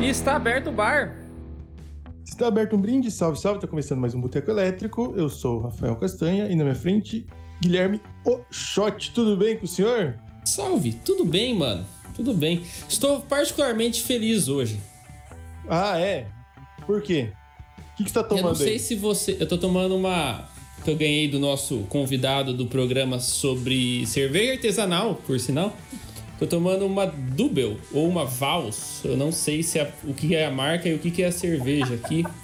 E está aberto o bar. Está aberto um brinde, salve, salve, está começando mais um Boteco Elétrico. Eu sou o Rafael Castanha e na minha frente, Guilherme Oxote. Tudo bem com o senhor? Salve, tudo bem, mano? Tudo bem. Estou particularmente feliz hoje. Ah, é? Por quê? O que, que você está tomando Eu não sei aí? se você. Eu tô tomando uma. Que eu ganhei do nosso convidado do programa sobre cerveja artesanal, por sinal. Tô tomando uma Dubel ou uma Vals. Eu não sei se é, o que é a marca e o que é a cerveja aqui.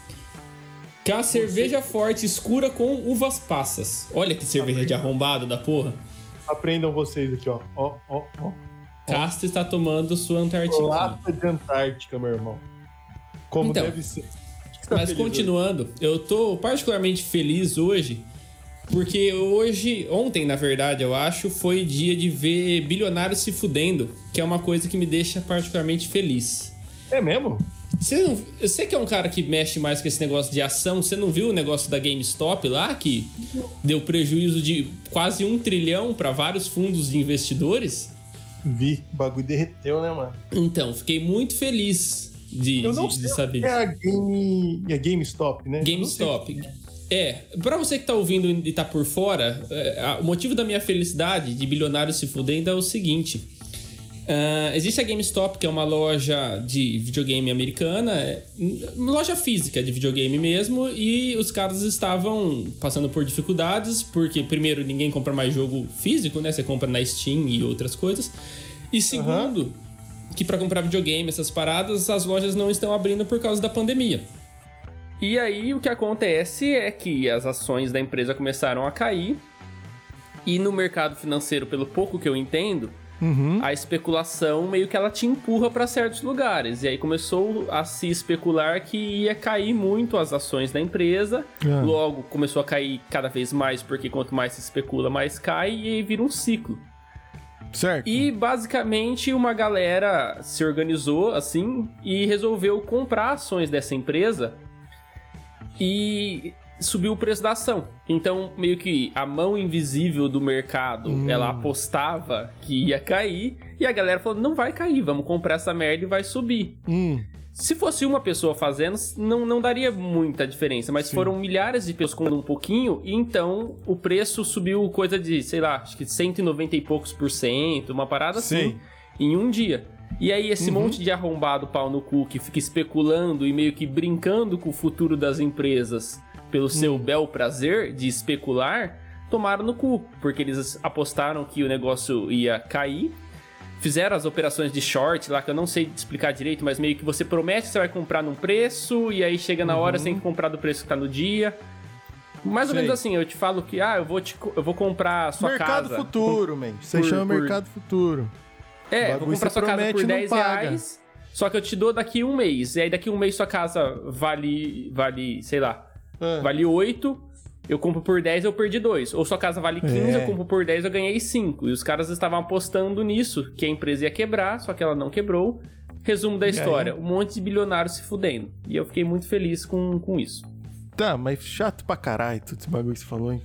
Que é uma cerveja forte, escura com uvas passas. Olha que cerveja de arrombado da porra. Aprendam vocês aqui, ó. Ó, ó, ó. Casta está tomando sua Antártica. Lata de Antártica, meu irmão. Como Então, deve ser. Tá Mas continuando, eu tô particularmente feliz hoje, porque hoje, ontem na verdade, eu acho, foi dia de ver bilionários se fudendo, que é uma coisa que me deixa particularmente feliz. É mesmo? Você não, eu sei que é um cara que mexe mais com esse negócio de ação. Você não viu o negócio da GameStop lá, que deu prejuízo de quase um trilhão para vários fundos de investidores? Vi. O bagulho derreteu, né, mano? Então, fiquei muito feliz de, Eu não de- sei de saber é a Game... É GameStop, né? GameStop. É, pra você que tá ouvindo e tá por fora, é, o motivo da minha felicidade de bilionário se fudendo é o seguinte. Ah, existe a GameStop, que é uma loja de videogame americana, é, loja física de videogame mesmo, e os caras estavam passando por dificuldades, porque primeiro ninguém compra mais jogo físico, né? Você compra na Steam e outras coisas. E segundo, que pra comprar videogame, essas paradas, as lojas não estão abrindo por causa da pandemia. E aí o que acontece é que as ações da empresa começaram a cair. E no mercado financeiro, pelo pouco que eu entendo, Uhum. a especulação meio que ela te empurra para certos lugares. E aí começou a se especular que ia cair muito as ações da empresa. Ah. Logo começou a cair cada vez mais, porque quanto mais se especula, mais cai, e aí vira um ciclo. Certo. E basicamente uma galera se organizou assim e resolveu comprar ações dessa empresa e subiu o preço da ação. Então, meio que a mão invisível do mercado, ela apostava que ia cair e a galera falou: "Não vai cair, vamos comprar essa merda e vai subir". Hum. Se fosse uma pessoa fazendo, não, não daria muita diferença, mas foram milhares de pessoas comprando um pouquinho, e então o preço subiu coisa de, sei lá, acho que 190 e poucos por cento, uma parada assim, Sei. em um dia. E aí esse Uhum. monte de arrombado pau no cu que fica especulando e meio que brincando com o futuro das empresas pelo seu bel prazer de especular, tomaram no cu, porque eles apostaram que o negócio ia cair fizeram as operações de short lá, que eu não sei explicar direito, mas meio que você promete que você vai comprar num preço, e aí chega na hora você tem que comprar do preço que tá no dia. Mais ou Sei. menos assim, eu te falo que, ah, eu vou, te, eu vou comprar a sua mercado casa. futuro, man. Aí por- chama por- mercado futuro. É, eu vou comprar sua casa por e não 10 paga. reais, só que eu te dou daqui um mês. E aí daqui um mês sua casa vale, vale sei lá, Ah. vale 8, eu compro por 10, eu perdi 2. Ou sua casa vale 15, É. eu compro por 10, eu ganhei 5. E os caras estavam apostando nisso, que a empresa ia quebrar, só que ela não quebrou. Resumo da E história, aí? um monte de bilionários se fudendo. E eu fiquei muito feliz com, com isso. Tá, mas chato pra caralho tudo esse bagulho que você falou, hein?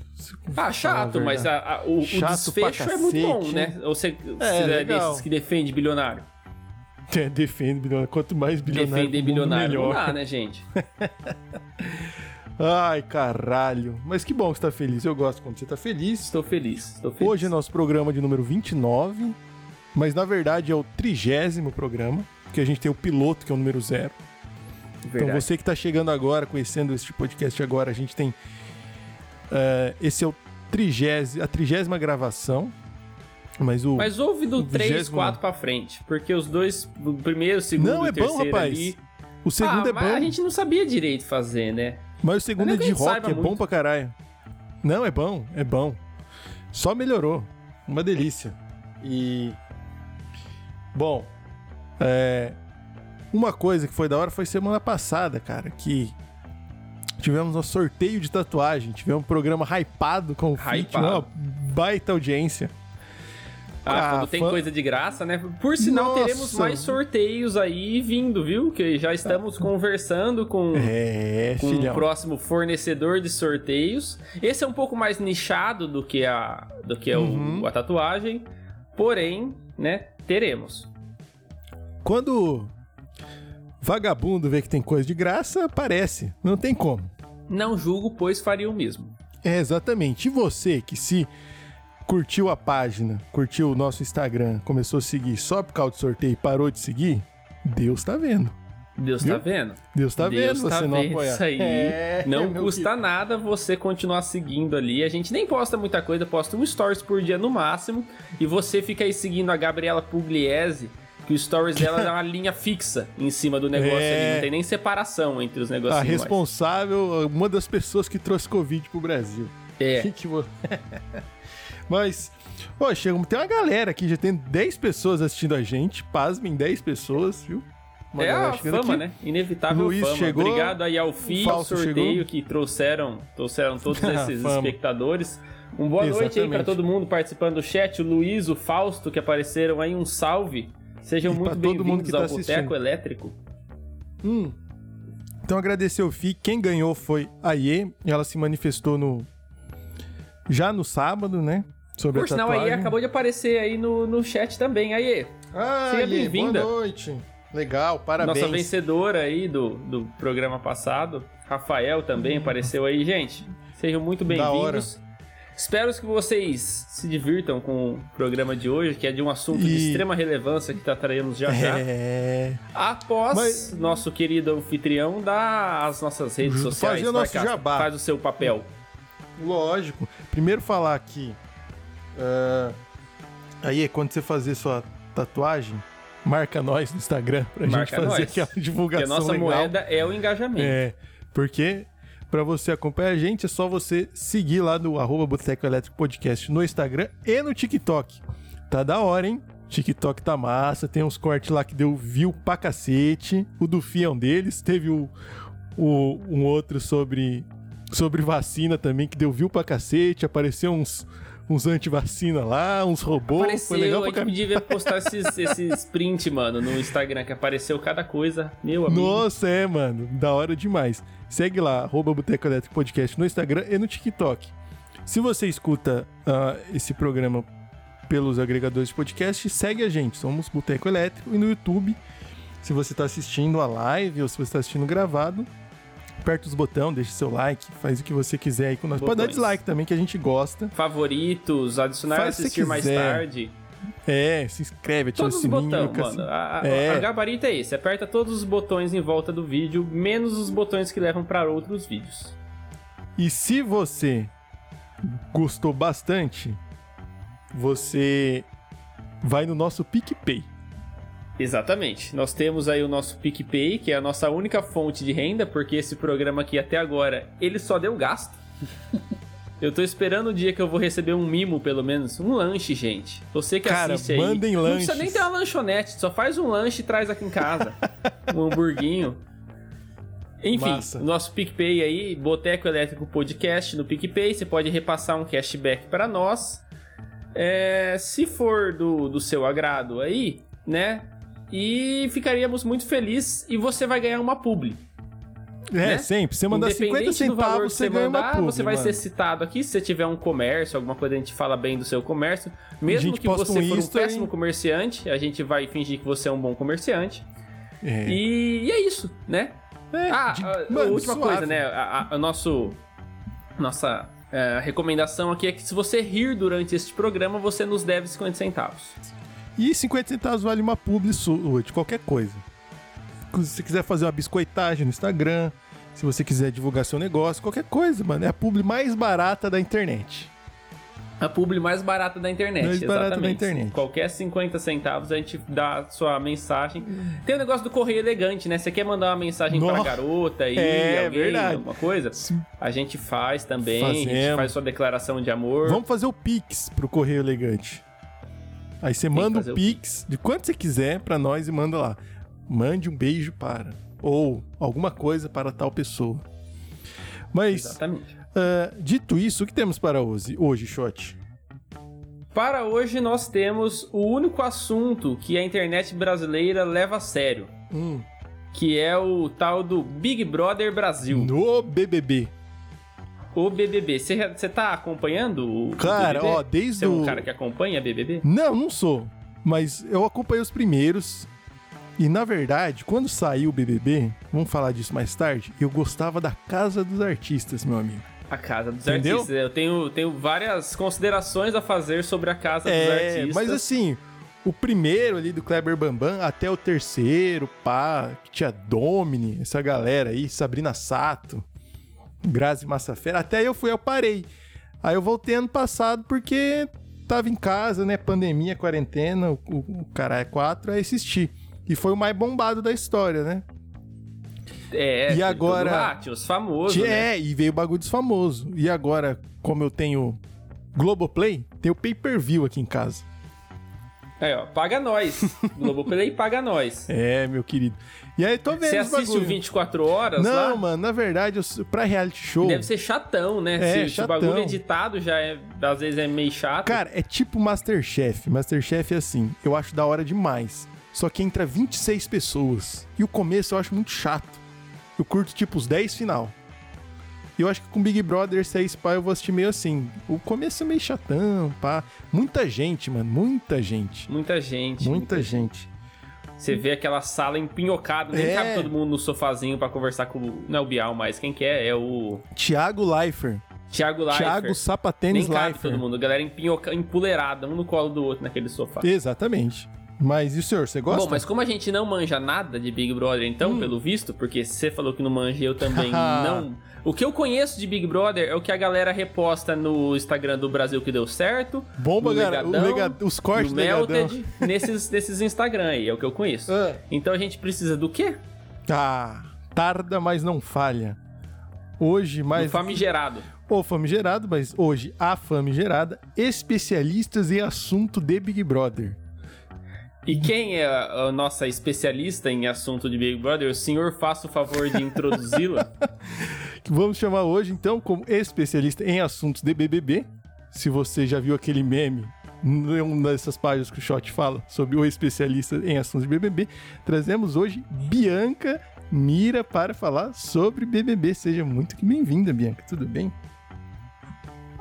Ah, chato, a mas a- a- o, o Chato desfecho pra é muito bom, né? Ou você, você é, legal. desses que defende bilionário. É, defende bilionário. Quanto mais bilionário, Defender bilionário não melhor. dá, né, gente? Ai, caralho. Mas que bom que você tá feliz. Eu gosto quando você tá feliz. Estou feliz, estou feliz. Hoje é nosso programa de número 29, mas na verdade é o trigésimo programa, porque a gente tem o piloto, que é o número zero. Então Verdade. você que tá chegando agora, conhecendo este podcast agora, a gente tem... eh, esse é o trigésimo, a trigésima gravação, mas o... Mas ouve do o 3, vigésimo 4 pra frente. Porque os dois, o primeiro, o segundo Não, é bom, rapaz. ali... O segundo ah, é bom, a gente não sabia direito fazer, né? mas o segundo é é de rock, é bom muito. pra caralho. Não, é bom, é bom. Só melhorou. Uma delícia. E... Bom, é... Uma coisa que foi da hora foi semana passada, cara, que tivemos um sorteio de tatuagem, tivemos um programa hypado com o Fit, uma baita audiência. Ah, Ah, quando tem fã- coisa de graça, né? Por sinal, Nossa. teremos mais sorteios aí vindo, viu? Que já estamos conversando com, É, com o filhão. próximo fornecedor de sorteios. Esse é um pouco mais nichado do que a, do que é o- Uhum. a tatuagem. Porém, né? Teremos. Quando vagabundo vê que tem coisa de graça, aparece. Não tem como. Não julgo, pois faria o mesmo. É, exatamente. E você que se curtiu a página, curtiu o nosso Instagram, começou a seguir só por causa do sorteio e parou de seguir, Deus tá vendo. Deus Viu? tá vendo. Deus tá Deus vendo tá você não vendo apoiar. isso aí. É, não custa querido. nada você continuar seguindo ali. A gente nem posta muita coisa, posta um stories por dia no máximo. E você fica aí seguindo a Gabriela Pugliese, que o stories dela é uma linha fixa em cima do negócio É. ali. Não tem nem separação entre os A negocinhos. mais. responsável, uma das pessoas que trouxe Covid pro Brasil. É. Que que Mas, pô, chega, tem uma galera aqui, já tem 10 pessoas assistindo a gente. Pasmem, 10 pessoas, viu? Uma É a fama, aqui. né? Inevitável Luiz fama. chegou, Obrigado aí ao FI, ao sorteio chegou. que trouxeram, trouxeram todos esses espectadores. Um boa noite aí Exatamente. para todo mundo participando do chat. O Luiz, o Fausto que apareceram aí, um salve. Sejam E muito bem-vindos tá ao assistindo. Boteco Elétrico. Hum. Então agradecer o FI. Quem ganhou foi a Iê. Ela se manifestou no. Já no sábado, né? Sobre Por a sinal, tatuagem. aí acabou de aparecer aí no, no chat também. Aí, Ah, Seja bem-vinda. Boa noite. Legal, parabéns. nossa vencedora aí do, do programa passado. Rafael também apareceu aí. Gente, sejam muito bem-vindos. Espero que vocês se divirtam com o programa de hoje, que é de um assunto de E- extrema relevância que trataremos já já. É. Após Mas- nosso querido anfitrião dar as nossas redes Fazer sociais. o Vai, nosso jabá. Faz o seu papel. Lógico. Primeiro falar aqui. ah, aí, quando você fazer sua tatuagem, marca nós no Instagram pra Marca gente fazer nós. aquela Porque divulgação a nossa legal. moeda é o engajamento. É, porque pra você acompanhar a gente é só você seguir lá no arroba Boteco Elétrico Podcast no Instagram e no TikTok. Tá da hora, hein? TikTok tá massa, tem uns cortes lá que deu view pra cacete. O do Fih é um deles. Teve o, o- um outro sobre, sobre vacina também que deu view pra cacete. Apareceu uns, uns anti-vacina lá, uns robôs. Apareceu, Foi legal pra caramba. devia postar esses, esses print, mano, no Instagram, que apareceu cada coisa. Meu amigo. Nossa, é, mano. Da hora demais. Segue lá, arroba Boteco Elétrico Podcast no Instagram e no TikTok. Se você escuta ah, esse programa pelos agregadores de podcast, segue a gente. Somos Boteco Elétrico e no YouTube. Se você está assistindo a live ou se você está assistindo gravado, aperta os botões, deixa seu like, faz o que você quiser aí com nós. Pode dar Botões. dislike também, que a gente gosta. Favoritos, adicionar Faz se assistir mais tarde. É, se inscreve, ativa o Todos os sininho. botões, fica mano. a- É. a gabarita é esse. Aperta todos os botões em volta do vídeo, menos os botões que levam para outros vídeos. E se você gostou bastante, você vai no nosso PicPay. Exatamente. Nós temos aí o nosso PicPay, que é a nossa única fonte de renda, porque esse programa aqui até agora, ele só deu gasto. Eu tô esperando o dia que eu vou receber um mimo, pelo menos. Um lanche, gente. Você que Cara, assiste aí. mandem Não precisa nem ter uma lanchonete, só faz um lanche e traz aqui em casa. um hamburguinho. Enfim, Massa. o nosso PicPay aí, Boteco Elétrico Podcast no PicPay, você pode repassar um cashback para nós. É, se for do, do seu agrado aí, né? E ficaríamos muito felizes e você vai ganhar uma publi. É, Né? sempre. Você mandar 50 Independente do valor centavos, você ganha uma mandar, publi, você vai mano. ser citado aqui. Se você tiver um comércio, alguma coisa, a gente fala bem do seu comércio. Mesmo que você um for um péssimo comerciante, a gente vai fingir que você é um bom comerciante. É. E, e é isso, né? É, ah, de- a, a mano, última suave. coisa, né? A, a- a nosso, nossa é, recomendação aqui é que se você rir durante este programa, você nos deve 50 centavos. E 50 centavos vale uma publi sua, de qualquer coisa. Se você quiser fazer uma biscoitagem no Instagram, se você quiser divulgar seu negócio, qualquer coisa, mano. É a publi mais barata da internet. A publi mais barata da internet. Mais barata da exatamente. internet. Qualquer 50 centavos a gente dá a sua mensagem. Tem o negócio do correio elegante, né? Você quer mandar uma mensagem pra Nossa. garota aí, É, alguém, verdade. alguma coisa? A gente faz também. A gente Fazemos. faz sua declaração de amor. Vamos fazer o Pix pro Correio Elegante. Aí você manda o Pix de quanto você quiser pra nós e manda lá. Mande um beijo para. Ou alguma coisa para tal pessoa. Mas, ah, dito isso, o que temos para hoje, hoje Shot? Para hoje nós temos o único assunto que a internet brasileira leva a sério, Hum, que é o tal do Big Brother Brasil, no BBB. O BBB. Você tá acompanhando o Cara, BBB? ó, desde Você é um o... cara que acompanha BBB? Não, não sou. Mas eu acompanhei os primeiros. E na verdade, quando saiu o BBB, vamos falar disso mais tarde, eu gostava da Casa dos Artistas, meu amigo. A Casa dos Entendeu? Artistas. Eu tenho, tenho várias considerações a fazer sobre a Casa dos É, Artistas. mas assim, o primeiro ali do Kleber Bambam até o terceiro, pá, que tinha Domini, essa galera aí, Sabrina Sato, Grazi Massafera, até eu fui, eu parei. Aí eu voltei ano passado porque tava em casa, né, pandemia, quarentena, o, o, o caralho é quatro, aí assisti. E foi o mais bombado da história, né? É, E agora- tinha os famosos, Tinha- né? É, e veio o bagulho dos famosos. E agora, como eu tenho Globoplay, tem o pay-per-view aqui em casa. Aí, ó, paga nós. Globoplay paga nós. É, meu querido. E aí, tô vendo Você assiste o bagulho. 24 horas Não, lá? mano, na verdade, eu, pra reality show. Deve ser chatão, né? É, se, se o chatão. bagulho editado já é, às vezes é meio chato. Cara, é tipo Masterchef. Masterchef é assim, eu acho da hora demais. Só que entra 26 pessoas. E o começo eu acho muito chato. Eu curto tipo os 10 final. E eu acho que com Big Brother, se é esse pá, eu vou assistir meio assim. O começo é meio chatão, pá. Muita gente, mano. Muita gente. Muita gente. Muita gente. Você vê aquela sala empinhocada, nem É. cabe todo mundo no sofazinho pra conversar com o. Não é o Bial mais, quem que é? É o Thiago Leifert. Thiago Leifert. Thiago Nem Sapatênis cabe Leifert. todo mundo, galera empinhoca, empoleirada, um no colo do outro naquele sofá. Exatamente. Mas e o senhor, você gosta? Bom, mas como a gente não manja nada de Big Brother, então, pelo visto, porque você falou que não manja e eu também não. O que eu conheço de Big Brother é o que a galera reposta no Instagram do Brasil que deu certo. Bomba, cara. Lega- Os cortes do. Melted, nesses, nesses Instagram aí, é o que eu conheço. Ah. Então a gente precisa do quê? Ah, tarda, mas não falha. Hoje, Do mais. famigerado. O famigerado, mas hoje a famigerada, especialistas em assunto de Big Brother. E quem é a, nossa especialista em assunto de Big Brother? O senhor faça o favor de introduzi-la? Vamos chamar hoje, então, como especialista em assuntos de BBB. Se você já viu aquele meme em uma dessas páginas que o Shot fala sobre o especialista em assuntos de BBB, trazemos hoje Bianca Mira para falar sobre BBB. Seja muito bem-vinda, Bianca. Tudo bem?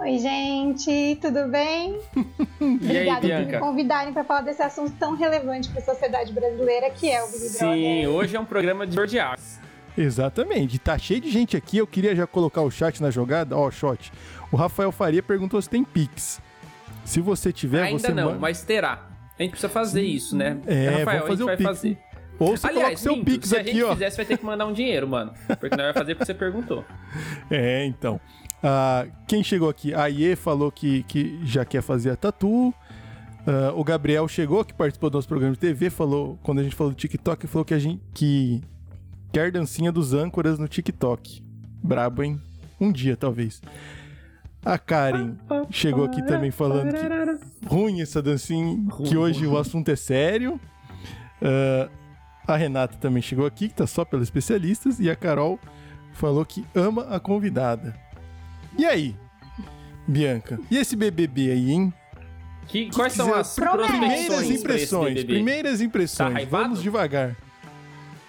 Oi, gente, tudo bem? Aí, Obrigada por me convidarem para falar desse assunto tão relevante para a sociedade brasileira que é o Big Sim, Brother. hoje é um programa de Jordiax. Exatamente. Tá cheio de gente aqui. Eu queria já colocar o chat na jogada. Ó, shot. O Rafael Faria perguntou se tem Pix. Se você tiver, Ainda você não, manda. mas terá. A gente precisa fazer isso, né? É, Rafael, vamos fazer a gente o vai Pix. fazer. Ou você coloca o Aliás, seu minto, Pix se a aqui, gente ó. fizer, você vai ter que mandar um dinheiro, mano. Porque não vai fazer porque você perguntou. É, então. Ah, quem chegou aqui? A Iê falou que, que já quer fazer a tatu. Ah, o Gabriel chegou, que participou do nosso programa de TV, falou, quando a gente falou do TikTok, falou que a gente que quer dancinha dos âncoras no TikTok. Brabo, hein? Um dia, talvez. A Karen chegou aqui também falando que ruim essa dancinha, que hoje o assunto é sério. Ah, a Renata também chegou aqui, que tá só pelos especialistas. E a Carol falou que ama a convidada. E aí, Bianca? E esse BBB aí, hein? Que, quais são quiser- as Primeiras impressões, BBB? primeiras impressões. Tá? Vamos devagar.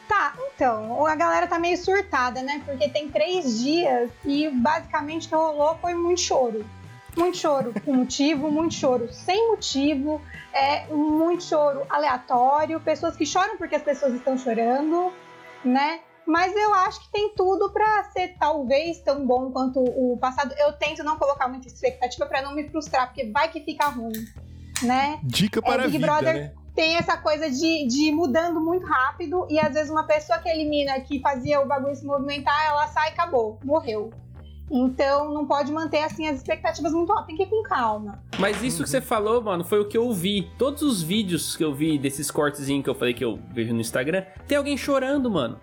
Tá, então, a galera tá meio surtada, né? Porque tem três dias e basicamente o que rolou foi muito choro. Muito choro com motivo, muito choro sem motivo, é muito choro aleatório, pessoas que choram porque as pessoas estão chorando, né? Mas eu acho que tem tudo pra ser talvez tão bom quanto o passado. Eu tento não colocar muita expectativa pra não me frustrar, porque vai que fica ruim, né? Dica para a Big vida, Brother né? tem essa coisa de, de ir mudando muito rápido e às vezes uma pessoa que elimina, que fazia o bagulho se movimentar, ela sai e acabou, morreu. Então não pode manter assim as expectativas muito altas, tem que ir com calma. Mas isso que você falou, mano, foi o que eu vi. Todos os vídeos que eu vi desses cortezinhos que eu falei que eu vejo no Instagram, tem alguém chorando, mano.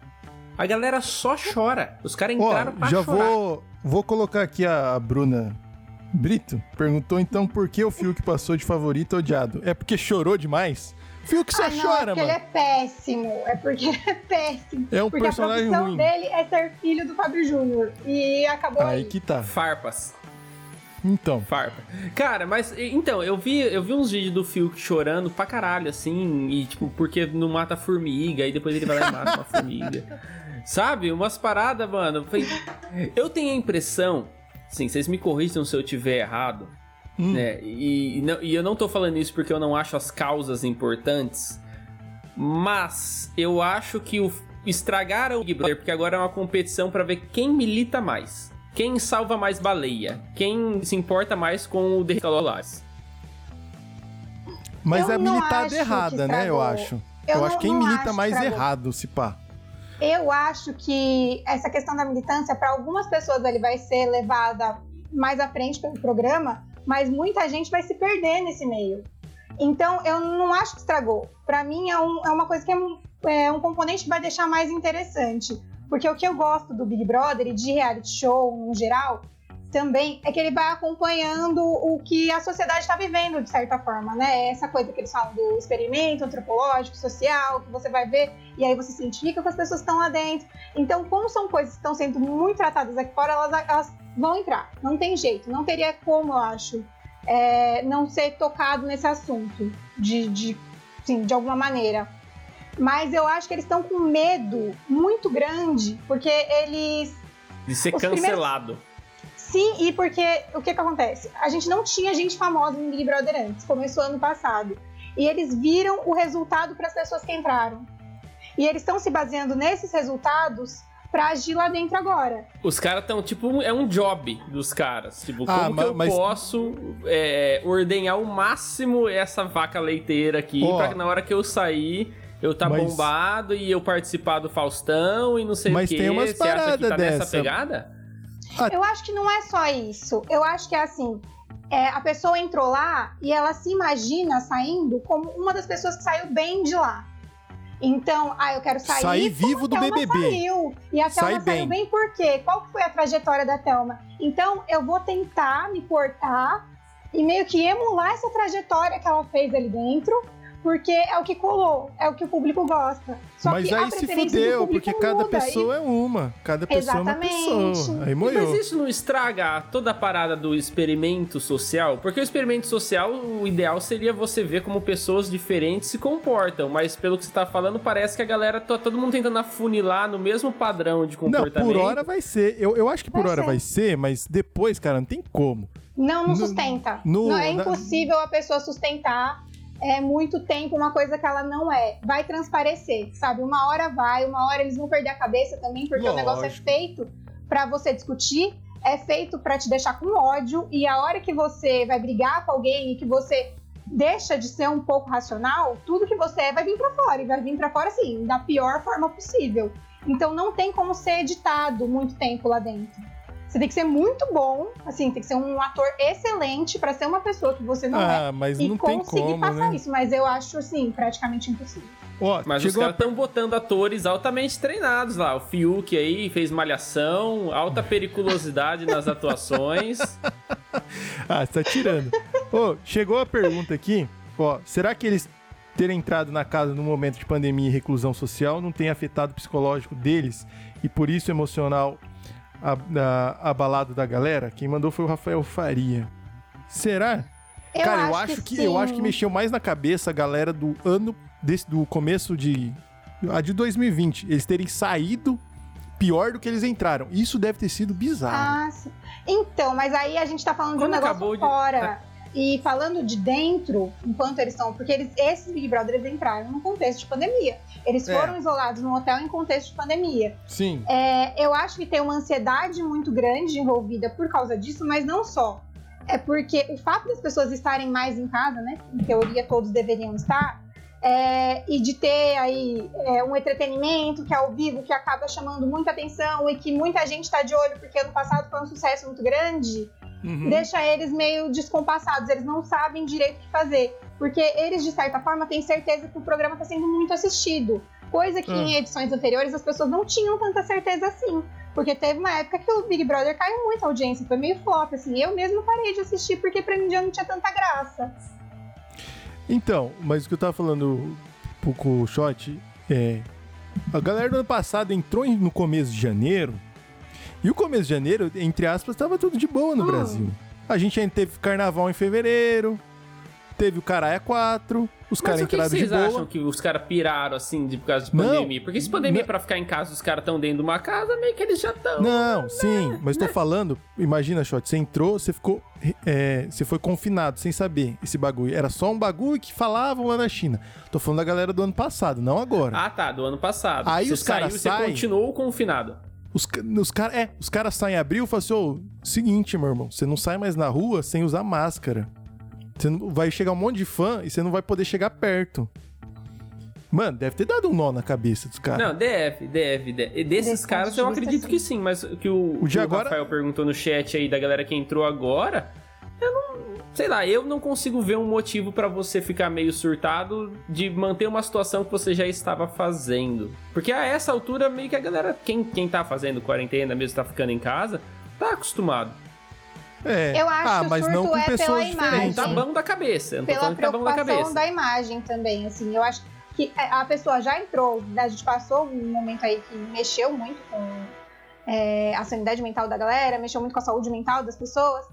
A galera só chora. Os caras entraram Ó, pra já chorar. vou, vou colocar aqui a, a Bruna Brito. Perguntou então por que o Fiuk passou de favorito a odiado. É porque chorou demais? Fiuk só ah, não, chora, é porque mano. ele é péssimo. É porque ele é péssimo. É um porque a personagem profissão ruim. dele é ser filho do Fábio Júnior. E acabou Aí aí. que tá. Farpas. Então. Farpa. Cara, mas então, eu vi, eu vi uns vídeos do Fiuk chorando pra caralho, assim, e tipo, porque não mata a formiga, e depois ele vai lá e mata uma formiga. Sabe? Umas paradas, mano. Foi- Eu tenho a impressão, assim, vocês me corrijam se eu tiver errado, Hum. né? E, e não- e eu não tô falando isso porque eu não acho as causas importantes. Mas eu acho que o estragaram o Big Brother, porque agora é uma competição para ver quem milita mais. Quem salva mais baleia? Quem se importa mais com o Derricalolares? Mas Eu é militada errada, né? Eu acho. Eu Eu, não- acho que quem milita acho mais estragou. errado, se pá. Eu acho que essa questão da militância, para algumas pessoas, ele vai ser levada mais à frente pelo programa, mas muita gente vai se perder nesse meio. Então, eu não acho que estragou. Para mim, é, um- é uma coisa que é um, é um componente que vai deixar mais interessante. Porque o que eu gosto do Big Brother e de reality show no geral também é que ele vai acompanhando o que a sociedade está vivendo, de certa forma, né? Essa coisa que eles falam do experimento antropológico, social, que você vai ver e aí você se identifica com as pessoas que estão lá dentro. Então, como são coisas que estão sendo muito tratadas aqui fora, elas, elas vão entrar. Não tem jeito. Não teria como, eu acho, é, não ser tocado nesse assunto, de, de, sim, de alguma maneira. Mas eu acho que eles estão com medo muito grande, porque eles De ser cancelado. Sim, e porque o que que acontece? A gente não tinha gente famosa no Big Brother antes, começou ano passado. E eles viram o resultado para as pessoas que entraram. E eles estão se baseando nesses resultados para agir lá dentro agora. Os caras estão, tipo, é um job dos caras. Tipo, como Ah, que eu mas- posso é, ordenhar ao máximo essa vaca leiteira aqui pra que na hora que eu sair eu tá Mas- bombado e eu participar do Faustão e não sei Mas o quê. tem umas Você acha que paradas tá nessa dessa. Pegada? Eu acho que não é só isso. Eu acho que é assim. é, a pessoa entrou lá e ela se imagina saindo como uma das pessoas que saiu bem de lá. Então, ah, eu quero sair. Vivo do BBB. Saiu. E a Sai Thelma saiu bem. bem por quê? Qual foi a trajetória da Thelma? Então, eu vou tentar me portar e meio que emular essa trajetória que ela fez ali dentro, porque é o que colou, é o que o público gosta. Só Mas que a aí se fudeu, porque cada muda, pessoa é uma. Cada pessoa é uma Exatamente. pessoa. Aí Mas moiou. isso não estraga toda a parada do experimento social? Porque o experimento social, o ideal seria você ver como pessoas diferentes se comportam. Mas pelo que você tá falando, parece que a galera tá todo mundo tentando afunilar no mesmo padrão de Não, comportamento. por hora vai ser. Eu, eu acho que por Vai hora ser. vai ser, mas depois, cara, não tem como. Não, não No- sustenta. no- não, é na- impossível a pessoa sustentar é, muito tempo uma coisa que ela não é. Vai transparecer, sabe? Uma hora vai, uma hora eles vão perder a cabeça também, porque o negócio é Lógico. feito pra você discutir, é feito pra te deixar com ódio, e a hora que você vai brigar com alguém e que você deixa de ser um pouco racional, tudo que você é vai vir pra fora, e vai vir pra fora assim, da pior forma possível. Então não tem como ser editado muito tempo lá dentro. Você tem que ser muito bom, assim, tem que ser um ator excelente pra ser uma pessoa que você não é ah, mas e não tem conseguir como, passar né? isso. Mas eu acho, assim, praticamente impossível. Ó, Mas os chegou caras estão botando atores altamente treinados lá. O Fiuk aí fez malhação, alta periculosidade nas atuações. Ah, você tá tirando. Ô, chegou a pergunta aqui. Ó, será que eles terem entrado na casa no momento de pandemia e reclusão social não tem afetado o psicológico deles e por isso emocional a- a- abalado da galera? Quem mandou foi o Rafael Faria. Será? Eu Cara, eu acho acho que, sim. eu acho que mexeu mais na cabeça a galera do ano desse, do começo de a de 2020, eles terem saído pior do que eles entraram. Isso deve ter sido bizarro. Ah, sim. Então, mas aí a gente tá falando de um Quando negócio de- fora. E falando de dentro, enquanto eles estão. Porque eles, esses Big Brothers entraram num contexto de pandemia. Eles É. foram isolados num hotel em contexto de pandemia. Sim. É, eu acho que tem uma ansiedade muito grande envolvida por causa disso, mas não só. É porque o fato das pessoas estarem mais em casa, né? Em teoria todos deveriam estar, é, e de ter aí é, um entretenimento que é ao vivo, que acaba chamando muita atenção e que muita gente está de olho porque ano passado foi um sucesso muito grande, Uhum. deixa eles meio descompassados, eles não sabem direito o que fazer. Porque eles, de certa forma, têm certeza que o programa está sendo muito assistido. Coisa que Ah. em edições anteriores as pessoas não tinham tanta certeza assim. Porque teve uma época que o Big Brother caiu muito a audiência, foi meio flop, assim. Eu mesmo parei de assistir porque pra mim já não tinha tanta graça. Então, mas o que eu tava falando pro com o Shot é. A galera do ano passado entrou no começo de janeiro. E o começo de janeiro, entre aspas, tava tudo de boa no Hum. Brasil. A gente ainda teve carnaval em fevereiro. Teve o Caralho 4, os caras entraram de vocês boa. acham que os caras piraram assim de, por causa de Não. pandemia? Porque se pandemia Não. pra ficar em casa, os caras estão dentro de uma casa, meio que eles já estão. Não, sim, mas tô falando, imagina, Shot, você entrou, você ficou, é, você foi confinado sem saber esse bagulho. Era só um bagulho que falavam lá na China. Tô falando da galera do ano passado, não agora. Ah, tá, do ano passado. Aí você os caras saiu, você saem- continuou confinado. Os, ca- os caras, é, os caras saem em abril e falam assim, ô, seguinte, meu irmão, você não sai mais na rua sem usar máscara. Você não, vai chegar um monte de fã e você não vai poder chegar perto. Mano, deve ter dado um nó na cabeça dos caras. Não, DF, DF, DF. E desses Desse caras eu acredito que sim, mas o que o, O de que agora- Rafael perguntou no chat aí da galera que entrou agora, eu não. Sei lá, eu não consigo ver um motivo pra você ficar meio surtado de manter uma situação que você já estava fazendo. Porque a essa altura, meio que a galera, quem, quem tá fazendo quarentena mesmo, tá ficando em casa, tá acostumado. É. Eu acho ah, que o mas surto não com é pela pessoas imagem. Não tá né? bom da cabeça. Eu não tô pela falando que tá bom da preocupação cabeça. da imagem também, assim. Eu acho que a pessoa já entrou, né, a gente passou um momento aí que mexeu muito com é, a sanidade mental da galera, mexeu muito com a saúde mental das pessoas.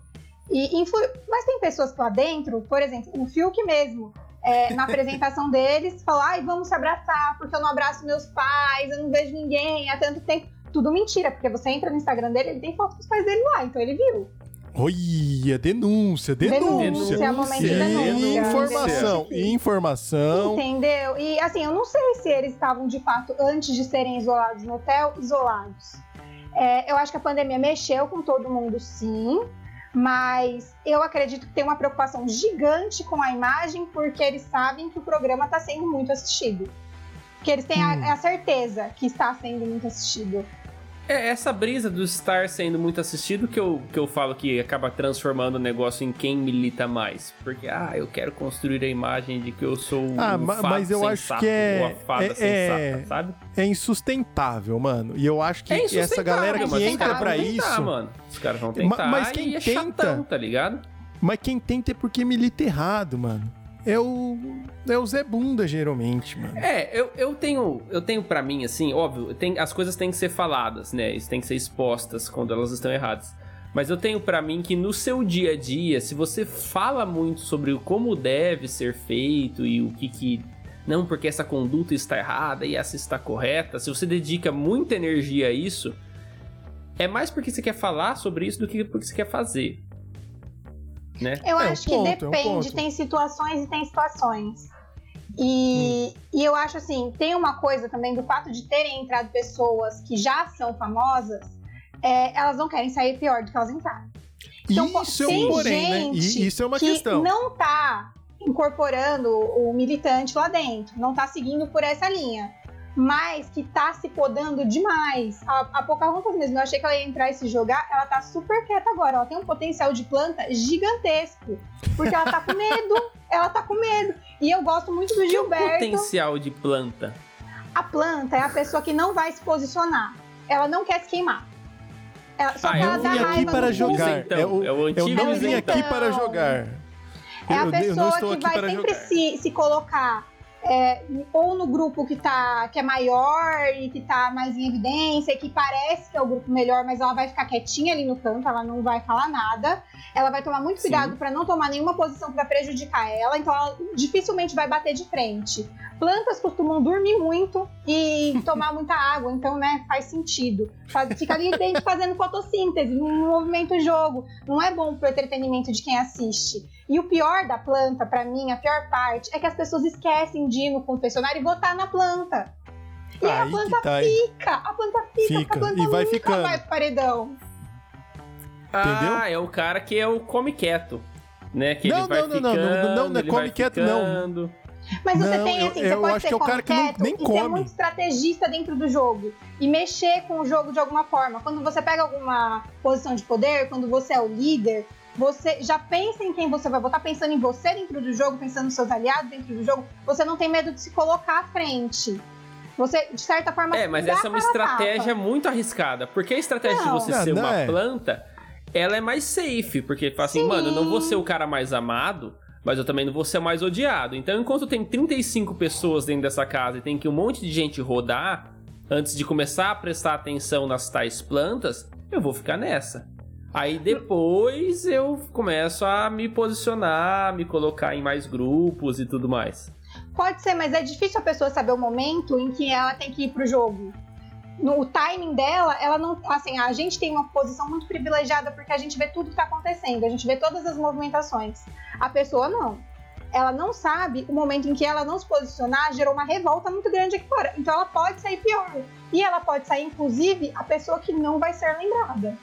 E influ... Mas tem pessoas que lá dentro, por exemplo, o Fiuk mesmo, é, na apresentação deles, falou: ai, vamos se abraçar, porque eu não abraço meus pais, eu não vejo ninguém há tanto tempo. Tudo mentira, porque você entra no Instagram dele, ele tem foto dos pais dele lá, então ele viu. Olha, denúncia, denúncia. Denúncia, momento de E denúncia. informação, informação. Entendeu? E assim, eu não sei se eles estavam de fato, antes de serem isolados no hotel, isolados. É, eu acho que a pandemia mexeu com todo mundo, sim. Mas eu acredito que tem uma preocupação gigante com a imagem, porque eles sabem que o programa está sendo muito assistido. Que eles têm a- Hum. a, certeza que está sendo muito assistido. É essa brisa do estar sendo muito assistido que eu, que eu falo que acaba transformando o negócio em quem milita mais. Porque, ah, eu quero construir a imagem de que eu sou o Ah, ma- fato mas eu acho que é- é- sensata, é- sabe? É insustentável, mano. E eu acho que É essa galera que mas entra pra tentar, isso. mano. Os caras vão tentar mas quem e é tenta- chatão, tá ligado? Mas quem tenta é porque milita errado, mano. É o. É o Zé Bunda, geralmente, mano. É, eu, eu tenho, eu tenho para mim, assim, óbvio, tem, as coisas têm que ser faladas, né? Isso tem que ser expostas quando elas estão erradas. Mas eu tenho pra mim que no seu dia a dia, se você fala muito sobre como deve ser feito e o que que não porque essa conduta está errada e essa está correta, se você dedica muita energia a isso, é mais porque você quer falar sobre isso do que porque você quer fazer. Né? Eu É um acho ponto, é que um depende, ponto. tem situações e tem situações. E, e eu acho assim, tem uma coisa também do fato de terem entrado pessoas que já são famosas, é, elas não querem sair pior do que elas entraram. Então, isso é um porém, né? gente E isso é uma que questão. não tá incorporando o militante lá dentro, não tá seguindo por essa linha. Mas que tá se podando demais. A, a Pocahontas mesmo, eu achei que ela ia entrar e se jogar, ela tá super quieta agora. Ela tem um potencial de planta gigantesco. Porque ela tá com medo. ela tá com medo. E eu gosto muito do Que é o Gilberto. potencial de planta. A planta é a pessoa que não vai se posicionar. Ela não quer se queimar. Ela, só Ah, que eu ela vim dá aqui raiva para no jogar. Isentão, É o- é o Eu não vim aqui isentão. para jogar. É a Eu- eu pessoa estou que aqui vai para sempre se, se colocar é, ou no grupo que, tá, que é maior e que tá mais em evidência, que parece que é o grupo melhor, mas ela vai ficar quietinha ali no canto, ela não vai falar nada. Ela vai tomar muito cuidado para não tomar nenhuma posição para prejudicar ela, então ela dificilmente vai bater de frente. Plantas costumam dormir muito e tomar muita água, então, né, faz sentido. Faz- fica ali dentro fazendo fotossíntese, num movimento jogo. Não é bom pro entretenimento de quem assiste. E o pior da planta, pra mim, a pior parte, é que as pessoas esquecem de ir no confessionário e votar na planta. E aí, a planta tá. aí. fica, a planta fica, Fica, a planta e vai nunca ficando. vai pro paredão. Entendeu? Ah, é o cara que é o come quieto. Né? Que Não, ele vai não, não, não, ficando, não, não, não é ele come vai quieto, não. Mas você Não, tem eu- assim, eu você pode acho ser que é o cara que não- quieto nem e ser come. muito estrategista dentro do jogo. E mexer com o jogo de alguma forma. Quando você pega alguma posição de poder, quando você é o líder, você já pensa em quem você vai votar, pensando em você dentro do jogo, pensando nos seus aliados dentro do jogo. Você não tem medo de se colocar à frente. Você, de certa forma, É, mas essa é uma estratégia tapa. muito arriscada. Porque a estratégia Não. de você Não, ser não uma é. planta, ela é mais safe. Porque fala assim, Sim. mano, eu não vou ser o cara mais amado, mas eu também não vou ser mais odiado. Então, enquanto tem 35 pessoas dentro dessa casa e tem que um monte de gente rodar antes de começar a prestar atenção nas tais plantas, eu vou ficar nessa. Aí depois eu começo a me posicionar, me colocar em mais grupos e tudo mais. Pode ser, mas é difícil a pessoa saber o momento em que ela tem que ir pro jogo. No o timing dela, ela não. Assim, a gente tem uma posição muito privilegiada porque a gente vê tudo que tá acontecendo, a gente vê todas as movimentações. A pessoa não. Ela não sabe o momento em que ela não se posicionar gerou uma revolta muito grande aqui fora. Então ela pode sair pior. E ela pode sair, inclusive, a pessoa que não vai ser lembrada.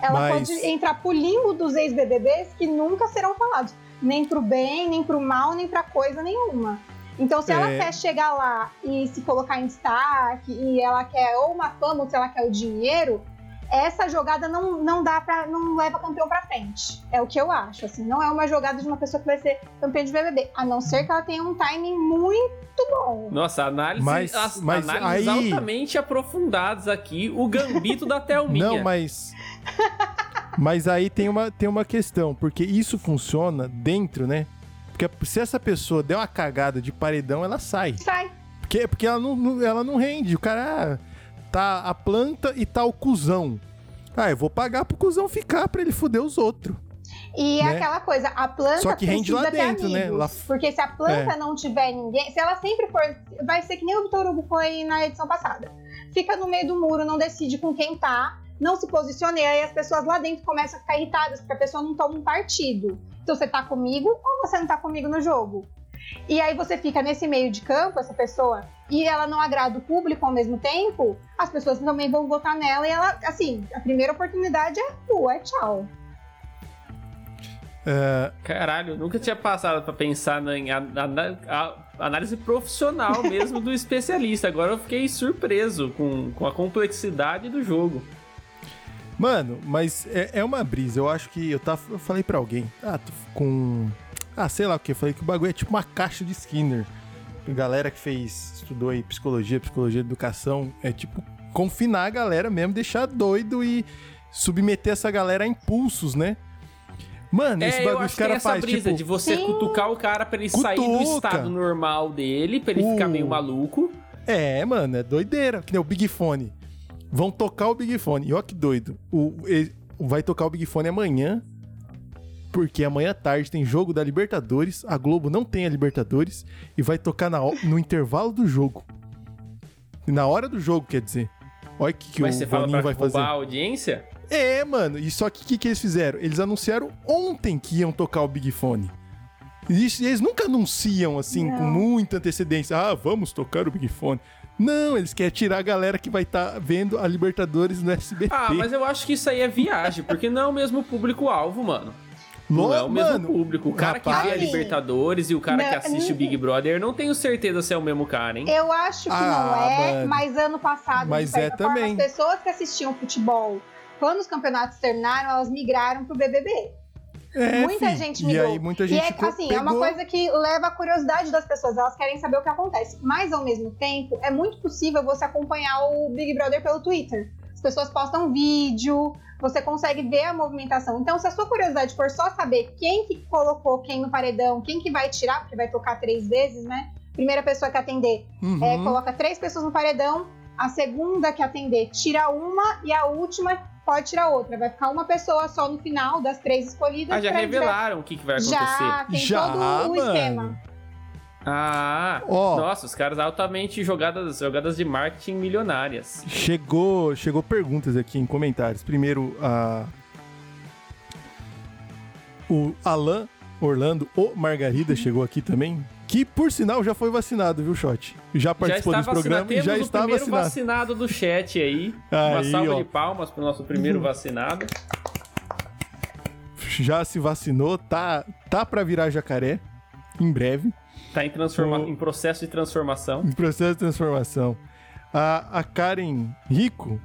Ela Mas- pode entrar pro limbo dos ex-BBBs que nunca serão falados. Nem pro bem, nem pro mal, nem pra coisa nenhuma. Então, se ela É. quer chegar lá e se colocar em destaque, e ela quer ou uma fama, ou se ela quer o dinheiro, essa jogada não, não dá para não leva campeão pra frente. É o que eu acho, assim. Não é uma jogada de uma pessoa que vai ser campeã de BBB. A não ser que ela tenha um timing muito bom. Nossa, análise, Mas- as, mas análises aí- altamente aprofundadas aqui. O gambito da Thelminha. Não, mas. mas aí tem uma, tem uma questão, porque isso funciona dentro, né? Porque se essa pessoa der uma cagada de paredão, ela sai. Sai. Porque, porque ela, não, ela não rende. O cara ah, tá a planta e tá o cuzão. Ah, eu vou pagar pro cuzão ficar pra ele foder os outros. E é Né? aquela coisa, a planta Só que rende precisa lá ter dentro, né? amigos, Lá- Porque se a planta É. não tiver ninguém, se ela sempre for, vai ser que nem o Vitor Hugo foi na edição passada. Fica no meio do muro, não decide com quem tá, não se posiciona e aí as pessoas lá dentro começam a ficar irritadas porque a pessoa não toma um partido. Então você tá comigo ou você não tá comigo no jogo? E aí você fica nesse meio de campo, essa pessoa, e ela não agrada o público ao mesmo tempo, as pessoas também vão votar nela e ela, assim, a primeira oportunidade é rua, é tchau. É, Caralho, eu nunca tinha passado pra pensar na, em análise profissional mesmo do especialista. Agora eu fiquei surpreso com, com a complexidade do jogo. Mano, mas é, é uma brisa. Eu acho que eu, tava, eu falei pra alguém. Ah, tô com. Ah, sei lá o que. Eu falei que o bagulho é tipo uma caixa de Skinner. Galera que fez, estudou aí psicologia, psicologia, educação. É tipo confinar a galera mesmo, deixar doido e submeter essa galera a impulsos, né? Mano, esse É, eu bagulho acho os caras essa faz brisa tipo. de você Sim. cutucar o cara pra ele sair do Cutuca. estado normal dele, pra ele ficar Uh. meio maluco. É, mano, é doideira. Que nem o Big Fone. Vão tocar o Big Fone. E ó que doido. O, e- vai tocar o Big Fone amanhã. Porque amanhã à tarde tem jogo da Libertadores. A Globo não tem a Libertadores. E vai tocar na no intervalo do jogo. Na hora do jogo, quer dizer. Olha o que, que Mas o você fala Boninho vai fazer. roubar a audiência? É, mano. E só que o que, que eles fizeram? Eles anunciaram ontem que iam tocar o Big Fone. E isso- eles nunca anunciam assim, com Não. muita antecedência. Ah, vamos tocar o Big Fone. Não, eles querem tirar a galera que vai estar vendo a Libertadores no SBT. Ah, mas eu acho que isso aí é viagem, porque não é o mesmo público-alvo, mano. Não é o mesmo Mano, público. O cara que vê a rapaz. Libertadores e o cara que Não, assiste o Big Brother, não tenho certeza se é o mesmo cara, hein? Eu acho que Ah, não é, mano. mas ano passado, Mas é forma, também. as pessoas que assistiam futebol, quando os campeonatos terminaram, elas migraram pro BBB. É, muita fi. gente E migrou. aí muita E gente é, co- assim, é uma pegou- coisa que leva a curiosidade das pessoas, elas querem saber o que acontece. Mas, ao mesmo tempo, é muito possível você acompanhar o Big Brother pelo Twitter. As pessoas postam vídeo, você consegue ver a movimentação. Então, se a sua curiosidade for só saber quem que colocou quem no paredão, quem que vai tirar, porque vai tocar três vezes, né? Primeira pessoa que atender Uhum. é, coloca três pessoas no paredão, a segunda que atender tira uma e a última pode tirar outra. Vai ficar uma pessoa só no final das três escolhidas. Ah, já revelaram o que, que vai acontecer. Já, tem Já, todo o esquema. Ah, Ó. nossa, os caras altamente jogadas, jogadas de marketing milionárias. Chegou, chegou perguntas aqui em comentários. Primeiro, a o Alan Orlando, o Margarida, chegou aqui também. Que, por sinal, já foi vacinado, viu, Shot? Já participou já desse programa vacinado. e já está o primeiro vacinado. vacinado do chat aí. Uma Aí, salva ó. de palmas pro nosso primeiro vacinado. Já se vacinou, tá, tá pra virar jacaré, em breve, Tá em, transforma... O- em processo de transformação. em processo de transformação. A, a Karen Rico,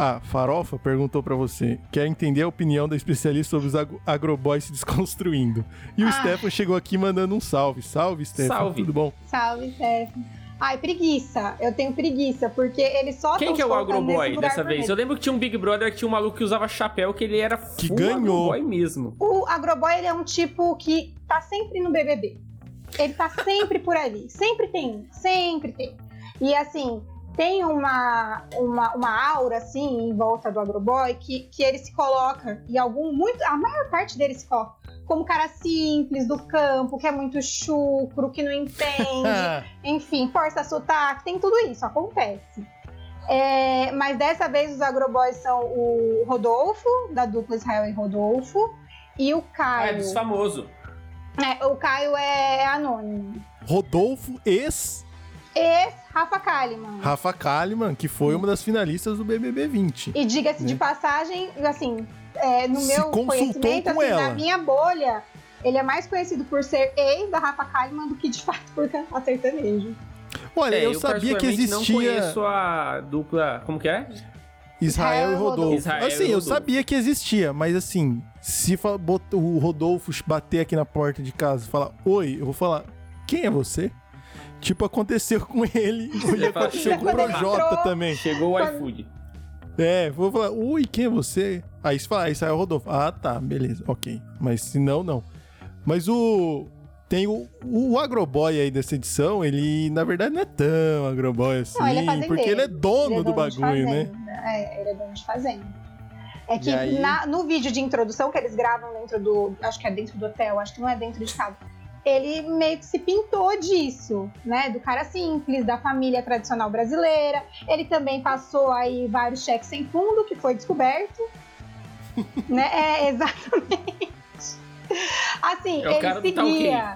a Farofa, perguntou pra você, quer entender a opinião da especialista sobre os ag- agroboys se desconstruindo. E o Ah. Stefan chegou aqui mandando um salve. Salve, Stefan, Salve. tudo bom? Salve, Stefan. Ai, preguiça. Eu tenho preguiça, porque eles só Quem que é o Agroboy dessa vez? Eu lembro que tinha um Big Brother que tinha um maluco que usava chapéu que ele era Que ganhou. Agroboy mesmo. O Agroboy ele é um tipo que tá sempre no BBB. Ele tá sempre por ali. Sempre tem. Sempre tem. E assim, tem uma, uma, uma aura assim em volta do agroboy que, que ele se coloca e algum muito a maior parte dele se coloca como cara simples do campo que é muito chucro que não entende. Enfim força sotaque tem tudo isso acontece. É, mas dessa vez os agroboys são o Rodolfo da dupla Israel e Rodolfo e o Caio Ah, é dos famosos. É, o Caio é anônimo. Rodolfo ex ex Rafa Kalimann Rafa Kalimann, que foi uma das finalistas do BBB 20. E diga-se de Né? passagem, assim, é, no Se meu consultou conhecimento, com assim, ela. na minha bolha, ele é mais conhecido por ser ex da Rafa Kalimann do que de fato por cantar sertanejo. Olha, É, eu, sabia que existia não conheço a dupla. Como que é? Israel e Rodolfo. Israel e assim, eu Rodolfo. sabia que existia, mas assim, se o Rodolfo bater aqui na porta de casa e falar, oi, eu vou falar, quem é você? Tipo, aconteceu com ele e fala, aconteceu com o "Quando ele Projota também. Chegou o iFood. É, vou falar, oi, quem é você? Aí você fala, ah, Israel Rodolfo. Ah, tá, beleza, ok. Mas se não, não. Mas o. Tem o, o agroboy aí dessa edição, ele na verdade não é tão agroboy assim, Não, ele é fazendeiro. porque ele é dono Ele é do dono de bagulho, né? É, ele é dono de fazenda. É que aí? na- no vídeo de introdução que eles gravam dentro do. Acho que é dentro do hotel, acho que não é dentro de casa. Ele meio que se pintou disso, né? Do cara simples, da família tradicional brasileira. Ele também passou aí vários cheques sem fundo, que foi descoberto. né? É, exatamente. Assim, É ele do tá seguia.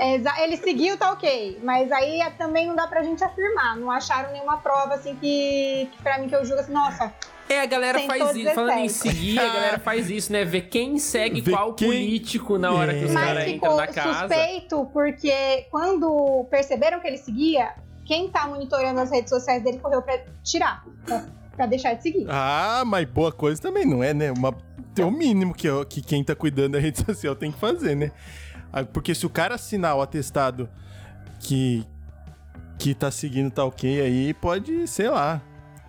É, exa- ele seguiu, tá ok. Mas aí também não dá pra gente afirmar. Não acharam nenhuma prova, assim, que, que pra mim que eu julgo assim, nossa, É, a galera Sentou faz isso. Falando em 17. seguir, a galera faz isso, né? Ver quem segue Ver qual quem- político na hora que os É. Mas caras ficou entram na casa. suspeito porque quando perceberam que ele seguia, quem tá monitorando as redes sociais dele correu pra tirar, pra, pra deixar de seguir. Ah, mas boa coisa também, não é, né? Uma, tem o mínimo que, que quem tá cuidando da rede social tem que fazer, né? Ah, Porque se o cara assinar o atestado que, que tá seguindo tá ok, aí pode, sei lá,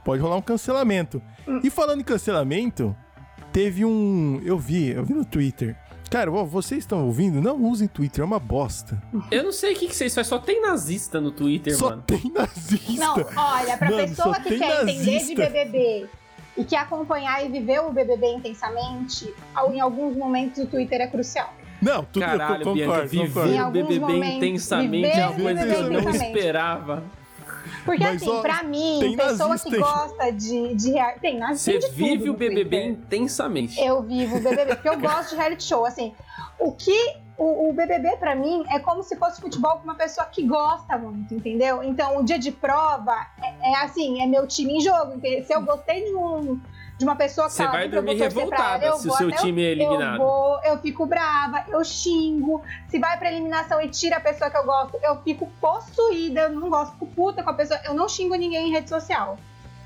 pode rolar um cancelamento. E falando em cancelamento, teve um. Eu vi, eu vi no Twitter. Cara, vocês estão ouvindo? Não usem Twitter, é uma bosta. Eu não sei o que, que vocês fazem, só tem nazista no Twitter, Só mano. tem nazista. Não, olha, pra Mano, pessoa só que quer entender de nazista. BBB e que acompanhar e viver o BBB intensamente, em alguns momentos o Twitter é crucial. Não, tudo Caralho, eu Bianca, concordo, viver concordo. Em o alguns BBB momentos, intensamente viver é uma coisa que eu não esperava. Porque Mas, assim, ó, pra mim, tem pessoa nazista que gosta de, de rea- Tem nazista Você vive o BBB Twitter. intensamente. Eu vivo o BBB, porque eu gosto de reality show. Assim, o que o, o BBB pra mim é como se fosse futebol com uma pessoa que gosta muito, entendeu? Então, o dia de prova é, é assim, é meu time em jogo. entendeu? Se eu gostei de um de uma pessoa que Você vai eu dormir revoltada ela, eu se o vou seu até time é eu eliminado. vou, eu fico brava, eu xingo. Se vai pra eliminação e tira a pessoa que eu gosto, eu fico possuída, eu não gosto, fico puta com a pessoa. Eu não xingo ninguém em rede social.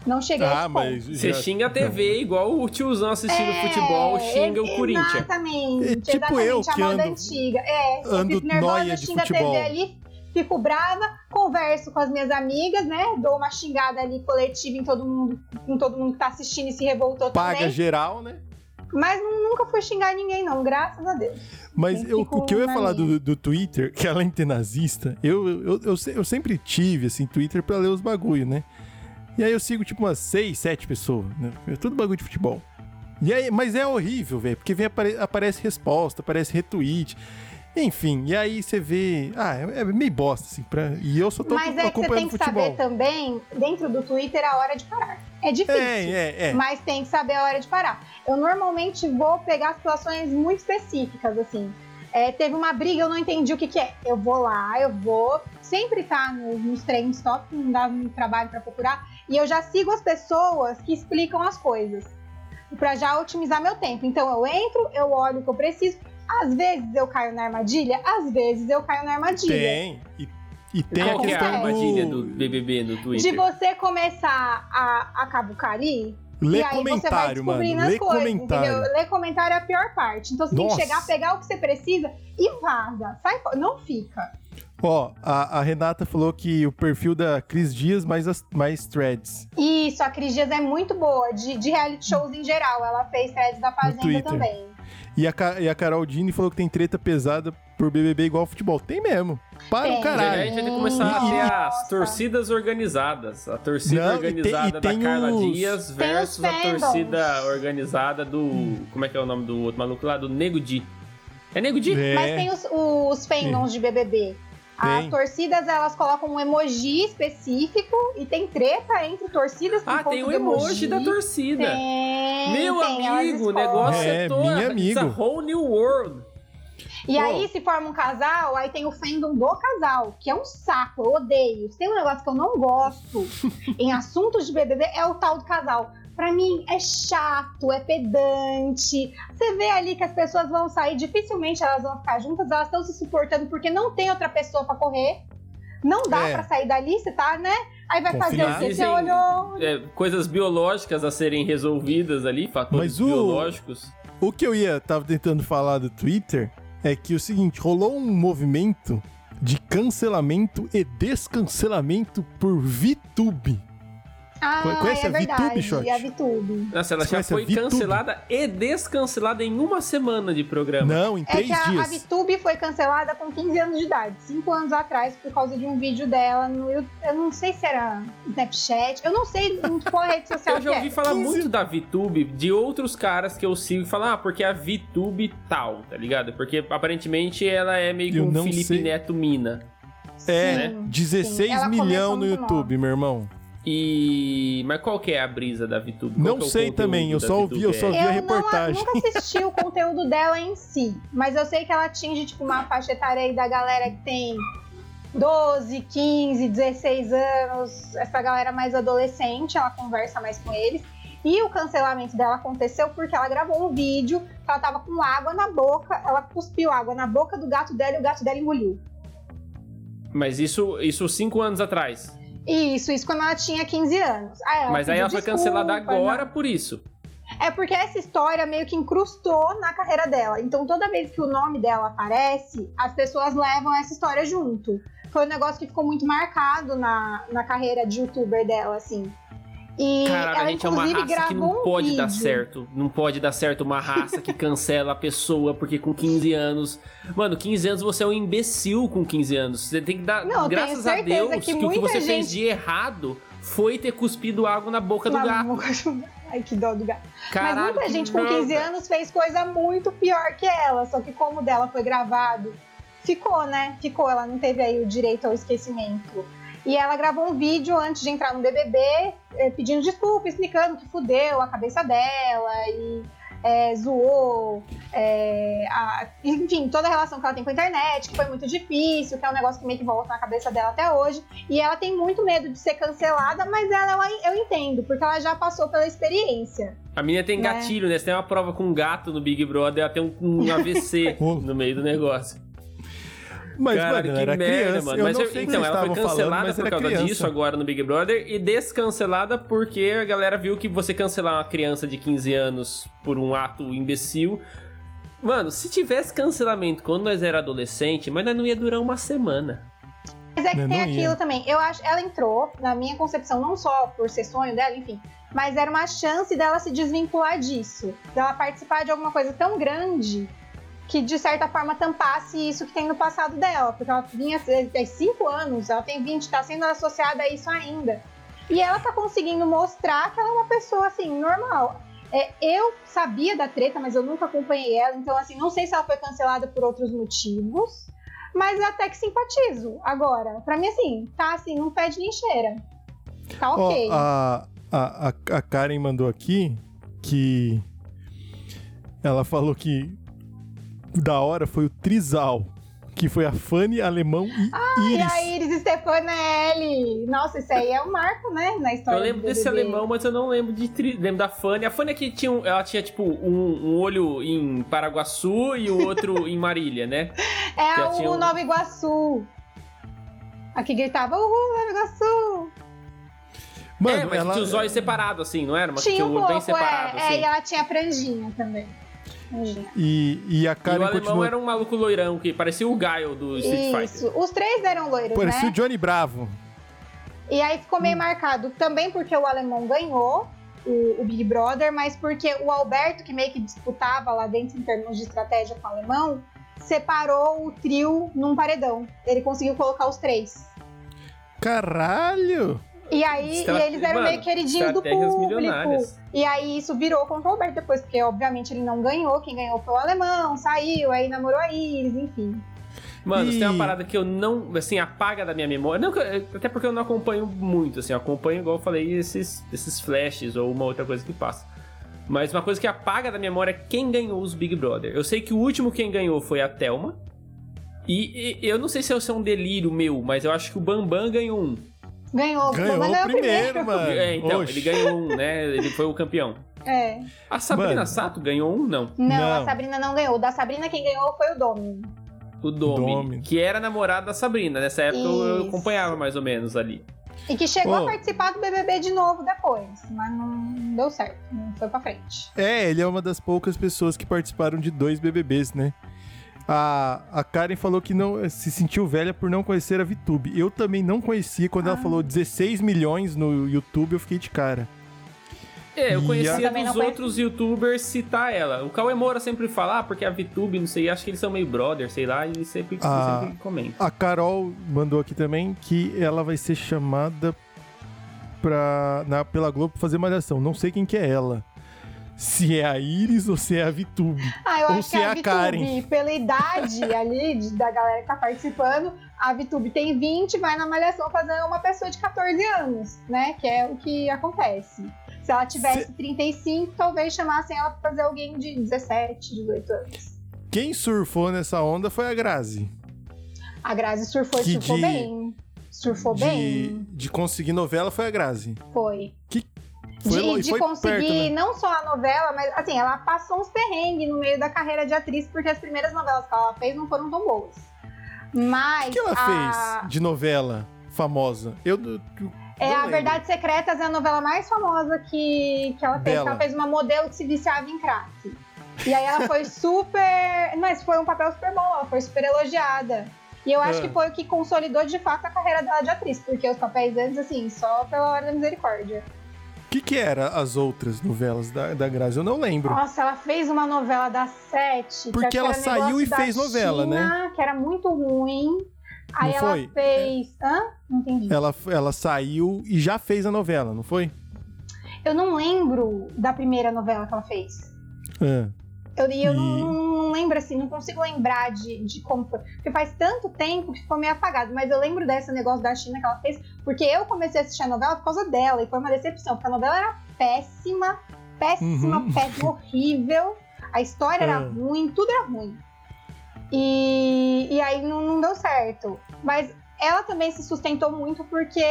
Não cheguei a Ah, ponto. mas. Você já- xinga a TV igual o tiozão assistindo É, futebol xinga o Corinthians. Exatamente. É tipo exatamente, eu a que moda ando- antiga. É, eu ando fico nervosa, eu xingo a futebol. TV ali, fico brava, converso com as minhas amigas, né? Dou uma xingada ali coletiva em todo mundo, em todo mundo que tá assistindo e se revoltou Paga também. geral, né? Mas nu- nunca fui xingar ninguém, não, graças a Deus. Mas Eu o que eu ia falar do, do Twitter, que além de ter nazista, eu, eu, eu, eu sempre tive, assim, Twitter pra ler os bagulho, né? E aí eu sigo, tipo, umas seis, sete pessoas, né? É tudo bagulho de futebol. E aí, mas é horrível, velho, porque vem, apare- aparece resposta, aparece retweet. Enfim, e aí você vê. Ah, é, é meio bosta, assim. Pra, e eu só tô Mas é que você tem que futebol. saber também, dentro do Twitter, a hora de parar. É difícil. É, é, é. mas tem que saber a hora de parar. Eu normalmente vou pegar situações muito específicas, assim. É, teve uma briga, eu não entendi o que, que é. Eu vou lá, eu vou. Sempre tá no- nos trends top, não dá muito trabalho pra procurar. E eu já sigo as pessoas que explicam as coisas. Pra já otimizar meu tempo. Então eu entro, eu olho o que eu preciso. Às vezes eu caio na armadilha, às vezes eu caio na armadilha. Tem. E, e tem Qual a que é a questão armadilha do... do BBB no Twitter? De você começar a, a cavucar ali, Lê e aí você vai comentário, mano. descobrindo as Lê coisas, comentário. entendeu? Ler comentário é a pior parte. Então você tem Nossa. que chegar, pegar o que você precisa e vaza. Sai, não fica. Ó, a, a Renata falou que o perfil da Cris Dias mais, as, mais threads. Isso, a Cris Dias é muito boa, de, de reality shows em geral. Ela fez threads da Fazenda também. E a, e a Carol Dini falou que tem treta pesada por BBB igual futebol. Tem mesmo. Para tem. o caralho. A gente vai ter que começar a ter as torcidas organizadas. A torcida Não, organizada e tem, e da Carla os... Dias versus a torcida organizada do. Como é que é o nome do outro maluco lá? Do Nego Di. É Nego Di? É. Mas tem os, os fandoms de BBB. As torcidas, elas colocam um emoji específico e tem treta entre torcidas por Ah, tem o emoji, emoji da torcida. Tem, Meu tem, amigo, o negócio é, é todo. Minha amigo. It's a whole new world. E Pô. aí, se forma um casal, aí tem o fandom do casal, que é um saco, eu odeio. Se tem um negócio que eu não gosto em assuntos de BBB, é o tal do casal. Pra mim é chato, é pedante. Você vê ali que as pessoas vão sair, dificilmente elas vão ficar juntas, elas estão se suportando porque não tem outra pessoa para correr. Não dá é. para sair dali, você tá, né? Aí vai fazer o que você olhou. É, coisas biológicas a serem resolvidas ali, fatores Mas o, biológicos. O que eu ia tava tentando falar do Twitter é que o seguinte, rolou um movimento de cancelamento e descancelamento por VTube. Ah, conhece é a verdade, VTube, Shot? a VTube. Nossa, ela Você já foi cancelada e descancelada em uma semana de programa. Não, em é três é que dias. A, VTube foi cancelada com 15 anos de idade, 5 anos atrás, por causa de um vídeo dela no Eu não sei se era Snapchat, eu não sei qual rede social Eu já ouvi é. falar 15... muito da VTube de outros caras que eu sigo e falar, ah, porque a VTube tal, tá ligado? Porque aparentemente ela é meio que um Felipe sei. Neto Mina. É, né? 16 milhões no YouTube, meu irmão. E. Mas qual que é a brisa da VTube? Não é sei também, eu só ouvi, eu só vi a reportagem. Eu nunca assisti o conteúdo dela em si, mas eu sei que ela atinge tipo uma faixa etária aí da galera que tem 12, 15, 16 anos, essa galera mais adolescente, ela conversa mais com eles. E o cancelamento dela aconteceu porque ela gravou um vídeo que ela tava com água na boca, ela cuspiu água na boca do gato dela e o gato dela engoliu. Mas isso, isso cinco anos atrás? Isso, isso quando ela tinha 15 anos. Aí Mas aí ela foi cancelada agora por isso. É porque essa história meio que incrustou na carreira dela. Então toda vez que o nome dela aparece, as pessoas levam essa história junto. Foi um negócio que ficou muito marcado na, na carreira de youtuber dela, assim. E a gente é uma raça que não pode dar certo. Não pode dar certo uma raça que cancela a pessoa porque com 15 anos. Mano, 15 anos você é um imbecil com 15 anos. Você tem que dar. Não, graças a Deus que, que o que você gente... fez de errado foi ter cuspido água na boca na do gato. Boca Ai, que dó do gato. Caralho, Mas muita gente com 15 anos fez coisa muito pior que ela. Só que como dela foi gravado, ficou, né? Ficou. Ela não teve aí o direito ao esquecimento. E ela gravou um vídeo antes de entrar no BBB, eh, pedindo desculpa, explicando que fudeu a cabeça dela e é, zoou, é, a, enfim, toda a relação que ela tem com a internet, que foi muito difícil, que é um negócio que meio que volta na cabeça dela até hoje. E ela tem muito medo de ser cancelada, mas ela eu, eu entendo, porque ela já passou pela experiência. A minha tem né? gatilho, né? Você tem uma prova com um gato no Big Brother, ela tem um, um AVC no meio do negócio. Mas, Cara, mano, era merda, criança. Mano. Mas eu, então, ela foi cancelada falando, por causa criança. disso agora no Big Brother e descancelada porque a galera viu que você cancelar uma criança de 15 anos por um ato imbecil. Mano, se tivesse cancelamento quando nós era adolescente, mas não ia durar uma semana. Mas é que tem aquilo também. Eu acho, ela entrou, na minha concepção, não só por ser sonho dela, enfim, mas era uma chance dela se desvincular disso, dela participar de alguma coisa tão grande que de certa forma tampasse isso que tem no passado dela, porque ela vinha há 5 anos, ela tem 20, está sendo associada a isso ainda. E ela tá conseguindo mostrar que ela é uma pessoa assim, normal. É, eu sabia da treta, mas eu nunca acompanhei ela, então assim, não sei se ela foi cancelada por outros motivos, mas até que simpatizo. Agora, para mim assim, tá assim, não pede nem cheira. Tá ok. Oh, a, a, a Karen mandou aqui que ela falou que da hora foi o Trizal. Que foi a Fanny, Alemão e ah, Iris. E a Iris Stefanelli. Nossa, isso aí é um marco, né? Na história Eu lembro desse alemão, mas eu não lembro de tri... lembro da Fanny. A Fanny aqui tinha, um, ela tinha tipo um, um, olho em Paraguaçu e o outro em Marília, né? É o um... Nova Iguaçu. Aqui gritava, uhul, Nova Iguaçu. Mano, é, mas ela... tinha os olhos separados, assim, não era? Mas tinha, tinha um o olho pouco, bem separado, é, assim. É, e ela tinha franjinha também. E, e a Karen e o alemão continua... era um maluco loirão, que parecia o Gaio do Street Fighter. Isso, os três eram loiros, Parecia né? o Johnny Bravo. E aí ficou meio hum. marcado também porque o alemão ganhou o, o, Big Brother, mas porque o Alberto, que meio que disputava lá dentro em termos de estratégia com o alemão, separou o trio num paredão. Ele conseguiu colocar os três. Caralho! E aí e eles eram Mano, meio queridinhos do público. E aí isso virou contra o Alberto depois, porque obviamente ele não ganhou, quem ganhou foi o alemão, saiu, aí namorou a Iris, enfim. Mano, e... tem uma parada que eu não, assim, apaga da minha memória. Não, até porque eu não acompanho muito, assim, eu acompanho, igual eu falei, esses, esses flashes ou uma outra coisa que passa. Mas uma coisa que apaga da memória é quem ganhou os Big Brother. Eu sei que o último quem ganhou foi a Thelma. E, e eu não sei se é um delírio meu, mas eu acho que o Bambam ganhou um. Ganhou, ganhou o primeiro, primeiro, mano. É, então, Oxi. ele ganhou um, né? Ele foi o campeão. É. A Sabrina mano. Sato ganhou um, não? não? não? a Sabrina não ganhou. Da Sabrina quem ganhou foi o Domi. O Domi, Domi. que era namorado da Sabrina. Nessa época Isso. eu acompanhava mais ou menos ali. E que chegou oh. a participar do BBB de novo depois, mas não deu certo, não foi pra frente. É, ele é uma das poucas pessoas que participaram de dois BBBs, né? A, a Karen falou que não se sentiu velha por não conhecer a VTube. Eu também não conhecia quando ah. ela falou 16 milhões no YouTube, eu fiquei de cara. É, eu conhecia a... dos outros youtubers citar ela. O Cauê Moura sempre fala, ah, porque a VTube, não sei, acho que eles são meio brother, sei lá, e sempre, a... sempre comenta. A Carol mandou aqui também que ela vai ser chamada pra, na, pela Globo pra fazer malhação. Não sei quem que é ela se é a Iris ou se é a Vitube. Ah, eu ou acho se que é a, a Karen. Pela idade ali de, da galera que tá participando, a Vitube tem 20, vai na malhação fazer uma pessoa de 14 anos, né? Que é o que acontece. Se ela tivesse se... 35, talvez chamassem ela pra fazer alguém de 17, 18 anos. Quem surfou nessa onda foi a Grazi. A Grazi surfou, que surfou de... bem. Surfou de... bem. De conseguir novela foi a Grazi. Foi. Que foi, de, de conseguir perto, né? não só a novela, mas assim, ela passou uns perrengues no meio da carreira de atriz, porque as primeiras novelas que ela fez não foram tão boas. Mas. O que ela a... fez de novela famosa? Eu. eu é, A Verdade Secretas é a novela mais famosa que, que ela fez. Ela fez uma modelo que se viciava em crack. E aí ela foi super. Mas foi um papel super bom, ela foi super elogiada. E eu acho ah. que foi o que consolidou de fato a carreira dela de atriz, porque os papéis antes, assim, só pela hora da misericórdia que, que era as outras novelas da, da Grazi? Eu não lembro. Nossa, ela fez uma novela da Sete. Porque ela saiu e fez novela, né? China, né? Que era muito ruim. Aí não ela foi? fez. Hã? Não entendi. Ela, ela saiu e já fez a novela, não foi? Eu não lembro da primeira novela que ela fez. É. Eu, eu e... não, não, lembro assim, não consigo lembrar de, de como foi. Porque faz tanto tempo que ficou meio apagado. Mas eu lembro desse negócio da China que ela fez, porque eu comecei a assistir a novela por causa dela. E foi uma decepção, porque a novela era péssima, péssima, uhum. péssima, horrível. A história era é. ruim, tudo era ruim. E, e aí não, não deu certo. Mas ela também se sustentou muito porque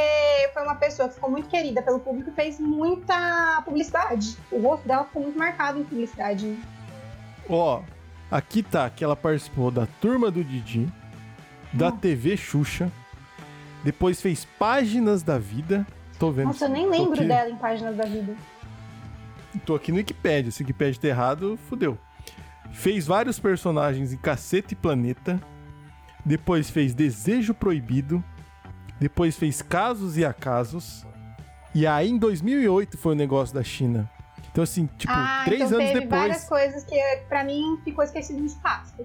foi uma pessoa que ficou muito querida pelo público e fez muita publicidade. O rosto dela ficou muito marcado em publicidade. Ó, aqui tá que ela participou da Turma do Didi, da hum. TV Xuxa, depois fez Páginas da Vida. Tô vendo. Nossa, eu nem lembro aqui... dela em Páginas da Vida. Tô aqui no Wikipedia. Se o Wikipedia tá errado, fudeu. Fez vários personagens em Caceta e Planeta. Depois fez Desejo Proibido. Depois fez Casos e Acasos. E aí em 2008 foi o negócio da China. Então, assim, tipo, ah, três então anos teve depois. várias coisas que pra mim ficou esquecido no espaço.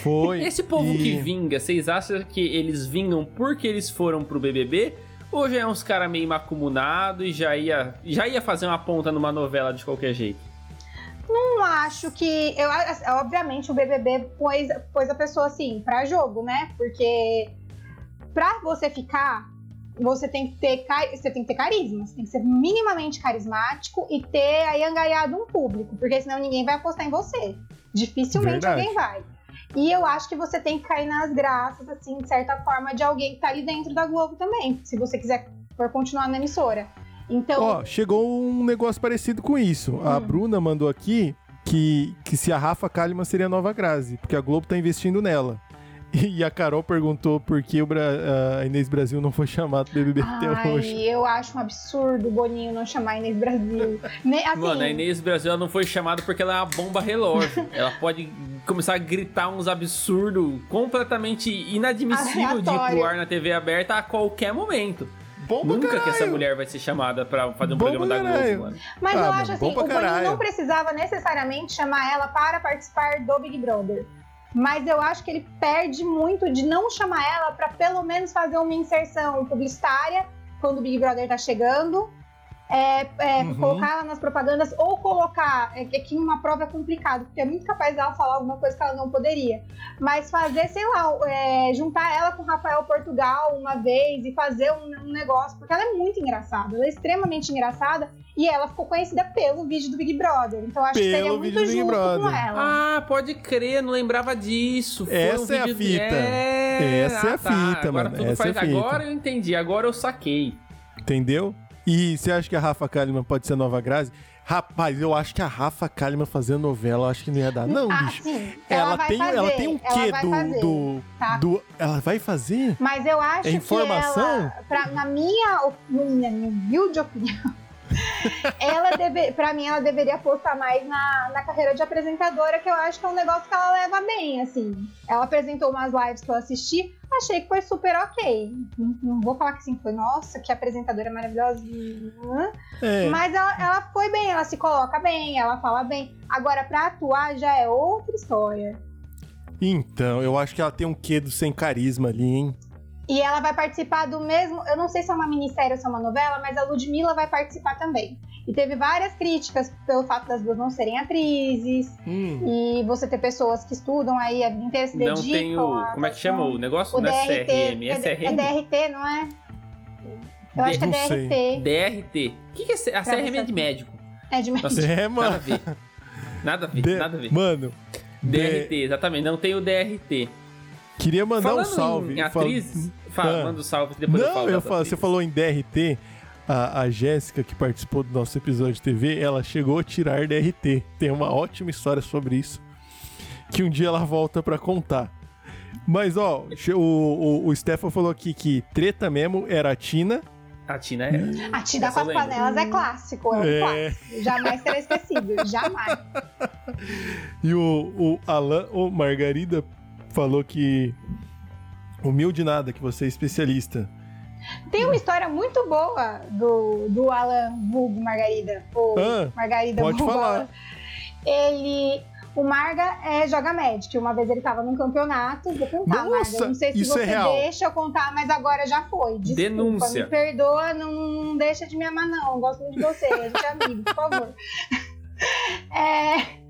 Foi. Esse povo e... que vinga, vocês acham que eles vingam porque eles foram pro BBB? Ou já é uns caras meio macumunados e já ia, já ia fazer uma ponta numa novela de qualquer jeito? Não acho que. Eu, obviamente, o BBB pôs, pôs a pessoa assim, pra jogo, né? Porque pra você ficar você tem que ter você tem que ter carisma, você tem que ser minimamente carismático e ter aí angaiado um público, porque senão ninguém vai apostar em você. Dificilmente Verdade. alguém vai. E eu acho que você tem que cair nas graças, assim, de certa forma, de alguém que tá ali dentro da Globo também, se você quiser for continuar na emissora. Então. Ó, chegou um negócio parecido com isso. Hum. A Bruna mandou aqui que, que se a Rafa Kalimann seria a nova Grazi, porque a Globo tá investindo nela. E a Carol perguntou por que o Bra a Inês Brasil não foi chamada BBB Ai, até hoje. eu acho um absurdo o Boninho não chamar a Inês Brasil. assim... Mano, a Inês Brasil ela não foi chamada porque ela é uma bomba relógio. ela pode começar a gritar uns absurdos completamente inadmissível de ir pro ar na TV aberta a qualquer momento. Bom pra Nunca que caralho. essa mulher vai ser chamada pra fazer um Bom programa pra da caralho. Globo, mano. Mas Ah, eu mano, acho assim, o Boninho caralho. não precisava necessariamente chamar ela para participar do Big Brother. Mas eu acho que ele perde muito de não chamar ela para pelo menos fazer uma inserção publicitária quando o Big Brother tá chegando. É, é, Uhum. Colocar ela nas propagandas ou colocar. É que aqui uma prova é complicado, porque é muito capaz dela falar alguma coisa que ela não poderia. Mas fazer, sei lá, é, juntar ela com o Rafael Portugal uma vez e fazer um, um negócio, porque ela é muito engraçada, ela é extremamente engraçada e ela ficou conhecida pelo vídeo do Big Brother. Então eu acho que Pelo seria muito junto com ela. Ah, pode crer, não lembrava disso. Foi Essa um é a vídeo- fita. É... Essa é a ah, tá. fita, agora mano. Tudo Essa é a faz... fita. Agora eu entendi, agora eu saquei. Entendeu? E você acha que a Rafa Kalimann pode ser nova Grazi? Rapaz, eu acho que a Rafa Kalimann fazendo novela, eu acho que não ia dar. Não, ah, bicho. sim, Ela, vai tem, fazer, ela tem um ela quê do, fazer, do, tá? do. Ela vai fazer? Mas eu acho É informação? que ela, pra, na minha, op- minha, minha humilde opinião, ela deve, pra mim ela deveria apostar mais na, na carreira de apresentadora, que eu acho que é um negócio que ela leva bem, assim. Ela apresentou umas lives que eu assisti, achei que foi super ok. Não, vou falar que assim, foi, nossa, que apresentadora maravilhosa. É. Mas ela, ela foi bem, ela se coloca bem, ela fala bem. Agora, pra atuar já é outra história. Então, eu acho que ela tem um quê do sem carisma ali, hein? E ela vai participar do mesmo. Eu não sei se é uma minissérie ou se é uma novela, mas a Ludmilla vai participar também. E teve várias críticas pelo fato das duas não serem atrizes. Hum. E você ter pessoas que estudam aí a vida inteira, se Não dedicam. tem o. Como é que chama o negócio? O não é DRT. CRM, é é, é CRM? DRT, não é? Eu acho que é Não sei. DRT. DRT. O que, que é a Pra CRM é de médico? É de Nossa, É, Nada a mano. ver. Nada a ver, De- nada a ver. Mano, DRT, exatamente, não tem o DRT. Queria mandar Falando um salve. em fala, Ah. manda o salve, depois eu Não, falo eu das falo, você falou em DRT. A, a Jéssica, que participou do nosso episódio de TV, ela chegou a tirar DRT. Tem uma ótima história sobre isso. Que um dia ela volta pra contar. Mas, ó, o, o, o Stefan falou aqui que treta mesmo era a Tina. A Tina é. A Tida Essa com eu as lembro. panelas é clássico, é um É. clássico. Jamais será esquecido, jamais. E o, o Alan, o Margarida, falou que. Humilde nada, que você é especialista. Tem uma história muito boa do, do Alan Vulgo Margarida. O Ah, Margarida pode Vulgo falar. Alan. Ele. O Marga é, joga Magic. Uma vez ele tava num campeonato. Vou contar, Nossa, Marga. Não sei se isso você é real. deixa eu contar, mas agora já foi. Desculpa, Denúncia. Me perdoa, não, não deixa de me amar, não. Eu Gosto muito de você. A gente é amigo, por favor. É,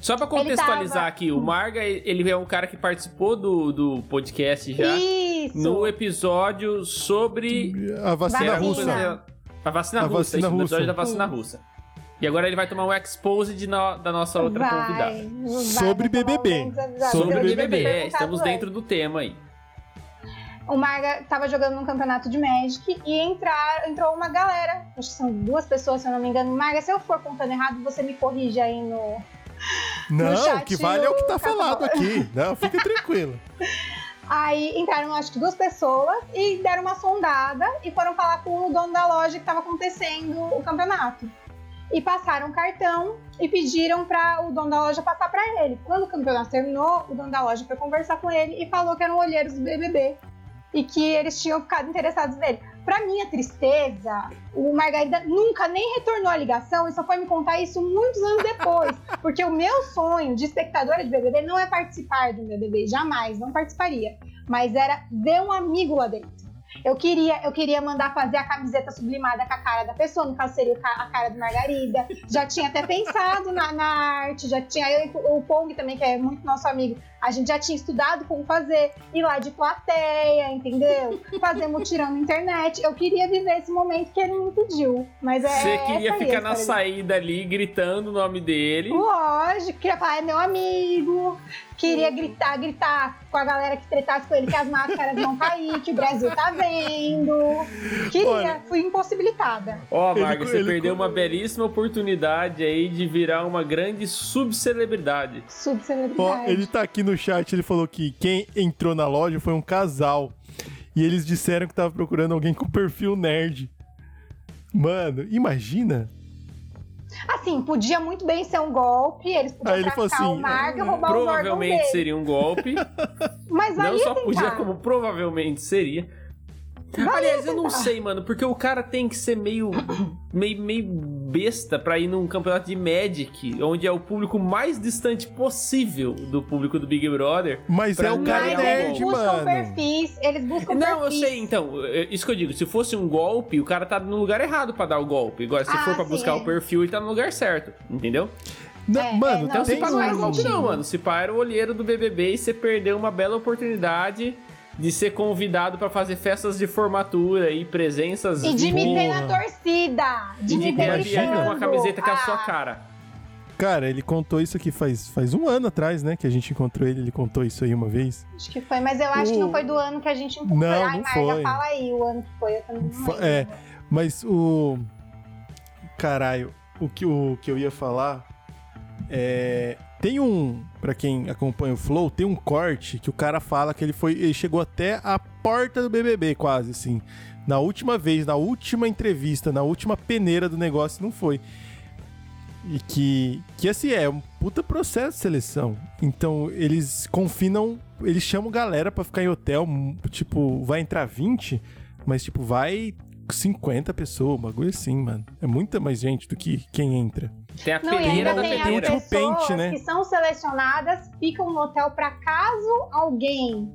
Só pra contextualizar tava- aqui, o Marga, ele é um cara que participou do, do podcast já. isso. No episódio sobre. A vacina russa. A vacina A russa, vacina isso, no episódio da vacina russa. E agora ele vai tomar um expose de no- da nossa outra vai, convidada. vai, Sobre BBB. um. Sobre ter BBB, é, perguntado estamos dentro do tema aí. o Marga tava jogando num campeonato de Magic e entrar, entrou uma galera, acho que são duas pessoas, se eu não me engano. Marga, se eu for contando errado, você me corrige aí no. Não, o que vale é o que tá falado aqui. Não, fica tranquilo. Aí entraram, acho que duas pessoas e deram uma sondada e foram falar com o dono da loja que estava acontecendo o campeonato. E passaram o cartão e pediram para o dono da loja passar para ele. Quando o campeonato terminou, o dono da loja foi conversar com ele e falou que eram olheiros do BBB e que eles tinham ficado interessados nele. Para minha tristeza, o Margarida nunca nem retornou a ligação e só foi me contar isso muitos anos depois. Porque o meu sonho de espectadora de BBB não é participar um BBB, jamais, não participaria. Mas era ver um amigo lá dentro. Eu queria, eu queria mandar fazer a camiseta sublimada com a cara da pessoa, no caso seria a cara do Margarida. Já tinha até pensado na, na arte, já tinha eu o Pong também, que é muito nosso amigo. A gente já tinha estudado como fazer, ir lá de plateia, entendeu? Fazer mutirão na internet. Eu queria viver esse momento que ele me pediu. Mas é. Você queria aí ficar na saída ali, gritando o nome dele. Lógico, queria falar, é meu amigo. Queria gritar, gritar com a galera que tretasse com ele que as máscaras vão cair, que o Brasil tá vendo. Queria, Olha. fui impossibilitada. Ó, Ele Marga, você ele perdeu co- uma belíssima oportunidade aí de virar uma grande subcelebridade. Ó, Subcelebridade. ele tá aqui no chat, ele falou que quem entrou na loja foi um casal. E eles disseram que tava procurando alguém com perfil nerd. Mano, imagina. Assim, podia muito bem ser um golpe, eles podiam Aí ele falou assim, o Marga e roubar Provavelmente seria um golpe. Mas não só podia, tentar. como provavelmente seria. Vale Aliás, eu não tentar. sei, mano, porque o cara tem que ser meio, meio, meio besta pra ir num campeonato de Magic, onde é o público mais distante possível do público do Big Brother. Mas é o cara Mas um eles nerd, buscam mano. perfis, eles buscam Não, eu perfis. sei, então, é isso que eu digo, se fosse um golpe, o cara tá no lugar errado pra dar o golpe. Agora, se Ah, for pra sim, buscar é. o perfil, ele tá no lugar certo, entendeu? Não, É, mano, é, não, Então, tem se pá, não era golpe, não, mano. Se pá, era o olheiro do BBB e você perdeu uma bela oportunidade de ser convidado pra fazer festas de formatura e presenças. E de me VIP, ver na torcida. De E me de ter com a camiseta com a sua Ah, cara. Cara, ele contou isso aqui faz, faz um ano atrás, né? Que a gente encontrou ele, ele contou isso aí uma vez. Acho que foi, mas eu acho que não O- foi do ano que a gente encontrou. Não, Ai, não Marga, foi. fala aí o ano que foi, eu também não lembro. é. Mas o. Caralho, o que, o que eu ia falar é. Tem um, Pra quem acompanha o Flow, tem um corte que o cara fala que ele foi, ele chegou até a porta do BBB quase assim. Na última vez, na última entrevista, na última peneira do negócio não foi. E que que assim é um puta processo de seleção. Então, eles confinam, eles chamam galera pra ficar em hotel, tipo, vai entrar 20, mas tipo, vai 50 pessoas, um bagulho assim, mano. É muita mais gente do que quem entra. Tem a Não, e peneira da tem as peneira. pente, né? que são selecionadas, ficam no hotel pra caso alguém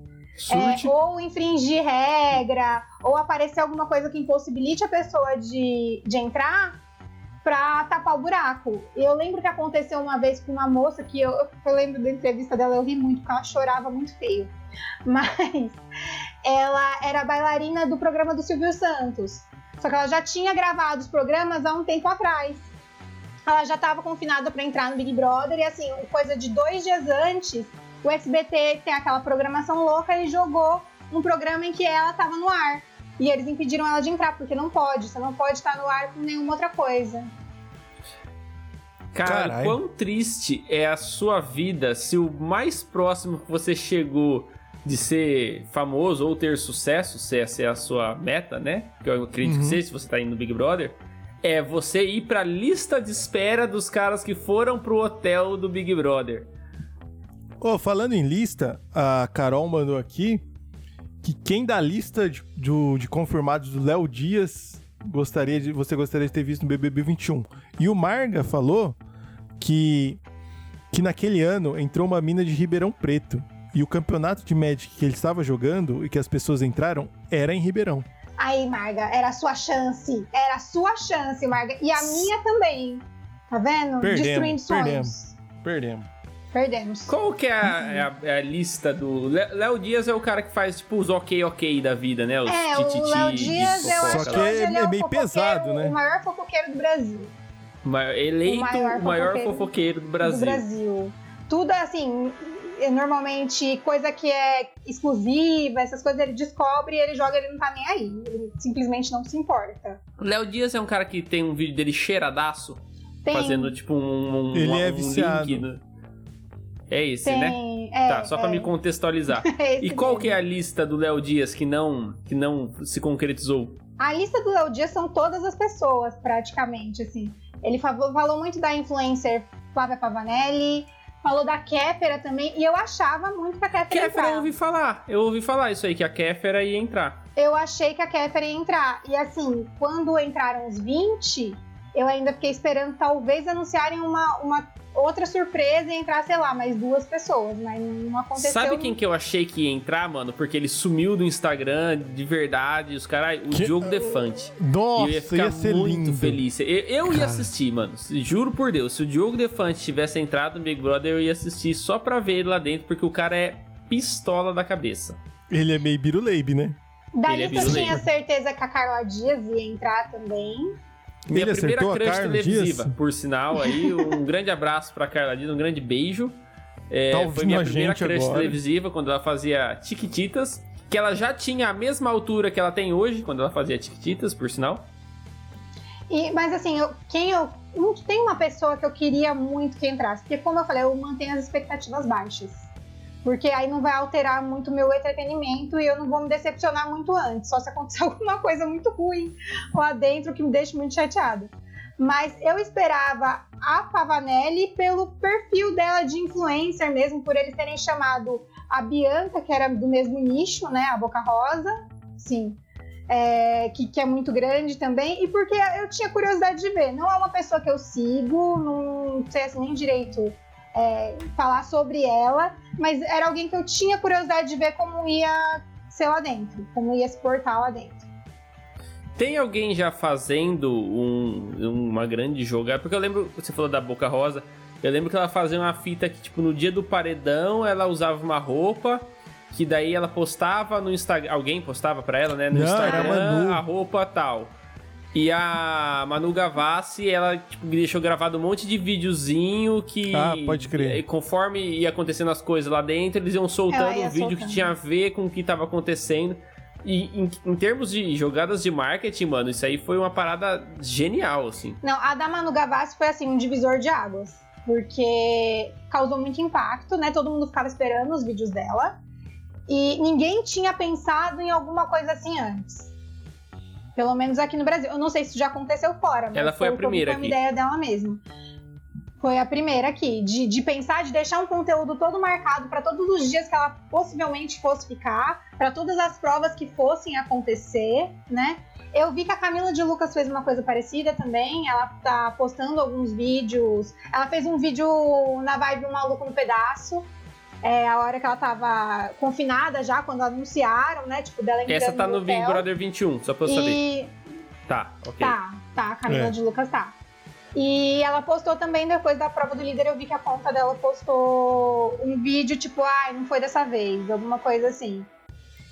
é, ou infringir regra, ou aparecer alguma coisa que impossibilite a pessoa de, de entrar pra tapar o buraco. Eu lembro que aconteceu uma vez com uma moça que eu, eu lembro da entrevista dela, eu ri muito, porque ela chorava muito feio. Mas ela era bailarina do programa do Silvio Santos. Só que ela já tinha gravado os programas há um tempo atrás. Ela já estava confinada para entrar no Big Brother e assim, coisa de dois dias antes, o SBT tem aquela programação louca e jogou um programa em que ela estava no ar. E eles impediram ela de entrar, porque não pode, você não pode estar no ar com nenhuma outra coisa. Cara, Caralho. quão triste é a sua vida se o mais próximo que você chegou de ser famoso ou ter sucesso, se essa é a sua meta, né? Que eu acredito Uhum. que seja, se você tá indo no Big Brother, é você ir pra lista de espera dos caras que foram pro hotel do Big Brother. Ô, falando em lista, a Carol mandou aqui que quem da lista de, do- de confirmados do Léo Dias gostaria de, você gostaria de ter visto no BBB 21. E o Marga falou que, que naquele ano entrou uma mina de Ribeirão Preto. E o campeonato de Magic que ele estava jogando e que as pessoas entraram era em Ribeirão. Aí, Marga, era a sua chance. Era a sua chance, Marga. E a minha também. Tá vendo? Perdemos, Destruindo sonhos. perdemos. Perdemos. Perdemos. Qual que é a, é a- é a lista do... Lé- Léo Dias é o cara que faz, tipo, os ok-ok da vida, né? Os É, o tititi Léo de Dias, eu acho Só que é- ele é é, o meio fofoqueiro, pesado, né? o maior fofoqueiro do Brasil. Ma- Eleito O maior o maior fofoqueiro fofoqueiro do Do Brasil. Brasil. Tudo assim, é normalmente coisa que é exclusiva, essas coisas ele descobre e ele joga, ele não tá nem aí. Ele simplesmente não se importa. Léo Dias é um cara que tem um vídeo dele cheiradaço, Tem, fazendo tipo um, um, Ele um- é um viciado. link. É esse, tem. né? É, tá, só pra é, me contextualizar. é E qual mesmo. que é a lista do Léo Dias que não, que não se concretizou? A lista do Léo Dias são todas as pessoas, praticamente, assim. Ele falou, falou muito da influencer Flávia Pavanelli, falou da Kéfera também, e eu achava muito que a Kéfera ia Kéfera eu entrar. ouvi falar. Eu ouvi falar isso aí, que a Kéfera ia entrar. Eu achei que a Kéfera ia entrar. E assim, quando entraram os 20, eu ainda fiquei esperando talvez anunciarem uma, uma outra surpresa e entrar, sei lá, mais duas pessoas, mas não aconteceu. Sabe quem que eu achei que ia entrar, mano? Porque ele sumiu do Instagram de verdade, os caras. O Que- Diogo Defante. Nossa, eu ia ficar ser muito lindo. feliz. Eu, eu ia assistir, mano. Juro por Deus. Se o Diogo Defante tivesse entrado no Big Brother, eu ia assistir só pra ver ele lá dentro, porque o cara é pistola da cabeça. Ele é meio biruleibe, né? Da Ele é eu tinha certeza que a Carla Dias ia entrar também. Minha Ele primeira crush Carla televisiva, Dias? por sinal. Aí, um grande abraço pra Carla Dias, um grande beijo. É, Tá foi minha primeira gente crush agora. televisiva quando ela fazia Tiquititas. Que ela já tinha a mesma altura que ela tem hoje, quando ela fazia Tiquititas, por sinal. E, mas assim, eu, quem eu. Não tem uma pessoa que eu queria muito que entrasse. Porque, como eu falei, eu mantenho as expectativas baixas. Porque aí não vai alterar muito meu entretenimento e eu não vou me decepcionar muito antes. Só se acontecer alguma coisa muito ruim lá dentro que me deixe muito chateada. Mas eu esperava a Pavanelli pelo perfil dela de influencer mesmo, por eles terem chamado a Bianca, que era do mesmo nicho, né? A Boca Rosa. Sim. é, que, que, é muito grande também, e porque eu tinha curiosidade de ver. Não é uma pessoa que eu sigo, não sei assim nem direito é, falar sobre ela, mas era alguém que eu tinha curiosidade de ver como ia ser lá dentro, como ia se portar lá dentro. Tem alguém já fazendo um, uma grande jogada? Porque eu lembro, você falou da Boca Rosa, eu lembro que ela fazia uma fita que, tipo, no dia do paredão, ela usava uma roupa que daí ela postava no Instagram. Alguém postava pra ela, né? No Não, Instagram a roupa tal. E a Manu Gavassi, ela tipo, deixou gravado um monte de videozinho que. Ah, pode crer. Conforme ia acontecendo as coisas lá dentro, eles iam soltando o um vídeo soltando. que tinha a ver com o que tava acontecendo. E em, em, termos de jogadas de marketing, mano, isso aí foi uma parada genial, assim. Não, a da Manu Gavassi foi assim, um divisor de águas. Porque causou muito impacto, né? Todo mundo ficava esperando os vídeos dela. E ninguém tinha pensado em alguma coisa assim antes. Pelo menos aqui no Brasil. Eu não sei se já aconteceu fora, mas ela foi, a primeira foi uma ideia dela mesmo. Foi a primeira aqui, de, de pensar, de deixar um conteúdo todo marcado para todos os dias que ela possivelmente fosse ficar, para todas as provas que fossem acontecer, né? Eu vi que a Camila de Lucas fez uma coisa parecida também. Ela tá postando alguns vídeos. Ela fez um vídeo na vibe Um Maluco no Pedaço, é, a hora que ela tava confinada já, quando anunciaram, né? Tipo, dela Essa tá no, no Big Brother 21, só pra eu saber. E... Tá, ok. Tá, tá, a Camila é. de Lucas tá. E ela postou também, depois da prova do líder, eu vi que a conta dela postou um vídeo, tipo, ai, ah, não foi dessa vez, alguma coisa assim.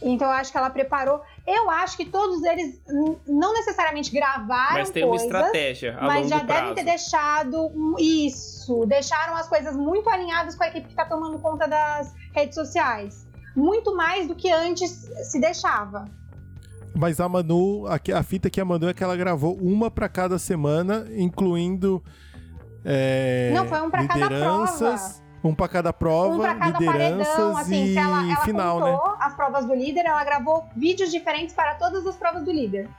Então eu acho que ela preparou. Eu acho que todos eles não necessariamente gravaram Mas tem coisas, uma estratégia a Mas já prazo. devem ter deixado isso. Deixaram as coisas muito alinhadas com a equipe que está tomando conta das redes sociais. Muito mais do que antes se deixava. Mas a Manu, a, a fita que a Manu é que ela gravou uma para cada semana, incluindo. É, não, foi um para cada prova. Um pra cada prova, um pra cada lideranças paredão, assim, e ela, ela final, né? as provas do líder, ela gravou vídeos diferentes para todas as provas do líder.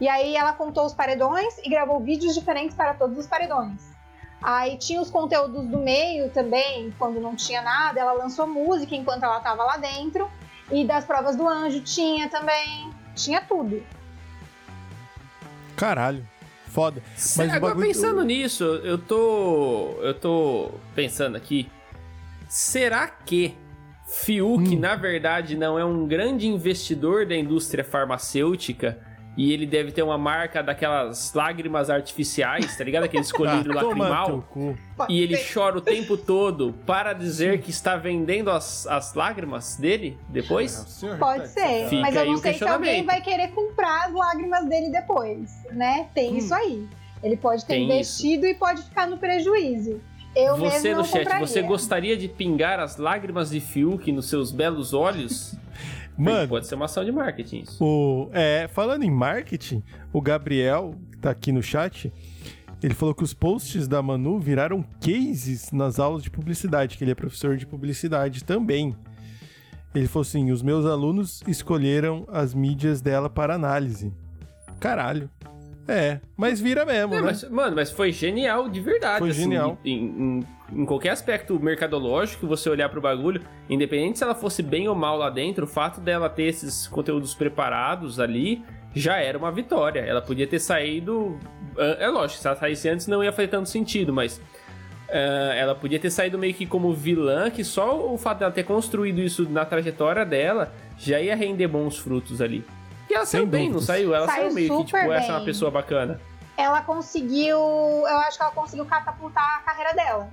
E aí ela contou os paredões e gravou vídeos diferentes para todos os paredões. Aí tinha os conteúdos do meio também, quando não tinha nada, ela lançou música enquanto ela estava lá dentro. E das provas do anjo tinha também. Tinha tudo. Caralho. Foda. Mas Agora, bagulho... pensando nisso, eu tô. Eu tô pensando aqui. Será que Fiuk, hum. na verdade, não é um grande investidor da indústria farmacêutica? E ele deve ter uma marca daquelas lágrimas artificiais, tá ligado? Aquele escolhido ah, lacrimal. E ele chora o tempo todo para dizer que está vendendo as, as lágrimas dele depois? Pode ser, Fica mas eu não sei se alguém vai querer comprar as lágrimas dele depois, né? Tem hum. isso aí. Ele pode ter Tem investido isso. e pode ficar no prejuízo. Eu você no chat, compraria. você gostaria de pingar as lágrimas de Fiuk nos seus belos olhos? Mano, pode ser uma ação de marketing. Isso. O, é, falando em marketing, o Gabriel, que tá aqui no chat, ele falou que os posts da Manu viraram cases nas aulas de publicidade, que ele é professor de publicidade também. Ele falou assim: os meus alunos escolheram as mídias dela para análise. Caralho. É, mas vira mesmo, é, né? Mas, mano, mas foi genial de verdade. Foi assim, genial. Em, em, em, qualquer aspecto mercadológico, você olhar pro bagulho, independente se ela fosse bem ou mal lá dentro, o fato dela ter esses conteúdos preparados ali já era uma vitória. Ela podia ter saído. É lógico, se ela saísse antes não ia fazer tanto sentido, mas. Uh, ela podia ter saído meio que como vilã, que só o fato dela ter construído isso na trajetória dela já ia render bons frutos ali. E ela Sem saiu bem, não saiu? Ela saiu, saiu meio que, tipo, bem. essa é uma pessoa bacana. Ela conseguiu. Eu acho que ela conseguiu catapultar a carreira dela.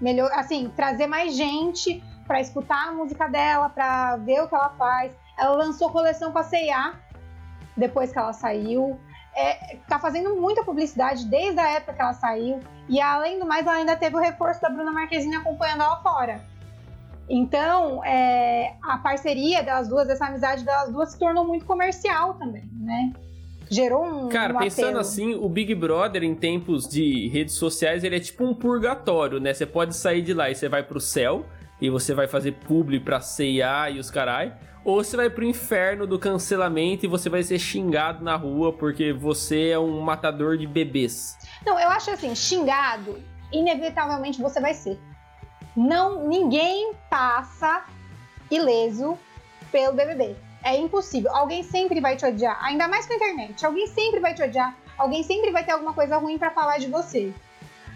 Melhor, assim, trazer mais gente para escutar a música dela, para ver o que ela faz. Ela lançou coleção com a C&A depois que ela saiu. É, tá fazendo muita publicidade desde a época que ela saiu. E além do mais, ela ainda teve o reforço da Bruna Marquezine acompanhando ela fora. Então, é, a parceria das duas, essa amizade das duas se tornou muito comercial também, né? Gerou um. Cara, um pensando assim, o Big Brother em tempos de redes sociais, ele é tipo um purgatório, né? Você pode sair de lá e você vai pro céu, e você vai fazer publi pra CIA e os carai. Ou você vai pro inferno do cancelamento e você vai ser xingado na rua porque você é um matador de bebês. Não, eu acho assim, xingado, inevitavelmente você vai ser não ninguém passa ileso pelo BBB. É impossível. Alguém sempre vai te odiar. Ainda mais com a internet. Alguém sempre vai te odiar. Alguém sempre vai ter alguma coisa ruim para falar de você.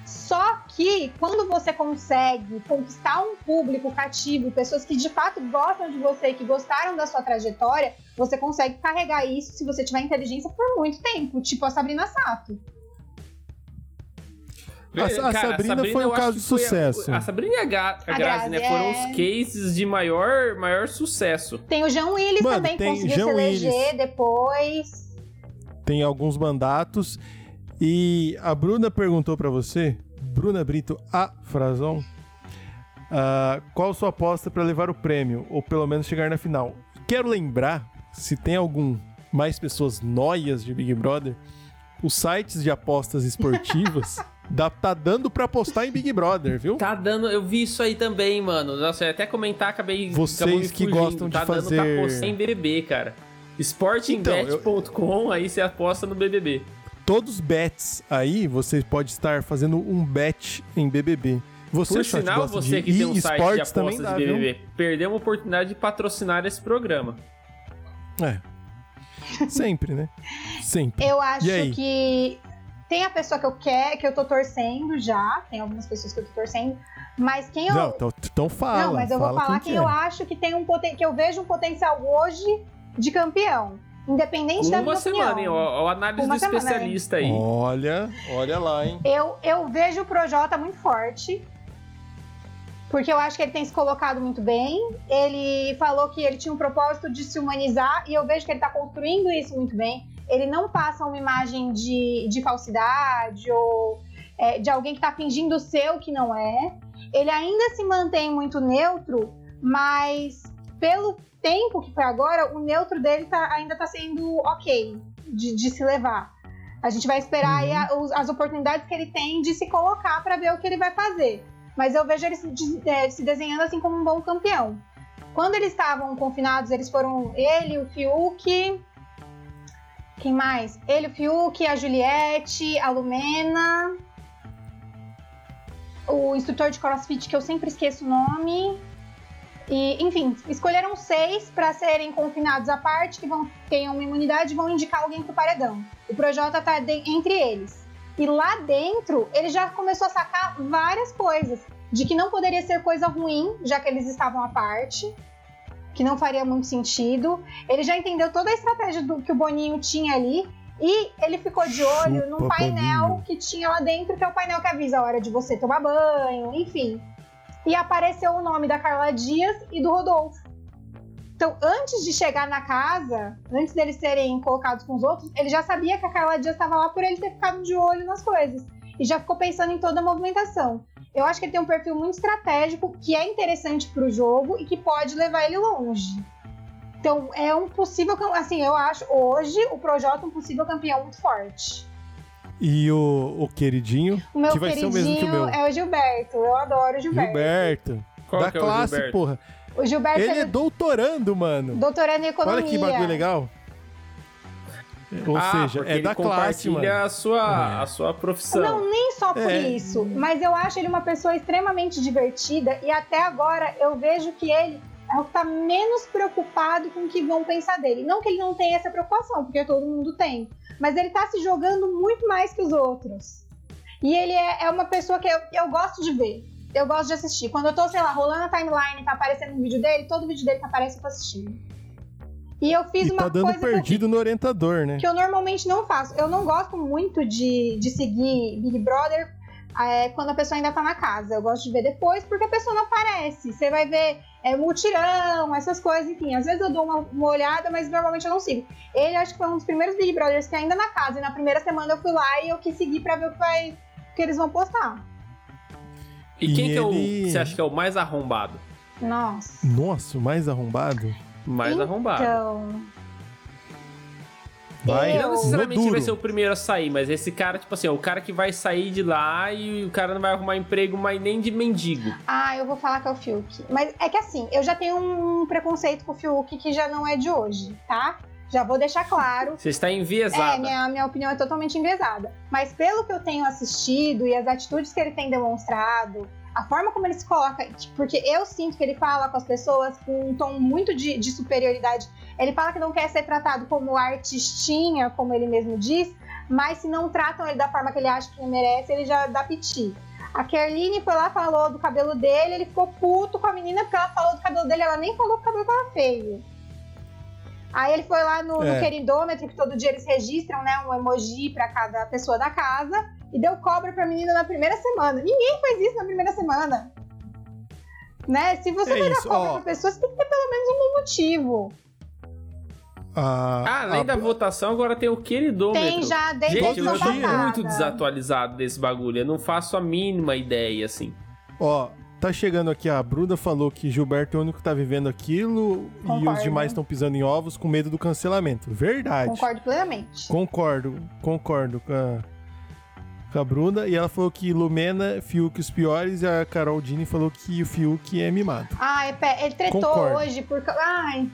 Só que quando você consegue conquistar um público cativo, pessoas que de fato gostam de você, que gostaram da sua trajetória, você consegue carregar isso, se você tiver inteligência, por muito tempo. Tipo a Sabrina Sato. A, a Cara, Sabrina, Sabrina foi um caso de foi a- sucesso. A, Sabrina e a, Ga- a A Grazi, né? Grazi, Foram é. os cases de maior, maior sucesso. Tem o Jean Willis Mano, também, que tem conseguiu Jean se eleger Willis. depois. Tem alguns mandatos. E a Bruna perguntou pra você, Bruna Brito, a Frazão, ah, qual sua aposta pra levar o prêmio, ou pelo menos chegar na final. Quero lembrar, se tem algum mais pessoas noias de Big Brother, os sites de apostas esportivas dá, tá dando pra apostar em Big Brother, viu? Tá dando, eu vi isso aí também, mano. Nossa, eu ia até comentar, acabei. Vocês que fugindo. gostam de tá dando pra fazer- apostar em BBB, cara. Sportingbet.com, aí você aposta no BBB. Todos bets aí, você pode estar fazendo um bet em BBB. Você, Por sinal, gosta você de que tem um site de apostas também de dá, viu? BBB, perdeu uma oportunidade de patrocinar esse programa. É. Sempre, né? Sempre. Eu acho que tem a pessoa que eu quero, que eu tô torcendo já. Tem algumas pessoas que eu tô torcendo. Mas quem eu. Não, então, então fala. Não, mas eu fala vou falar quem, que eu é. acho que tem um poten... que eu vejo um potencial hoje de campeão. Independente da Uma minha semana, hein? opinião. Ó, ó a análise Uma do semana, especialista aí. Olha, olha lá, hein? Eu, eu vejo o Projota muito forte. Porque eu acho que ele tem se colocado muito bem. Ele falou que ele tinha um propósito de se humanizar e eu vejo que ele está construindo isso muito bem. Ele não passa uma imagem de, de falsidade ou é, de alguém que está fingindo ser o que não é. Ele ainda se mantém muito neutro, mas pelo tempo que foi agora, o neutro dele tá- ainda está sendo ok de, de se levar. A gente vai esperar aí a- as oportunidades que ele tem de se colocar para ver o que ele vai fazer. Mas eu vejo ele se, é, se desenhando assim como um bom campeão. Quando eles estavam confinados, eles foram ele, o Fiuk. Quem mais? Ele, o Fiuk, a Juliette, a Lumena. O instrutor de crossfit, que eu sempre esqueço o nome. E, enfim, escolheram seis para serem confinados à parte, que vão tenham uma imunidade e vão indicar alguém pro paredão. O Projota tá de- entre eles. E lá dentro, ele já começou a sacar várias coisas. De que não poderia ser coisa ruim, já que eles estavam à parte. Que não faria muito sentido. Ele já entendeu toda a estratégia do que o Boninho tinha ali. E ele ficou de olho Chupa, num painel Boninho. que tinha lá dentro, que é o painel que avisa a hora de você tomar banho, enfim. E apareceu o nome da Carla Dias e do Rodolfo. Então, antes de chegar na casa, antes deles serem colocados com os outros, ele já sabia que a Carla Dias estava lá por ele ter ficado de olho nas coisas. E já ficou pensando em toda a movimentação. Eu acho que ele tem um perfil muito estratégico, que é interessante pro jogo e que pode levar ele longe. Então, é um possível. Assim, eu acho hoje o Projota um possível campeão muito forte. E o, o queridinho, O meu que vai ser o queridinho mesmo que o meu. é o Gilberto. Eu adoro o Gilberto. Gilberto. Qual da que é o classe, Gilberto? porra. O Gilberto Ele é ele doutorando, mano. doutorando em economia. Olha que bagulho legal. Ou ah, seja, é ele da classe, compartilha mano. a sua, É. a sua profissão. Não, nem só por É. isso, mas eu acho ele uma pessoa extremamente divertida e até agora eu vejo que ele é o que tá menos preocupado com o que vão pensar dele. Não que ele não tenha essa preocupação, porque todo mundo tem, mas ele tá se jogando muito mais que os outros. E ele é, é uma pessoa que eu, eu gosto de ver. Eu gosto de assistir. Quando eu tô, sei lá, rolando a timeline e tá aparecendo um vídeo dele, todo vídeo dele que aparece eu tô assistindo. E eu fiz E uma tá dando coisa que eu- perdido no orientador, né? que eu normalmente não faço. Eu não gosto muito de, de seguir Big Brother é, quando a pessoa ainda tá na casa. Eu gosto de ver depois porque a pessoa não aparece. Você vai ver é, mutirão, essas coisas, enfim. Às vezes eu dou uma, uma olhada, mas normalmente eu não sigo. Ele acho que foi um dos primeiros Big Brothers que ainda na casa. E na primeira semana eu fui lá e eu quis seguir pra ver o que, vai, o que eles vão postar. E quem E que é o ele- você acha que é o mais arrombado? Nossa. Nossa, o mais arrombado. Mais arrombado. Então. Vai Não necessariamente vai ser o primeiro a sair, mas esse cara, tipo assim, é o cara que vai sair de lá e o cara não vai arrumar emprego mais nem de mendigo. Ah, eu vou falar que é o Fiuk. Mas é que assim, eu já tenho um preconceito com o Fiuk que já não é de hoje, tá? Já vou deixar claro. Você está É, enviesada. minha, minha opinião é totalmente enviesada. Mas pelo que eu tenho assistido e as atitudes que ele tem demonstrado, a forma como ele se coloca, porque eu sinto que ele fala com as pessoas com um tom muito de, de superioridade. Ele fala que não quer ser tratado como artistinha, como ele mesmo diz, mas se não tratam ele da forma que ele acha que ele merece, ele já dá piti. A Kerline foi lá, falou do cabelo dele, ele ficou puto com a menina porque ela falou do cabelo dele, ela nem falou que o cabelo tava feio. Aí ele foi lá no, é. no queridômetro, que todo dia eles registram, né, um emoji para cada pessoa da casa, e deu cobra pra menina na primeira semana. Ninguém faz isso na primeira semana. Né? Se você é vai dar cobra ó. pra pessoa, você tem que ter pelo menos um motivo. Ah, ah, além a... da votação, agora tem o queridômetro. Tem já, desde Gente, eu tô muito desatualizado desse bagulho. Eu não faço a mínima ideia, assim. Ó, tá chegando aqui, a Bruna falou que Gilberto é o único que tá vivendo aquilo Concordo. e os demais estão pisando em ovos com medo do cancelamento. Verdade. Concordo plenamente. Concordo, concordo com a, com a Bruna. E ela falou que Lumena, Fiuk os piores, e a Carol Dini falou que o Fiuk é mimado. Ah, é, ele tretou Concordo. hoje por. Ai,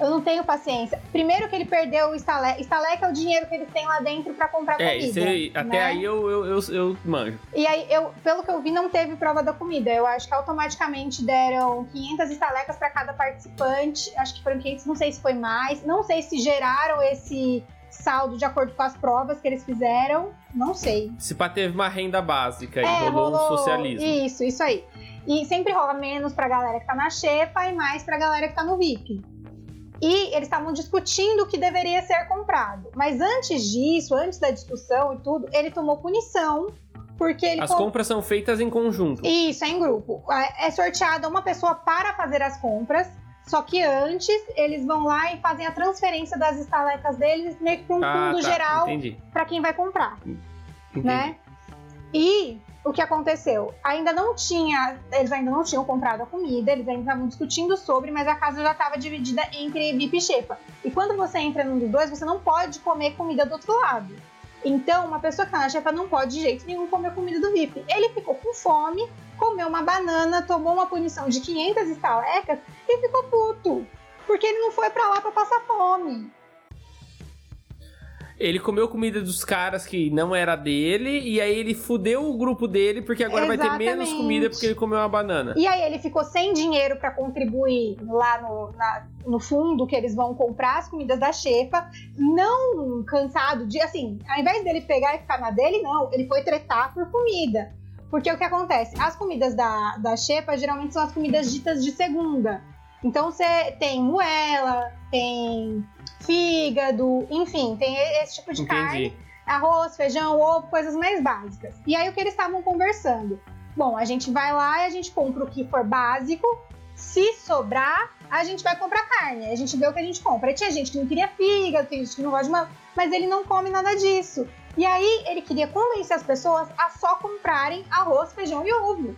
eu não tenho paciência. Primeiro que ele perdeu o Stalek. Stalek é o dinheiro que eles têm lá dentro para comprar é, comida. Aí, até né? aí eu, eu, eu, eu, manjo. E aí, eu, pelo que eu vi, não teve prova da comida. Eu acho que automaticamente deram 500 estalecas para cada participante. Acho que foram 500, não sei se foi mais. Não sei se geraram esse saldo de acordo com as provas que eles fizeram. Não sei. Se pá, teve uma renda básica e é, rolou, rolou um socialismo. Isso, isso aí. E sempre rola menos pra galera que tá na Xepa e mais pra galera que tá no VIP e eles estavam discutindo o que deveria ser comprado. Mas antes disso, antes da discussão e tudo, ele tomou punição porque ele. As compras são feitas em conjunto. Isso, é em grupo. É, é sorteada uma pessoa para fazer as compras. Só que antes eles vão lá e fazem a transferência das estalecas deles meio que para um ah, fundo tá, geral para quem vai comprar, entendi. né? E o que aconteceu? Ainda não tinha, eles ainda não tinham comprado a comida, eles ainda estavam discutindo sobre, mas a casa já estava dividida entre VIP e Xepa. E quando você entra num dos dois, você não pode comer comida do outro lado. Então, uma pessoa que tá na Xepa não pode de jeito nenhum comer comida do VIP. Ele ficou com fome, comeu uma banana, tomou uma punição de 500 estalecas e ficou puto. Porque ele não foi para lá para passar fome. Ele comeu comida dos caras que não era dele, e aí ele fudeu o grupo dele, porque agora Exatamente. vai ter menos comida porque ele comeu uma banana. E aí ele ficou sem dinheiro para contribuir lá no, na, no fundo que eles vão comprar as comidas da Xepa, não cansado de, assim, ao invés dele pegar e ficar na dele, não, ele foi tretar por comida. Porque o que acontece? As comidas da, da Xepa geralmente são as comidas ditas de segunda. Então você tem moela, tem fígado, enfim, tem esse tipo de Entendi. carne, arroz, feijão, ovo, coisas mais básicas. E aí o que eles estavam conversando? Bom, a gente vai lá e a gente compra o que for básico. Se sobrar, a gente vai comprar carne. A gente vê o que a gente compra. E tinha gente que não queria fígado, tem gente que não gosta de uma. Mas ele não come nada disso. E aí ele queria convencer as pessoas a só comprarem arroz, feijão e ovo.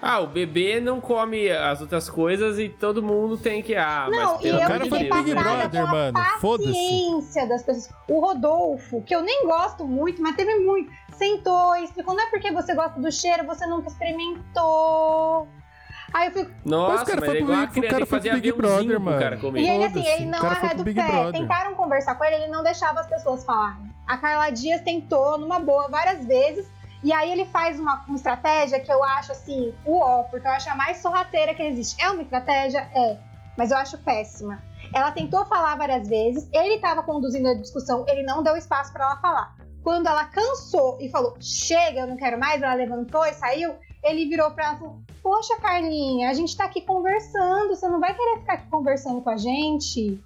Ah, o bebê não come as outras coisas e todo mundo tem que. Ah, não, mas e eu cara foi Big Brother, mano. Paciência das pessoas. O Rodolfo, que eu nem gosto muito, mas teve muito, sentou e explicou: não é porque você gosta do cheiro, você nunca experimentou. Aí eu fico. Nossa, mas, cara mas foi é igual pro, a cara foi pro Big Brother, mano. Cara e ele, assim, ele não é do pé. Brother. Tentaram conversar com ele, ele não deixava as pessoas falarem. A Carla Dias tentou, numa boa, várias vezes. E aí ele faz uma, uma estratégia que eu acho assim, uó, porque eu acho a mais sorrateira que existe. É uma estratégia? É. Mas eu acho péssima. Ela tentou falar várias vezes, ele estava conduzindo a discussão, ele não deu espaço para ela falar. Quando ela cansou e falou, chega, eu não quero mais, ela levantou e saiu, ele virou para ela e falou, poxa, Carlinha, a gente tá aqui conversando, você não vai querer ficar aqui conversando com a gente?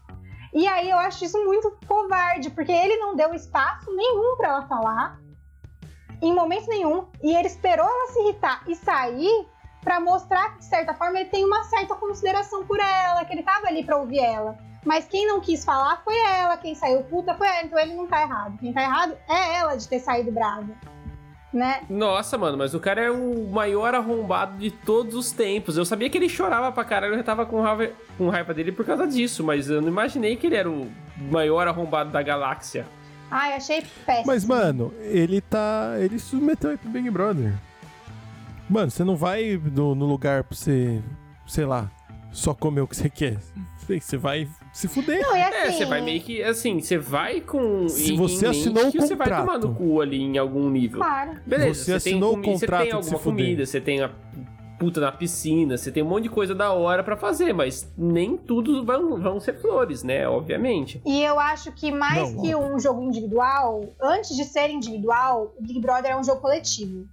E aí eu acho isso muito covarde, porque ele não deu espaço nenhum para ela falar em momento nenhum. E ele esperou ela se irritar e sair para mostrar que, de certa forma, ele tem uma certa consideração por ela, que ele tava ali para ouvir ela. Mas quem não quis falar foi ela, quem saiu puta foi ela, então ele não tá errado. Quem tá errado é ela de ter saído brava. Né? Nossa, mano, mas o cara é o maior arrombado de todos os tempos. Eu sabia que ele chorava pra caralho, eu já tava com raiva, com raiva dele por causa disso, mas eu não imaginei que ele era o maior arrombado da galáxia. Ai, achei péssimo. Mas, mano, ele tá. Ele submeteu aí pro Big Brother. Mano, você não vai no, no lugar pra você, sei lá, só comer o que você quer. Você vai se fuder. Não, e É, assim, você vai meio que, assim, você vai com... Se você assinou mente o que Você vai tomar contrato. no cu ali em algum nível. Claro. Beleza, Você você, tem assinou o comi- você contrato tem de alguma comida, você tem a puta na piscina, você tem um monte de coisa da hora pra fazer, mas nem tudo vão, vão ser flores, né? Obviamente. E eu acho que mais Não, que um jogo individual, antes de ser individual, o Big Brother é um jogo coletivo.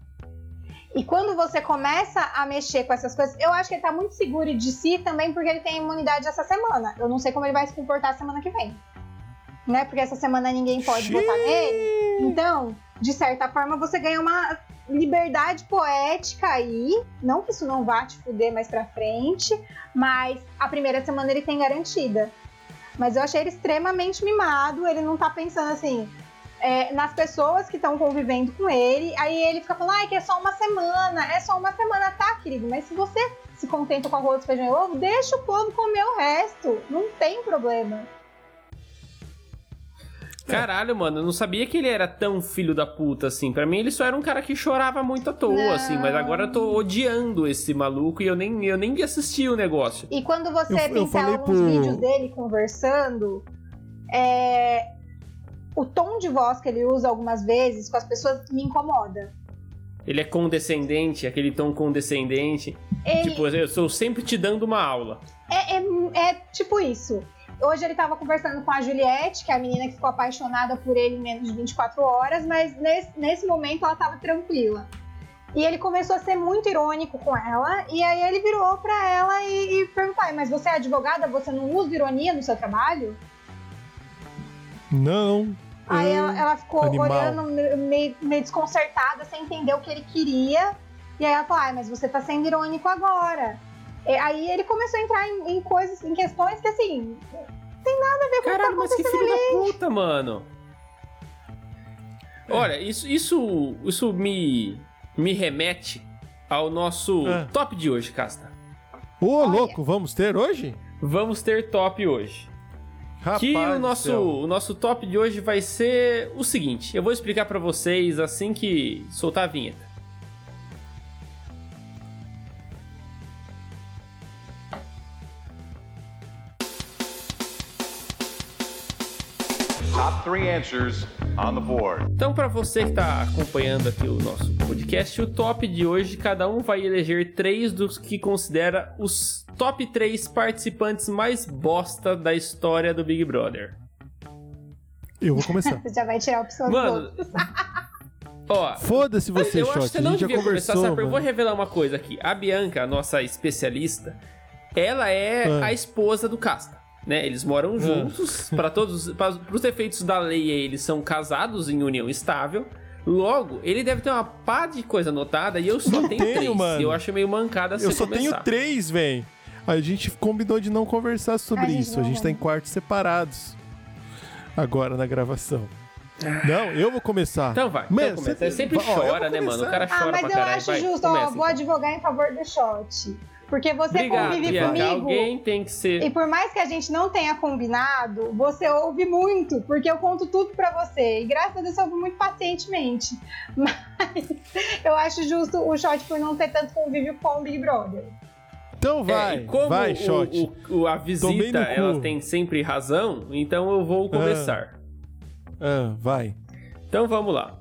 E quando você começa a mexer com essas coisas, eu acho que ele tá muito seguro de si também porque ele tem imunidade essa semana. Eu não sei como ele vai se comportar semana que vem. Né? Porque essa semana ninguém pode Xiii. votar nele. Então, de certa forma, você ganha uma liberdade poética aí. Não que isso não vá te fuder mais pra frente, mas a primeira semana ele tem garantida. Mas eu achei ele extremamente mimado. Ele não tá pensando assim é, nas pessoas que estão convivendo com ele. Aí ele fica falando, ai, que é só uma semana, é só uma semana, tá, querido? Mas se você se contenta com arroz, feijão e ovo, deixa o povo comer o resto. Não tem problema. Caralho, mano, eu não sabia que ele era tão filho da puta assim. Pra mim, ele só era um cara que chorava muito à toa, Não. assim. Mas agora eu tô odiando esse maluco e eu nem, eu nem assisti o negócio. E quando você Eu- falei alguns pro- vídeos dele conversando, é, o tom de voz que ele usa algumas vezes com as pessoas me incomoda. Ele é condescendente, aquele tom condescendente. Ele, Tipo, eu estou sempre te dando uma aula. É, é, é tipo isso. Hoje ele tava conversando com a Juliette, que é a menina que ficou apaixonada por ele em menos de 24 horas, mas nesse, nesse momento ela tava tranquila. E ele começou a ser muito irônico com ela, e aí ele virou pra ela e, e perguntou: "Ai, mas você é advogada, você não usa ironia no seu trabalho? Não. Aí Hum, ela, ela ficou animal. olhando me- meio, meio desconcertada, sem entender o que ele queria. E aí ela falou: Ai, mas você tá sendo irônico agora. E aí ele começou a entrar em, em coisas, em questões que assim. Não tem nada a ver com o que Caralho, tá mas que filho ali. da puta, mano. Olha, isso, isso, isso me, me remete ao nosso É. top de hoje, Casta. Ô, Olha. louco, vamos ter hoje? Vamos ter top hoje. Rapaz que o nosso, o nosso top de hoje vai ser o seguinte. Eu vou explicar pra vocês assim que soltar a vinheta. Top three answers on the board. Então, pra você que tá acompanhando aqui o nosso podcast, o top de hoje, cada um vai eleger três dos que considera os top três participantes mais bosta da história do Big Brother. Eu vou começar. Você já vai tirar a opção Mano, ó, Foda-se você, eu acho que você não devia começar, conversou. sabe? Eu vou mano. revelar uma coisa aqui. A Bianca, a nossa especialista, ela é Ah. a esposa do Casta. Né? Eles moram juntos, para todos, para os efeitos da lei, eles são casados em união estável. Logo, ele deve ter uma pá de coisa anotada e eu só Não tenho tenho, três. mano. Eu acho meio mancada Eu só começar. tenho três, velho. A gente combinou de não conversar sobre isso. não A gente tá em quartos separados. Agora na gravação. Não, eu vou começar. Então vai, Mano, então começa. você- sempre ó, chora, né, mano? O cara Ah, chora mas pra eu caralho. acho Vai, justo, ó, começa, vou então. advogar em favor do shot. Porque você Obrigado, convive Bianca. comigo. Alguém tem que ser... E por mais que a gente não tenha combinado, você ouve muito, porque eu conto tudo pra você. E graças a Deus você ouve muito pacientemente. Mas eu acho justo o shot por não ter tanto convívio com o Big Brother. Então É, vai, e como vai, o- Shot. o- o- a visita ela tem sempre razão, então eu vou começar. Ah, vai. Então vamos lá.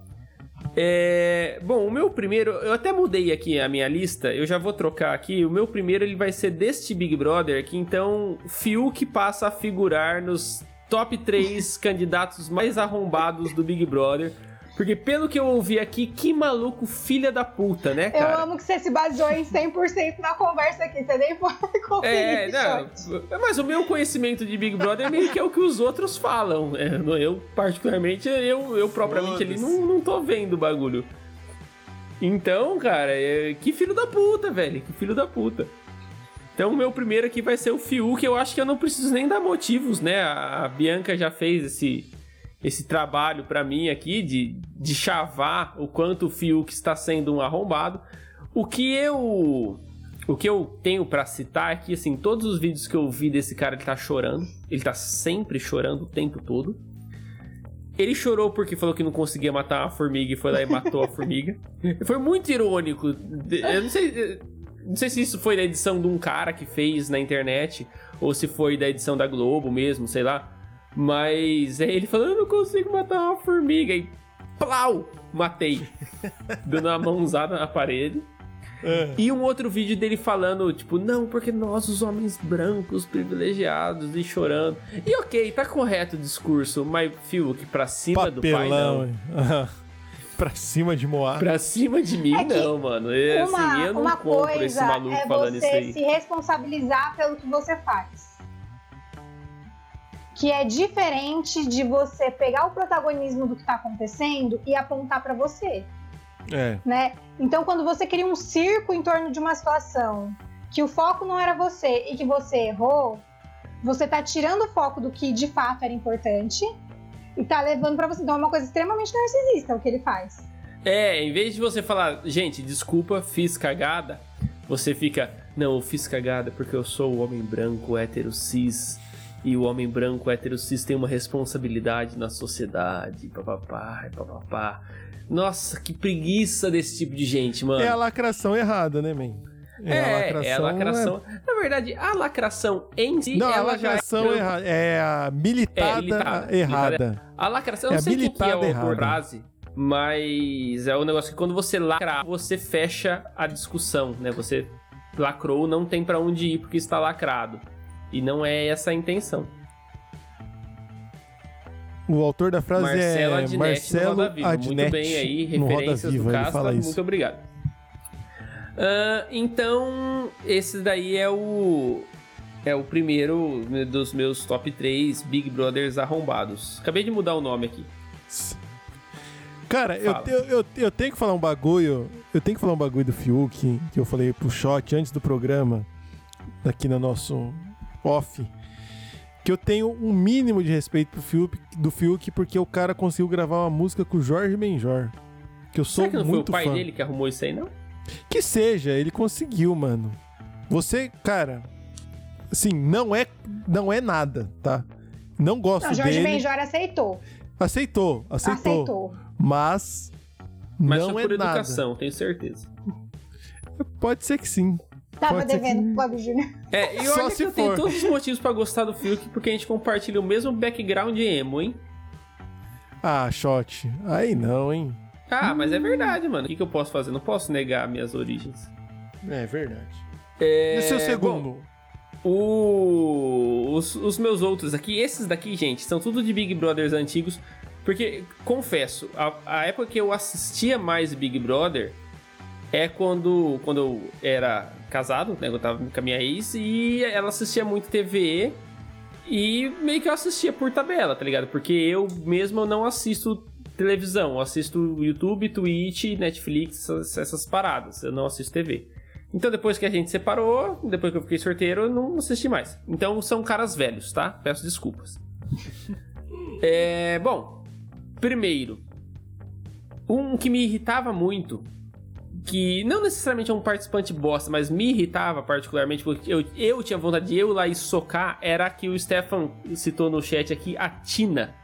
É, bom, o meu primeiro, eu até mudei aqui a minha lista, eu já vou trocar aqui. O meu primeiro ele vai ser deste Big Brother, que então Fiuk passa a figurar nos top 3 candidatos mais arrombados do Big Brother. Porque pelo que eu ouvi aqui, que maluco filha da puta, né, Eu cara? amo que você se baseou em 100% na conversa aqui. Você nem foi conferir, É, não, mas o meu conhecimento de Big Brother meio que é o que os outros falam. É, eu, particularmente, eu, eu propriamente ali não, não tô vendo o bagulho. Então, cara, é- que filho da puta, velho. Que filho da puta. Então, o meu primeiro aqui vai ser o Fiuk. Eu acho que eu não preciso nem dar motivos, né? A Bianca já fez esse, esse trabalho pra mim aqui de, de chavar o quanto o Fiuk está sendo um arrombado. O que eu o que eu tenho pra citar é que, assim, todos os vídeos que eu vi desse cara, ele tá chorando. Ele tá sempre chorando o tempo todo. Ele chorou porque falou que não conseguia matar uma formiga e foi lá e matou a formiga. Foi muito irônico. Eu não sei. Não sei se isso foi da edição de um cara que fez na internet, ou se foi da edição da Globo mesmo, sei lá. Mas é ele falando, eu não consigo matar uma formiga. E plau! Matei. Dando uma mãozada na parede. É. E um outro vídeo dele falando, tipo, não, porque nós, os homens brancos, privilegiados, e chorando. E ok, tá correto o discurso, mas, fio, que pra cima do pai, Papelão. não. pra cima de Moá. Pra cima de mim, É não, mano. É, uma assim, eu não uma compro coisa esse maluco é falando isso você aí. se responsabilizar pelo que você faz. Que é diferente de você pegar o protagonismo do que tá acontecendo e apontar pra você. É. né? Então, quando você cria um circo em torno de uma situação que o foco não era você e que você errou, você tá tirando o foco do que de fato era importante e tá levando pra você. Então, é uma coisa extremamente narcisista o que ele faz. É, em vez de você falar, gente, desculpa, fiz cagada, você fica, não, eu fiz cagada porque eu sou o homem branco hétero cis. E o homem branco hétero cis tem uma responsabilidade na sociedade, papapá, papapá. Nossa, que preguiça desse tipo de gente, mano. É a lacração errada, né, man? É, é a lacração. Na verdade, a lacração em si, Não, a lacração é... errada. É a militada, É, militada, errada. A lacração, eu É não sei o que é militada o errada. frase, mas é um negócio que quando você lacra, você fecha a discussão, né? Você lacrou, não tem pra onde ir porque está lacrado. E não é essa a intenção. O autor da frase Marcelo é Adnet no Marcelo Roda Viva. Adnet. Muito bem aí, no referências Viva, do isso. muito obrigado. Ah, então, esse daí é o é o primeiro dos meus top 3 Big Brothers arrombados. Acabei de mudar o nome aqui. Cara, eu, eu, eu, eu tenho que falar um bagulho. Eu tenho que falar um bagulho do Fiuk, que eu falei pro shot antes do programa, aqui no nosso off. Que eu tenho um mínimo de respeito pro Fiuk, do Fiuk, porque o cara conseguiu gravar uma música com o Jorge Benjor. Que eu sou Será que não foi o muito pai fã. dele que arrumou isso aí, não? Que seja, ele conseguiu, mano. Você, cara, assim, não é, não é nada, tá? Não gosto Não, Jorge dele. Benjor aceitou. Aceitou, aceitou, Aceitou. Mas Mas não é por nada. educação, tenho certeza. Pode ser que sim. Tava Pode devendo que- pro Fábio Júnior. É, e Só olha se que eu tenho for. todos os motivos pra gostar do Fiuk, porque a gente compartilha o mesmo background emo, hein? Ah, shot. Aí não, hein? Ah, mas é verdade, mano. O que, que eu posso fazer? Não posso negar minhas origens. É verdade. É, E o seu bom, segundo? O- os, os meus outros aqui, esses daqui, gente, são tudo de Big Brothers antigos. Porque, confesso, a, a época que eu assistia mais Big Brother é quando, quando eu era casado, né? Eu tava com a minha ex e ela assistia muito TV e meio que eu assistia por tabela, tá ligado? Porque eu mesmo não assisto televisão, eu assisto YouTube, Twitch, Netflix, essas, essas paradas, eu não assisto TV. Então depois que a gente separou, depois que eu fiquei sorteiro, eu não assisti mais. Então são caras velhos, tá? Peço desculpas. é, bom, primeiro, um que me irritava muito, que não necessariamente é um participante bosta, mas me irritava particularmente, porque eu, eu tinha vontade de eu ir lá e socar, era a que o Stefan citou no chat aqui, a Tina,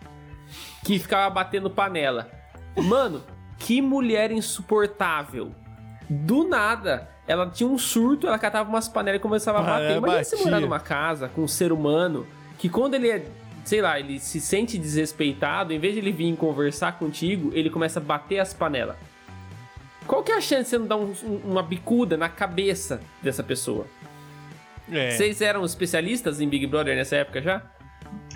que ficava batendo panela. Mano, que mulher insuportável. Do nada, ela tinha um surto, ela catava umas panelas e começava a Ah, bater. é, Imagina você morar numa casa com um ser humano que quando ele é, sei lá, ele se sente desrespeitado, em vez de ele vir conversar contigo, ele começa a bater as panelas. Qual que é a chance de você não dar um- um- uma bicuda na cabeça dessa pessoa? É. Vocês eram especialistas em Big Brother nessa época já?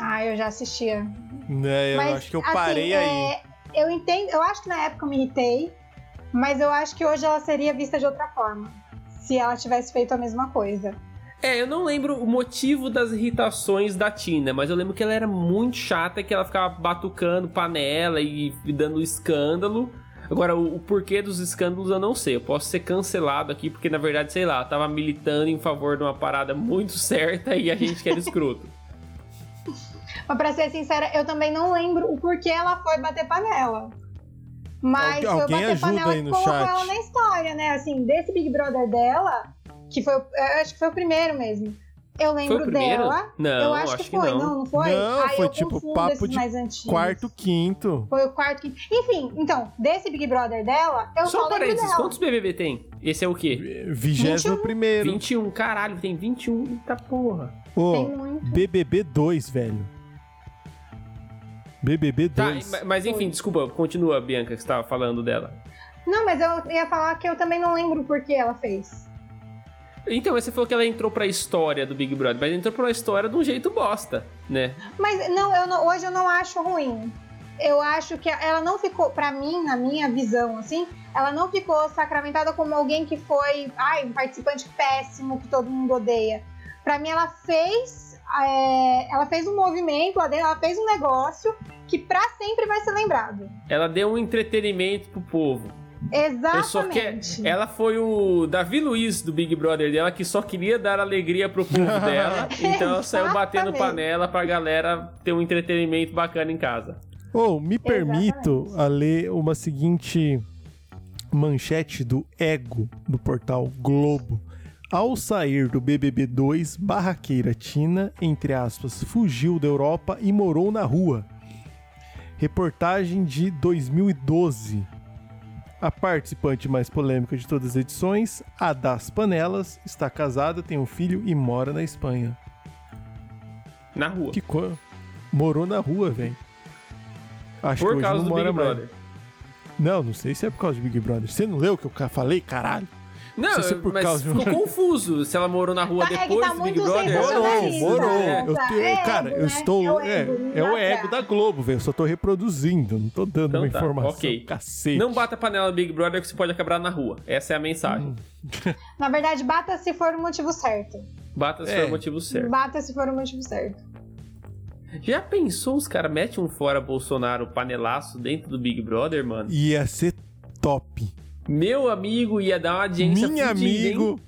Ah, eu já assistia. Né, eu Mas, acho que eu assim, parei aí. é, eu entendo, eu acho que na época eu me irritei, mas eu acho que hoje ela seria vista de outra forma. Se ela tivesse feito a mesma coisa. É, eu não lembro o motivo das irritações da Tina, mas eu lembro que ela era muito chata, que ela ficava batucando panela e, e dando escândalo. Agora, o, o porquê dos escândalos eu não sei. Eu posso ser cancelado aqui, porque na verdade, sei lá, ela tava militando em favor de uma parada muito certa e a gente que era escroto. Mas pra ser sincera, eu também não lembro o porquê ela foi bater panela. Mas Algu- foi alguém bater ajuda panela aí que no colocou chat. ela na história, né? Assim, desse Big Brother dela, que foi, o- eu acho que foi o primeiro mesmo. Eu lembro Foi o primeiro? dela. Não, eu acho, que foi, não. não, foi? Não, Aí foi tipo papo de mais antigos. Quarto, quinto. Foi o quarto que. Enfim, então, desse Big Brother dela, eu só, Só lembro parênteses, dela. quantos BBB tem? Esse é o quê? Vigésimo primeiro. 21, caralho, tem 21. Eita porra. Ô, Tem muito. BBB 2, velho. BBB Tá, 2. ma- mas enfim, desculpa, continua, Bianca, que você tava falando dela. Não, mas eu ia falar que eu também não lembro por que ela fez. Então, você falou que ela entrou pra história do Big Brother, mas entrou pra história de um jeito bosta, né? Mas não, eu não- hoje eu não acho ruim. Eu acho que ela não ficou, pra mim, na minha visão, assim, ela não ficou sacramentada como alguém que foi, ai, um participante péssimo que todo mundo odeia. Pra mim, ela fez, é, ela fez um movimento lá dentro, ela fez um negócio que pra sempre vai ser lembrado. Ela deu um entretenimento pro povo. Eu só quer... Exatamente. Ela foi o Davi Luiz do Big Brother dela, que só queria dar alegria pro povo dela. Então ela saiu batendo Exatamente. panela pra galera ter um entretenimento bacana em casa. Ô, me permito a ler uma seguinte manchete do Ego, do portal Globo. Ao sair do BBB 2, barraqueira Tina, entre aspas, fugiu da Europa e morou na rua. Reportagem de 2012. A participante mais polêmica de todas as edições, a das panelas, está casada, tem um filho e mora na Espanha. Na rua. Que co... Morou na rua, velho. Acho que Por hoje causa não do mora Big mais. Brother. Não, não sei se é por causa de Big Brother. Você não leu o que eu falei, caralho? Não, sei se é por mas causa de- ficou confuso se ela morou na rua Tá, é que depois tá do Big Brother. Morou, sensacionalista. morou. É, Eu tá. tenho- É cara, ego, eu né? estou. É o É, ego, é não o ego da Globo, velho. Eu só tô reproduzindo, não tô dando Então uma tá, informação. ok. Cacete. Não bata a panela do Big Brother que você pode acabar na rua. Essa é a mensagem. Na verdade, bata se for o motivo certo. Bata se É. for o motivo certo. Bata se for o motivo certo. Já pensou os caras metem um fora Bolsonaro panelaço dentro do Big Brother, mano? Ia ser top. Meu amigo ia dar uma audiência Minha fudida, hein? amigo.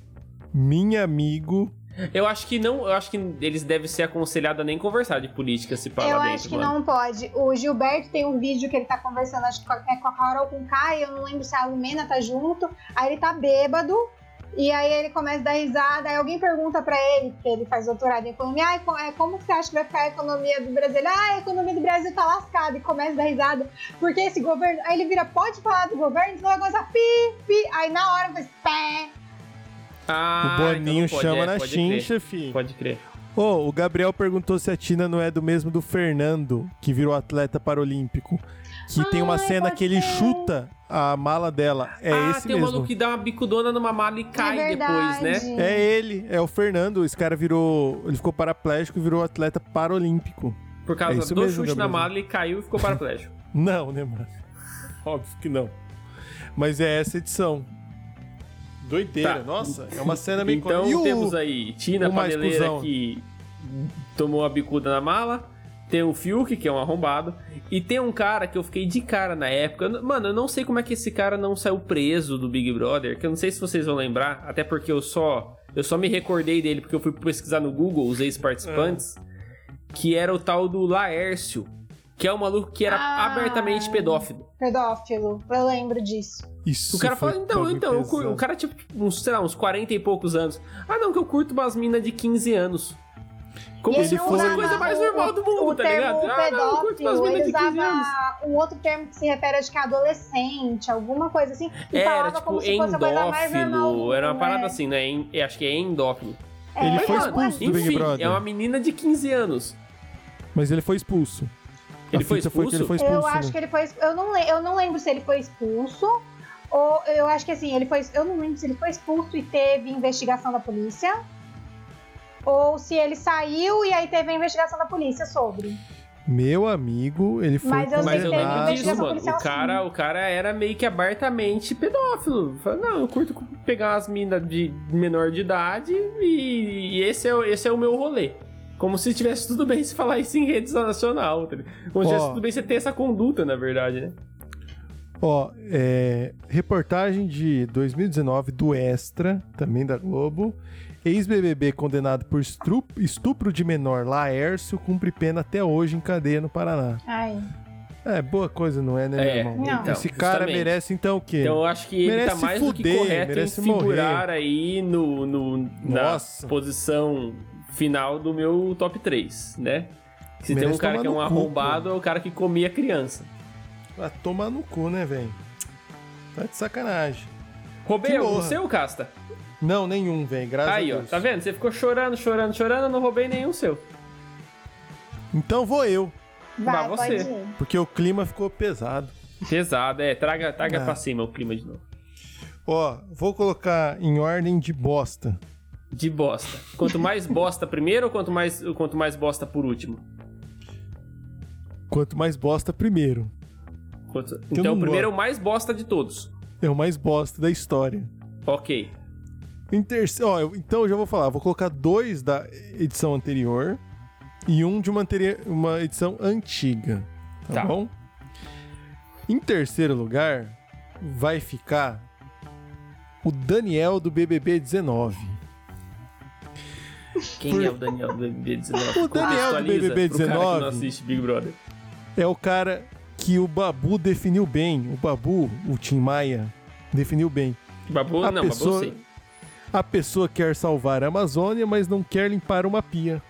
Minha amigo. Eu acho que não, eu acho que eles devem ser aconselhados a nem conversar de política se falar eu dentro, acho que mano. não pode. O Gilberto tem um vídeo que ele tá conversando, acho que é com a Carol com o Kai, eu não lembro se a Lumena tá junto. Aí ele tá bêbado. E aí ele começa a dar risada, aí alguém pergunta pra ele, porque ele faz doutorado em economia, ah, co- é, como que você acha que vai ficar a economia do Brasil? Ah, a economia do Brasil tá lascada, e começa a dar risada, porque esse governo, aí ele vira, pode falar do governo, senão vai começar pi, pi, aí na hora faz pé. Ah, o Boninho então não pode, chama é, na chincha, filho. Pode crer. Ô, o Gabriel perguntou se a Tina não é do mesmo do Fernando, que virou atleta paralímpico. Que tem uma Ai, cena que ele chuta a mala dela. É ah, esse tem um mesmo. maluco que dá uma bicudona numa mala e cai é depois, né? É ele, é o Fernando. Esse cara virou. Ele ficou paraplégico e virou atleta paralímpico. Por causa É do mesmo, chute na mala, ele caiu e ficou paraplégico. Não, né, mano? Óbvio que não. Mas é essa edição. Doideira, Tá. nossa, é uma cena meio Então E o- temos aí Tina Paneleira que tomou a bicuda na mala. Tem o Fiuk, que é um arrombado. E tem um cara que eu fiquei de cara na época. Mano, eu não sei como é que esse cara não saiu preso do Big Brother. Que eu não sei se vocês vão lembrar. Até porque eu só. Eu só me recordei dele porque eu fui pesquisar no Google os ex-participantes. Que era o tal do Laércio. Que é um maluco que era Ah. abertamente pedófilo. Pedófilo, eu lembro disso. Isso O cara foi fala, então, então, o cara, tipo, uns, sei lá, uns 40 e poucos anos. Ah, não, que eu curto umas minas de 15 anos. Como E se ele fosse a usava coisa mais o- normal do mundo, o tá termo ligado? Ah, não, pedófilo, ele de 15 anos. usava um outro termo que se refere, acho que é adolescente, alguma coisa assim. E Era, falava tipo, como se fosse a coisa mais normal endófilo. mundo, Era uma parada né? assim, né? Eu Acho que é endófilo. Ele É, foi mas, expulso do Big Brother. é uma menina de 15 anos. Mas ele foi expulso. Ele A foi fita que ele expulso? foi expulso. Eu acho né? que ele foi. Eu não, eu não lembro se ele foi expulso. Ou eu acho que assim, ele foi. Eu não lembro se ele foi expulso e teve investigação da polícia. Ou se ele saiu e aí teve a investigação da polícia sobre. Meu amigo, ele foi Mas eu sei Mas que eu teve lembro condenado. disso, investigação mano. policial, O cara, o cara era meio que abertamente pedófilo. Fala, não, eu curto pegar umas minas de menor de idade e, e esse, é, o- esse é o meu rolê. Como se tivesse tudo bem se falar isso em rede nacional. Tá? Como se tivesse tudo bem você ter essa conduta, na verdade, né? Ó, é, reportagem de 2019 do Extra, também da Globo. Ex-BBB condenado por estupro de menor Laércio cumpre pena até hoje em cadeia no Paraná. Ai. É, boa coisa, não é, né, É, meu irmão? Não. Esse cara justamente. merece então o quê? Então eu acho que ele Merece tá mais do que fuder, correto em merece figurar aí no, no- na Nossa. posição final do meu top 3, né? Se tem Merece um cara que é um cu, arrombado, é o cara que comia criança. Vai tomar no cu, né, velho? Tá de sacanagem. Roubei algum morra. seu, Casta? Não, nenhum, velho. Graças Aí, a ó, Deus. tá vendo? Você ficou chorando, chorando, chorando, eu não roubei nenhum seu. Então vou eu, Vai, Vai pode você. ir. porque o clima ficou pesado. Pesado, é. Traga, traga Ah. pra cima o clima de novo. Ó, vou colocar em ordem de bosta. De bosta. Quanto mais bosta primeiro ou quanto mais, quanto mais bosta por último? Quanto mais bosta, primeiro. Quanto- Então o primeiro é gosto. o mais bosta de todos. É o mais bosta da história. Ok. Em ó, então eu já vou falar. Vou colocar dois da edição anterior e um de uma, uma edição antiga. Tá, Tá. bom? Em terceiro lugar, vai ficar o Daniel do BBB 19. Quem é o Daniel do BBB 19? O Daniel do BBB pro cara que 19. não assiste Big Brother. É o cara que o Babu definiu bem. O Babu, o Tim Maia, definiu bem. Babu, A não, pessoa- Babu sim. A pessoa quer salvar a Amazônia, mas não quer limpar uma pia.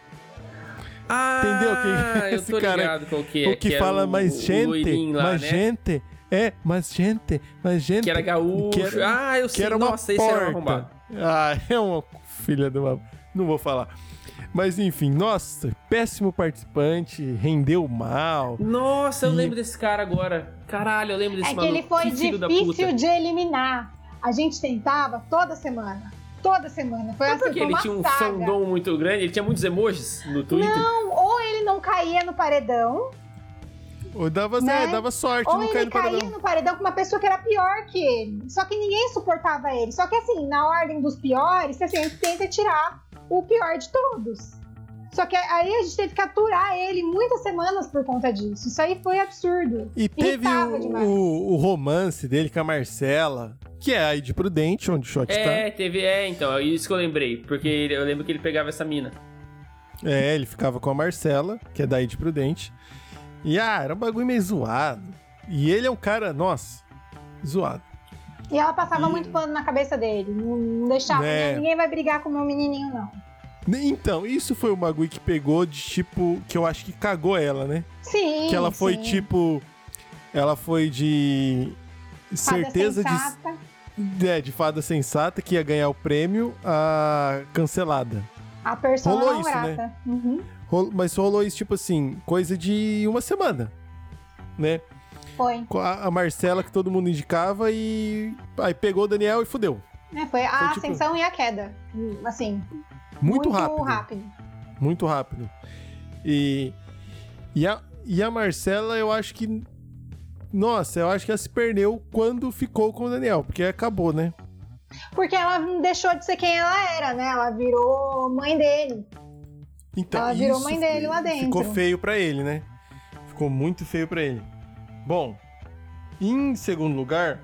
Ah, Entendeu quem- eu esse tô cara- ligado qual que é. o que, era fala o- mais o gente, lá, mais né? gente, é, mais gente, mais gente. Que era gaúcho. Que era- ah, eu que sei. era uma Nossa, esse era um porta. arrombado. Ah, é uma filha de uma... Não vou falar. Mas enfim, nossa, péssimo participante, rendeu mal. Nossa, eu E- lembro desse cara agora. Caralho, eu lembro desse É que maluco. ele foi da difícil de eliminar. A gente tentava toda semana. Toda semana. Foi assim, porque ele uma tinha um saga. fandom muito grande, ele tinha muitos emojis no Twitter. Não, ou ele não caía no paredão, Ou dava, Né? é, dava sorte, ou não ele caiu no caía paredão. no paredão com uma pessoa que era pior que ele. Só que ninguém suportava ele. Só que assim, na ordem dos piores, você sempre tenta tirar o pior de todos. Só que aí a gente teve que aturar ele muitas semanas por conta disso. Isso aí foi absurdo. E teve o, o romance dele com a Marcela, que é aí de Prudente, onde o Shot É, teve, é, então, é isso que eu lembrei. Porque ele- eu lembro que ele pegava essa mina. tá. É, ele ficava com a Marcela, que é daí de Prudente. E ah, era um bagulho meio zoado. E ele é um cara, nossa, zoado. E ela passava E- muito pano na cabeça dele. Não, não deixava. Né? "Não, Ninguém vai brigar com o meu menininho, não. Então, isso foi um bagulho que pegou de tipo, que eu acho que cagou ela, né? Sim. que ela foi sim. tipo. Ela foi de. Certeza de. É, de fada sensata que ia ganhar o prêmio a cancelada. A persona Rolou isso, né? grata. Uhum. Rol- Mas rolou isso, tipo assim, coisa de uma semana, né? Foi. A a Marcela que todo mundo indicava e. Aí pegou o Daniel e fudeu. É, foi a Foi tipo- ascensão e a queda. Assim, Muito, muito, rápido. rápido. Muito rápido. E. E a, e a Marcela, eu acho que. Nossa, eu acho que ela se perdeu quando ficou com o Daniel, porque acabou, né? Porque ela deixou de ser quem ela era, né? Ela virou mãe dele. Então, Ela virou mãe dele lá Ficou dentro. feio pra ele, né? Ficou muito feio pra ele. Bom, em segundo lugar,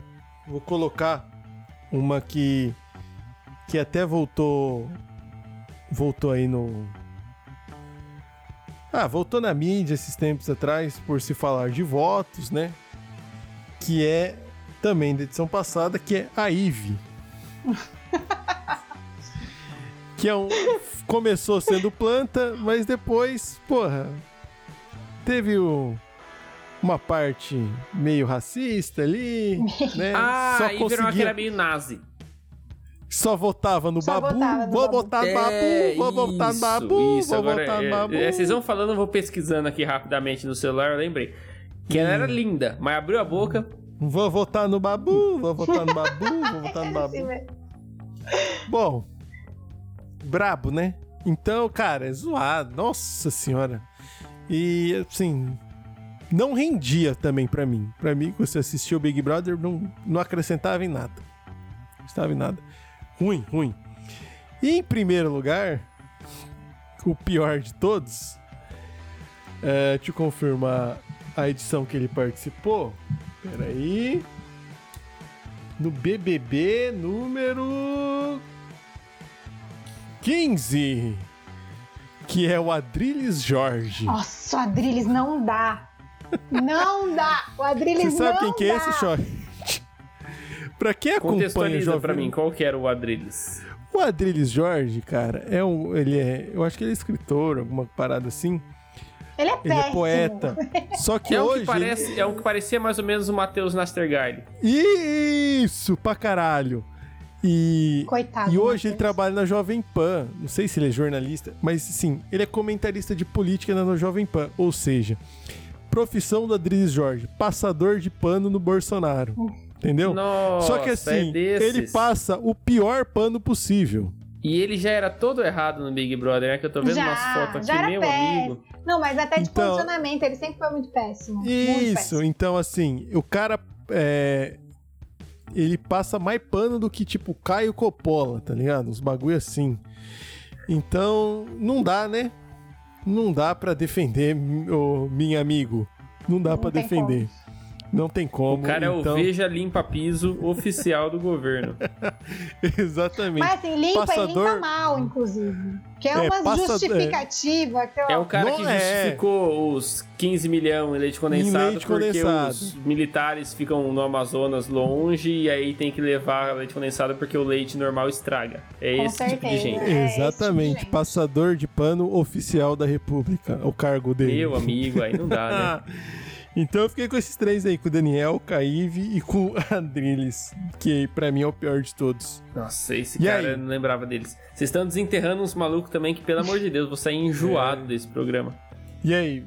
vou colocar uma que que até voltou voltou aí no Ah, voltou na mídia esses tempos atrás por se falar de votos, né? Que é também da edição passada, que é a Ive. que é um começou sendo planta, mas depois, porra, teve o- uma parte meio racista ali, né? Ah, só aí virou conseguia, aquela meio nazi. só votava no Só babu, votava no vou Babu. votar no babu, É, vou votar no babu, isso. vou Agora, votar no é, babu. é, vocês vão falando, eu vou pesquisando aqui rapidamente no celular, eu lembrei. Que ela era linda, mas abriu a boca. Vou votar no babu, vou votar no babu, vou votar no babu. Bom, brabo, né? Então, cara, é zoado. Nossa senhora. E, assim, não rendia também pra mim. Pra mim, você assistiu o Big Brother, não, não acrescentava em nada. Não estava em nada. Ruim, ruim. E em primeiro lugar, o pior de todos, é, te confirmar a edição que ele participou. Peraí. No BBB número 15, que é o Adrilles Jorge. Nossa, o Adrilles não dá. Não dá. O Adrilles Você sabe não quem que é dá. esse, Jorge? pra quem acompanha o Contextualiza Jovem... pra mim, qual que era o Adrilles? O Adrilles Jorge, cara, é um, ele é, eu acho que ele é escritor, alguma parada assim. Ele é Ele é poeta. Só que É um, hoje que parece, é um que parecia mais ou menos o Matheus Nastergaile. Isso, pra caralho. E, Coitado. e hoje ele trabalha na Jovem Pan. Não sei se ele é jornalista, mas sim, ele é comentarista de política na Jovem Pan. Ou seja, profissão do Adriles Jorge, passador de pano no Bolsonaro. Entendeu? Nossa, Só que assim, é ele passa o pior pano possível. E ele já era todo errado no Big Brother, né? Que eu tô vendo Já, umas fotos aqui, meu péssimo. amigo. Não, mas até de Então- posicionamento, ele sempre foi muito péssimo. muito Isso, péssimo. então assim, o cara é, ele passa mais pano do que tipo Caio Coppola, tá ligado? Uns bagulho assim. Então, não dá, né? Não dá pra defender, o meu amigo. Não dá tem defender. Não tem como. O cara é então... o Veja Limpa Piso oficial do governo. Exatamente. Mas assim, limpa e Passador- limpa mal, inclusive. Que é, É, uma passa- justificativa. Que, ó, É o cara Não que é. justificou os 15 milhões em leite condensado Em leite porque condensado. os militares ficam no Amazonas longe e aí tem que levar leite condensado porque o leite normal estraga. É Com esse tipo de certeza. gente. É, esse tipo de Exatamente. gente. Passador de pano oficial da República. O cargo dele. Meu amigo, aí não dá, né? Então eu fiquei com esses três aí, com o Daniel, Caíve e com o Adriles, que pra mim é o pior de todos. Nossa, esse E cara aí? eu não lembrava deles. Vocês estão desenterrando uns malucos também que, pelo amor de Deus, vou sair enjoado É. desse programa. E aí,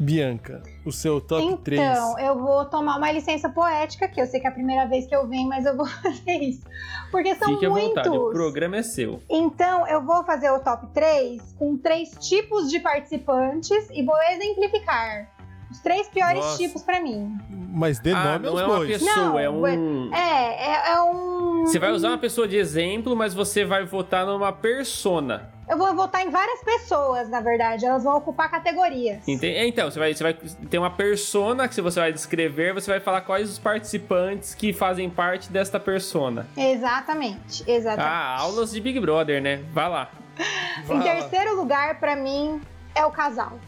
Bianca, o seu top 3? Então, eu vou tomar uma licença poética aqui. Eu sei que é a primeira vez que eu venho, mas eu vou fazer isso. Porque são Fique à muitos. vontade, o programa é seu. Então, eu vou fazer o top 3 com três tipos de participantes e vou exemplificar os três piores Nossa. tipos pra mim. Mas dê Ah, nome não aos é uma bois. pessoa, Não, é um. É, é, é um. Você vai usar uma pessoa de exemplo, mas você vai votar numa persona. Eu vou votar em várias pessoas, na verdade. Elas vão ocupar categorias. Ente- é, Então, você vai, você vai ter uma persona que você vai descrever, você vai falar quais os participantes que fazem parte desta persona. Exatamente, exatamente. Ah, aulas de Big Brother, né? Vai lá. Em terceiro lugar, pra mim, é o casal.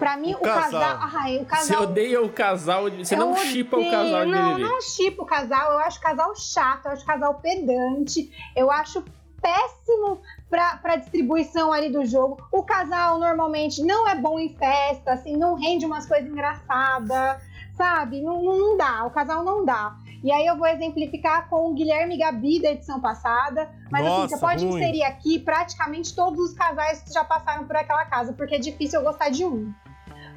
Pra mim, O o, casal. casal. Ai, o Você casal. odeia o casal, você Eu não chipa o casal de Não, não chipo o casal. Eu acho o casal chato, eu acho o casal pedante. Eu acho péssimo pra, pra distribuição ali do jogo. O casal normalmente não é bom em festa, assim, não rende umas coisas engraçadas, sabe? Não, não, dá, o casal não dá. E aí eu vou exemplificar com o Guilherme Gabi da edição passada. Mas assim, Nossa, você pode ruim. inserir aqui praticamente todos os casais que já passaram por aquela casa, porque é difícil eu gostar de um.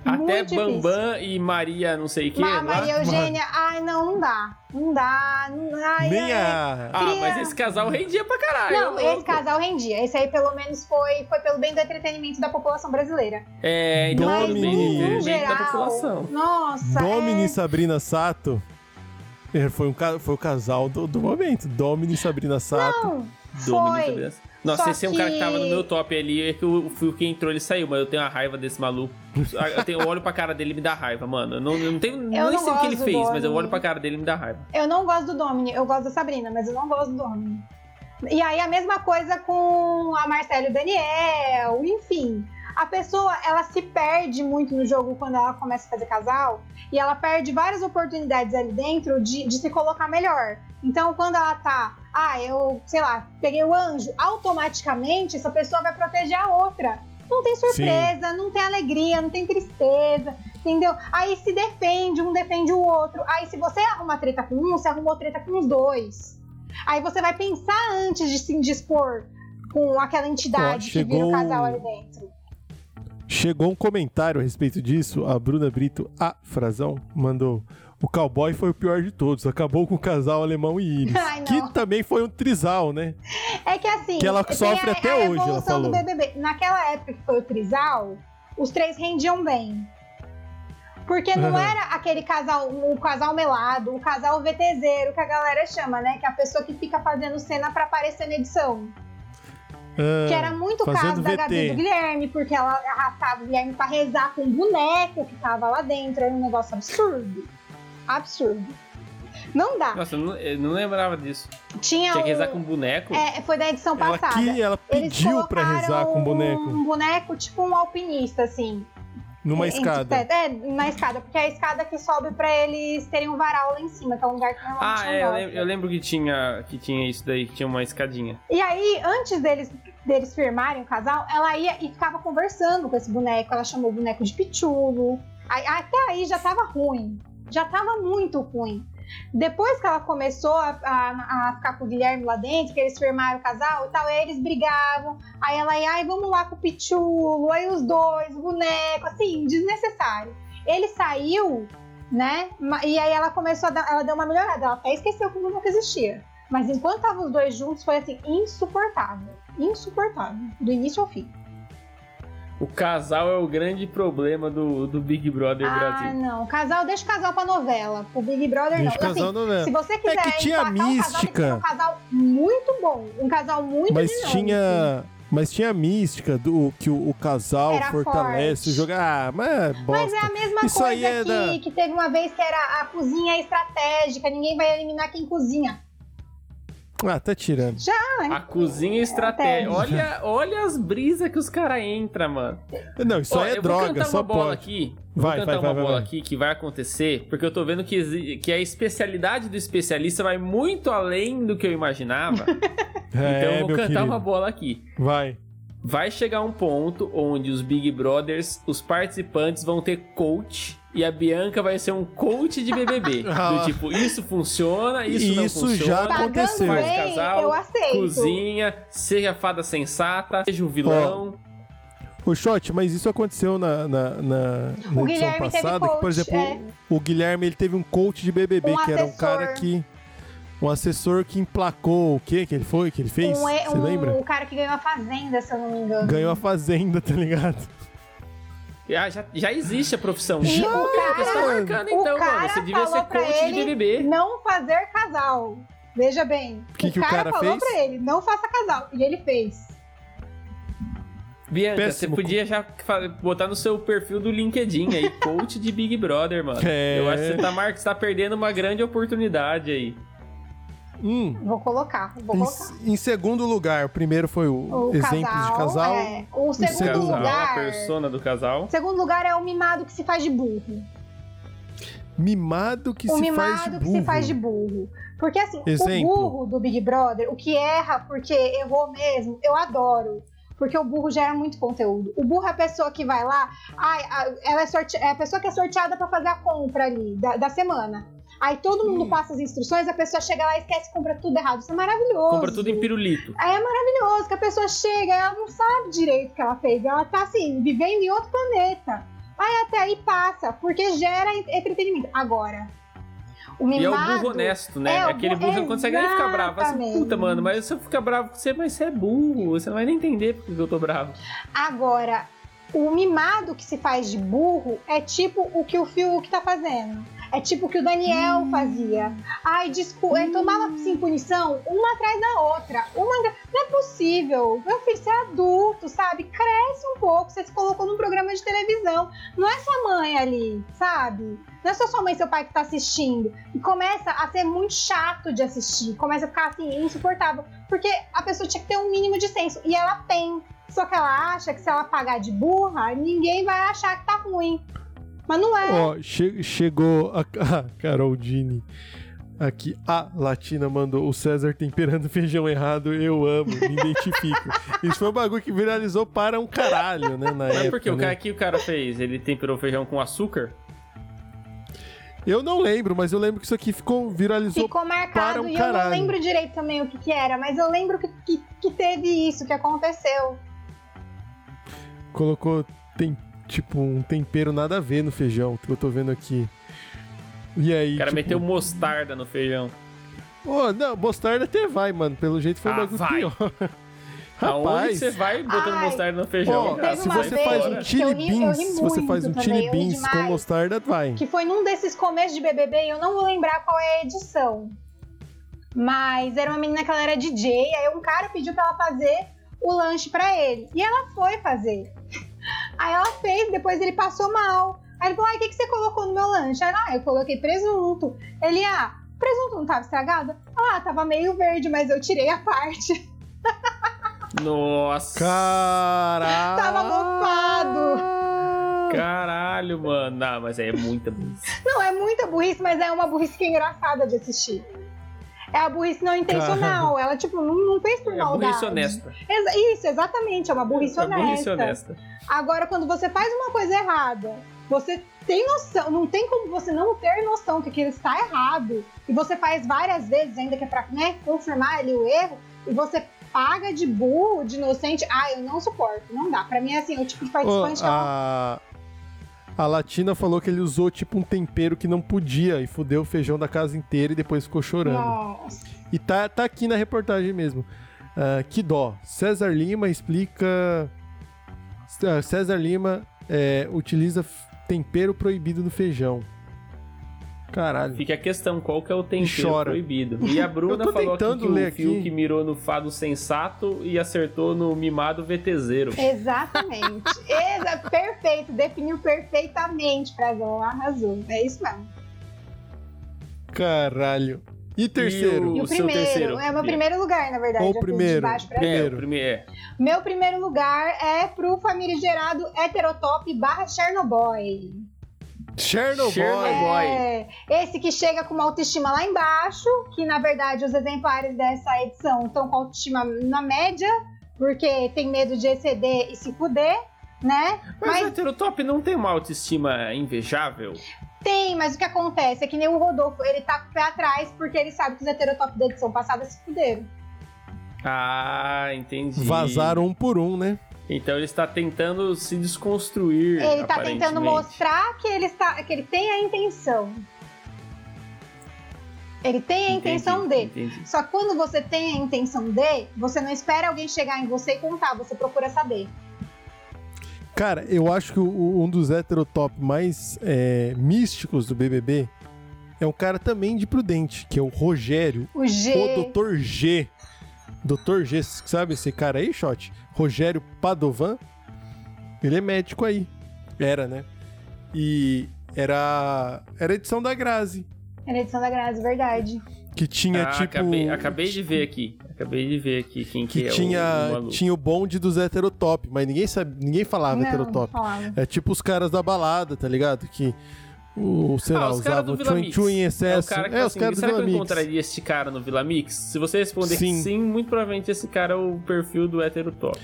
Até Muito difícil. Bambam e Maria não sei o que. Ma- lá. Maria Eugênia, ai, não, não dá. Não dá. Não, ai, Nem a. Ah, Queria- mas esse casal rendia pra caralho. Não, esse louco. casal rendia. Esse aí, pelo menos, foi, foi pelo bem do entretenimento da população brasileira. É, então Mas, no- no bem da geral, população. Nossa, Domini e é... Sabrina Sato. é, Foi, um, foi o casal do, do momento. Domini e Sabrina Sato. Não, Domínio foi. da Nossa, Só esse é um cara que tava no meu top ali, é que o, o que entrou, ele saiu, mas eu tenho uma raiva desse maluco. Eu, tenho, eu olho pra cara dele e me dá raiva, mano. Eu não, eu não tenho nem não sei o que ele fez, mas eu Domini. olho pra cara dele e me dá raiva. Eu não gosto do Domini, eu gosto da Sabrina, mas eu não gosto do Domini. E aí a mesma coisa com a Marcela e o Daniel, enfim. A pessoa, ela se perde muito no jogo quando ela começa a fazer casal e ela perde várias oportunidades ali dentro de, de se colocar melhor. Então, quando ela tá, ah, eu, sei lá, peguei o anjo, automaticamente essa pessoa vai proteger a outra. Não tem surpresa, não tem alegria, não tem tristeza, entendeu? Aí se defende, um defende o outro. Aí se você arruma treta com um, você arrumou treta com os dois. Aí você vai pensar antes de se indispor com aquela entidade Ó, que vira o casal ali dentro. Chegou um comentário a respeito disso. A Bruna Brito, a Frazão, mandou. O cowboy foi o pior de todos. Acabou com o casal alemão e Iris. Ai, que também foi um trisal, né? É que assim. Que ela sofre a, até a hoje, ela evolução do falou. BBB. Naquela época que foi o Trisal, os três rendiam bem. Porque não Uhum. era aquele casal, o casal melado, o casal VTZero que a galera chama, né? Que é a pessoa que fica fazendo cena pra aparecer na edição. Ah, Que era muito caso da Gabi VT. do Guilherme, porque ela arrastava o Guilherme pra rezar com um boneco que tava lá dentro. Era um negócio absurdo. Absurdo. Não dá. Nossa, eu não, eu não lembrava disso. Tinha Tinha que um- rezar com boneco? É, foi da edição ela, passada. que, ela Eles pediu pra colocaram rezar com boneco Um boneco, tipo um alpinista, assim. Numa Entre- escada. É, na escada, porque é a escada que sobe pra eles terem um varal lá em cima, que é um lugar que normalmente Ah, é, eu lembro, eu lembro que tinha, que tinha isso daí, que tinha uma escadinha. E aí, antes deles, deles firmarem o casal, ela ia e ficava conversando com esse boneco. Ela chamou o boneco de pichulo. Aí- até aí já tava ruim. Já tava muito ruim. Depois que ela começou a, a- a ficar com o Guilherme lá dentro, que eles firmaram o casal e tal, aí eles brigavam. Aí ela ia, ai, vamos lá com o Pichulo, aí os dois, o boneco, assim, desnecessário. Ele saiu, né? E aí ela começou a dar, ela deu uma melhorada, ela até esqueceu que o boneco existia. Mas enquanto estavam os dois juntos, foi assim, insuportável. Insuportável. Do início ao fim. O casal é o grande problema do, do Big Brother Ah, Brasil. não. Casal, deixa o casal pra novela. O Big Brother Deixa não. o casal Assim, novela. Se você quiser É que tinha um mística. um casal muito bom. Um casal muito Mas dinâmico. tinha. Mas tinha a mística do que o, o casal Era fortalece forte. o jogo. Ah, mas é bosta. Mas é a mesma Isso coisa aí é que, da- que teve uma vez que era a cozinha estratégica, ninguém vai eliminar quem cozinha. Ah, tá tirando. A cozinha estratégia. Até. Olha, olha as brisas que os caras entram, mano. Não, isso Ó, aí é droga, cantar só uma bola pode. aqui. Vai, vou vai, cantar vai, uma vai, bola vai. aqui que vai acontecer, porque eu tô vendo que, que a especialidade do especialista vai muito além do que eu imaginava. então É, eu vou cantar querido. uma bola aqui. Vai. Vai chegar um ponto onde os Big Brothers, os participantes vão ter coach e a Bianca vai ser um coach de BBB. Ah. do tipo, isso funciona, isso, não Isso funciona. já Pagando aconteceu. Faz casal, eu aceito. cozinha, seja a fada sensata, seja o vilão. O shot, mas isso aconteceu na, na, na, na edição Guilherme passada. que, por coach, exemplo, é. o Guilherme ele teve um coach de BBB, Um que era um assessor. cara que. Um assessor que emplacou o que que ele foi, que ele fez? Um, Você um- lembra? O cara que ganhou a Fazenda, se eu não me engano. Ganhou a fazenda, tá ligado? Já, já existe a profissão. E Já, o você tá marcando O então, cara mano. Você devia falou ser coach de ele BBB. Não fazer casal. Veja bem. Que que o cara falou fez? pra ele, não faça casal. E ele fez. Bianca, Péssimo. você podia já botar no seu perfil do LinkedIn aí, coach de Big Brother, mano. É. Eu acho que você tá, mar... você tá perdendo uma grande oportunidade aí. Hum. Vou colocar, vou Em, colocar. em segundo lugar, o primeiro foi o, O exemplos casal, de casal. é. O segundo segundo Casal, a lugar. persona do casal. Segundo lugar é o mimado que se faz de burro. Mimado que o se mimado faz de que burro. se faz de burro. Porque assim, Exemplo. o burro do Big Brother, o que erra porque errou mesmo, eu adoro. Porque o burro gera muito conteúdo. O burro é a pessoa que vai lá, ai, a- ela é, sorte, é a pessoa que é sorteada pra fazer a compra ali da, da semana. Aí todo mundo Hum. passa as instruções, a pessoa chega lá e esquece e compra tudo errado. Isso é maravilhoso. Compra tudo em pirulito. Aí é maravilhoso que a pessoa chega, ela não sabe direito o que ela fez. Ela tá assim, vivendo em outro planeta. Aí até aí passa, porque gera en- entretenimento. Agora, o E é o mimado... burro honesto, né? É, Aquele burro- que não consegue nem ficar bravo. Assim, puta, mano, mas se eu ficar bravo com você, mas você é burro. Você não vai nem entender porque que eu tô bravo. Agora, o mimado que se faz de burro é tipo o que o Fiuk tá fazendo. É tipo o que o Daniel Hum. fazia. Ai, desculpa, ele tomava assim, punição uma atrás da outra. Uma Não é possível. Meu filho, você é adulto, sabe? Cresce um pouco. Você se colocou num programa de televisão. Não é sua mãe ali, sabe? Não é só sua mãe e seu pai que tá assistindo. E começa a ser muito chato de assistir. Começa a ficar assim, insuportável. Porque a pessoa tinha que ter um mínimo de senso. E ela tem. Só que ela acha que se ela pagar de burra, ninguém vai achar que tá ruim. Mas não é. Ó, che- chegou a, a Carol Dini aqui. A Latina mandou o César temperando feijão errado. Eu amo, me identifico. Isso foi um bagulho que viralizou para um caralho, né? Na Mas época, por que o né? cara que o cara fez? Ele temperou feijão com açúcar? Eu não lembro, mas eu lembro que isso aqui ficou viralizou. Ficou para marcado um e eu caralho. não lembro direito também o que, que era, mas eu lembro que, que, que teve isso, que aconteceu. Colocou tem tipo um tempero nada a ver no feijão, que eu tô vendo aqui. E aí, O cara tipo, meteu mostarda no feijão. Ô, não, mostarda até vai, mano. Pelo jeito foi um Ah, bagulho vai. pior. Rapaz, você vai botando Ai. mostarda no feijão? Ó, cara? Se você vez faz um eu chili ri- eu beans, ri se você faz um chili beans com demais. mostarda, vai. Que foi num desses começos de BBB, e eu não vou lembrar qual é a edição. Mas era uma menina que ela era DJ, aí um cara pediu pra ela fazer o lanche pra ele. E ela foi fazer. Aí ela fez, depois ele passou mal. Aí ele falou: ai, o que, que você colocou no meu lanche? Ela, ah, eu coloquei presunto. Ele, ah, o presunto não tava estragado? Ah, tava meio verde, mas eu tirei a parte. Nossa. Caralho! Tava mofado. Caralho, mano. Não, mas aí é muita burrice. Não, é muita burrice, mas é uma burrice que é engraçada de assistir. É a burrice não intencional. Ela, tipo, não, não fez por É maldade. burrice honesta. Isso, exatamente, é uma burrice É honesta. burrice honesta. Agora, quando você faz uma coisa errada, você tem noção, não tem como você não ter noção que aquilo está errado. E você faz várias vezes, ainda que é pra né, confirmar ali o erro, e você paga de burro, de inocente. Ah, eu não suporto, não dá. Pra mim é assim, o tipo de participante Ô, a... a Latina falou que ele usou tipo um tempero que não podia e fudeu o feijão da casa inteira e depois ficou chorando. Nossa. E tá, tá aqui na reportagem mesmo. Ah, que dó. César Lima explica. Ah, César Lima é, utiliza tempero proibido no feijão. Caralho. Fica a questão, qual que é o tempero chora. proibido? E a Bruna falou aqui que ler o Fiuk aqui. mirou no fado sensato e acertou no mimado VTZero. Exatamente. Exa perfeito, definiu perfeitamente, Frazão. Arrasou. É isso mesmo. Caralho. E terceiro? E o, O seu primeiro, terceiro, é o meu primeiro lugar, na verdade. De primeiro. baixo pra Primeiro. É, o primeiro é. Meu primeiro lugar é pro famigerado heterotop barra Chernobyl. Chernobyl. Chernobyl. É, esse que chega com uma autoestima lá embaixo, que na verdade os exemplares dessa edição estão com autoestima na média, porque tem medo de exceder e se fuder, né? Mas, Mas o heterotop não tem uma autoestima invejável? tem, mas o que acontece é que nem o Rodolfo, ele tá com o pé atrás porque ele sabe que os heterotop da edição passada se fuderam. Ah, entendi. Vazaram um por um, né? Então ele está tentando se desconstruir. Ele tá tentando mostrar que ele, está, que ele tem a intenção. Ele tem a Entendi, intenção de. entendi. Só que quando você tem a intenção de, você não espera alguém chegar em você e contar, você procura saber. Cara, eu acho que o- um dos heterotop mais é, místicos do BBB é um cara também de Prudente, que é o Rogério, O G. o Dr. G. Dr. G, sabe esse cara aí, Shot? Rogério Padovan. Ele é médico aí. Era, né? E era, era edição da Grazi, Era edição da Grazi, verdade. que tinha Ah, tipo... acabei, acabei de ver aqui. Acabei de ver aqui quem que, Que é o- o, tinha, maluco. tinha o bonde dos heterotop, mas ninguém, sabe, ninguém falava não, heterotop. falava. É tipo os caras da balada, tá ligado? Que o, sei Ah, lá, os caras do usavam Vila Chun Mix. Chun em É o excesso. cara que É, fala os assim, caras do será que Vila eu Mix. encontraria este cara no Vila Mix? Se você responder Sim. que sim, muito provavelmente esse cara é o perfil do heterotop.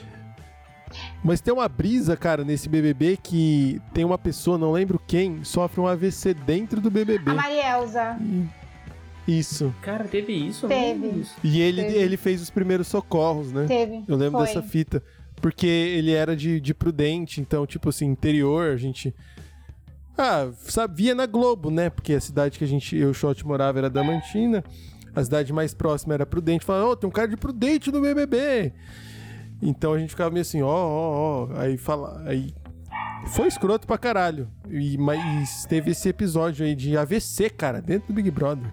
Mas tem uma brisa, cara, nesse BBB que tem uma pessoa, não lembro quem, sofre um AVC dentro do BBB. A Marielza. Isso. Cara, teve isso? Teve. disso. E ele, Teve. ele fez os primeiros socorros, né? Teve. Eu lembro Foi. dessa fita. Porque ele era de, de Prudente, então, tipo assim, interior, a gente. Ah, sabia na Globo, né? Porque a cidade que a gente, eu e o Shot morava era Damantina. A cidade mais próxima era Prudente. Falava, ô, tem um cara de Prudente no BBB. Então a gente ficava meio assim, ó, ó, ó. Aí fala. Aí. Foi escroto pra caralho. E, mas teve esse episódio aí de AVC, cara, dentro do Big Brother.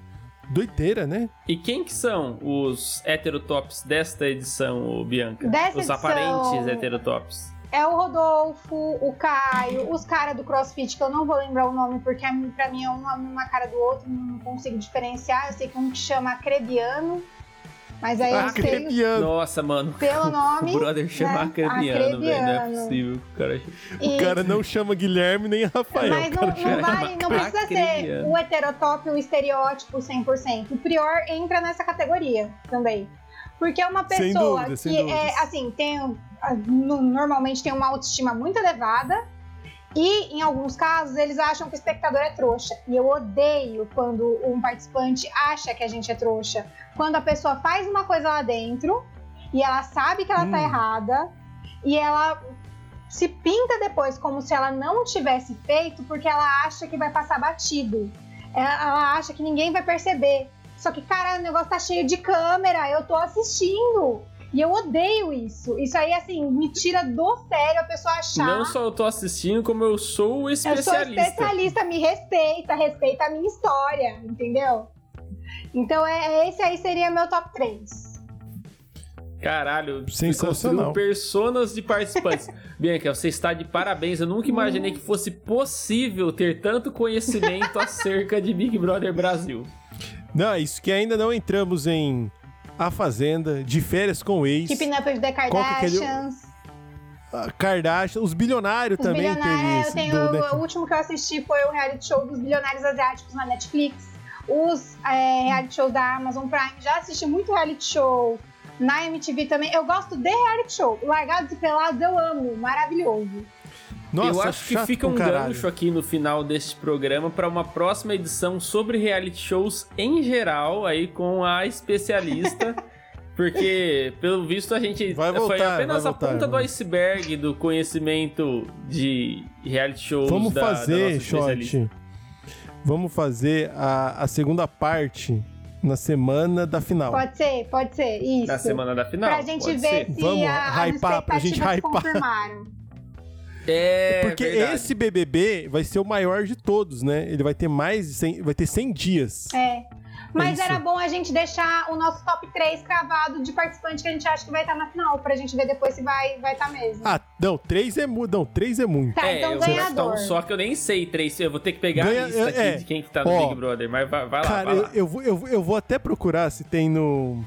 Doideira, né? E quem que são os heterotops desta edição, Bianca? Dessa os edição- aparentes heterotops. É o Rodolfo, o Caio, os caras do CrossFit, que eu não vou lembrar o nome, porque pra mim é uma, uma cara do outro, não consigo diferenciar. Eu sei que um que chama Acrebiano, mas aí eu Ah, sei Acrebiano. Nossa, mano. pelo nome. O brother chama né? Acrebiano, velho. Não é possível. O cara... E- O cara não chama Guilherme nem Rafael. Mas o não, cara não vale, não precisa ser o heterotópico, o estereótipo 100%. O Prior entra nessa categoria também. Porque é uma pessoa dúvida, que é, assim, tem, normalmente tem uma autoestima muito elevada. E, em alguns casos, eles acham que o espectador é trouxa. E eu odeio quando um participante acha que a gente é trouxa. Quando a pessoa faz uma coisa lá dentro e ela sabe que ela tá Hum. errada e ela se pinta depois como se ela não tivesse feito porque ela acha que vai passar batido. Ela, ela acha que ninguém vai perceber. Só que, cara, o negócio tá cheio de câmera, eu tô assistindo. E eu odeio isso. Isso aí, assim, me tira do sério a pessoa achar. Não só eu tô assistindo, como eu sou o eu sou especialista. especialista, me respeita, respeita a minha história, entendeu? Então, é, esse aí seria meu top 3. Caralho, Sensacional. personas de participantes. Bianca, você está de parabéns. Eu nunca imaginei que fosse possível ter tanto conhecimento acerca de Big Brother Brasil. Não, é isso que ainda não entramos em A Fazenda, de férias com o ex, Keeping Up with the é Kardashians. a Kardashian, os bilionários Os também teve bilionários, eu esse. tenho, o último que eu assisti foi o reality show dos bilionários asiáticos na Netflix. Os é, reality shows da Amazon Prime, já assisti muito reality show. Na MTV também. Eu gosto de reality show. Largados e Pelados eu amo, maravilhoso. Nossa, eu acho que fica um caralho. gancho aqui no final deste programa para uma próxima edição sobre reality shows em geral, aí com a especialista. Porque, pelo visto, a gente Vai foi voltar, apenas vai a voltar, ponta do iceberg do conhecimento de reality shows Vamos da, da fazer, nossa especialista. Shot. Vamos fazer a, a segunda parte na semana da final. Pode ser, pode ser. Isso. Na semana da final. pra gente pode ver ser. se Vamos a, as hypar, pra gente hypar. confirmaram. É, Porque verdade. esse BBB vai ser o maior de todos, né? Ele vai ter mais de 100, vai ter 100 dias. É. Mas isso. era bom a gente deixar o nosso top 3 cravado de participante que a gente acha que vai estar na final, pra gente ver depois se vai estar vai tá mesmo. Ah, não, 3 é muito, não, 3 é muito. tá, É, então eu- ganhador. então, só que eu nem sei, três. Eu vou ter que pegar Ganha- a lista aqui é, de quem que tá no ó, Big Brother. Mas vai, vai lá, Cara, vai eu, lá. eu, eu, eu vou até procurar se tem no.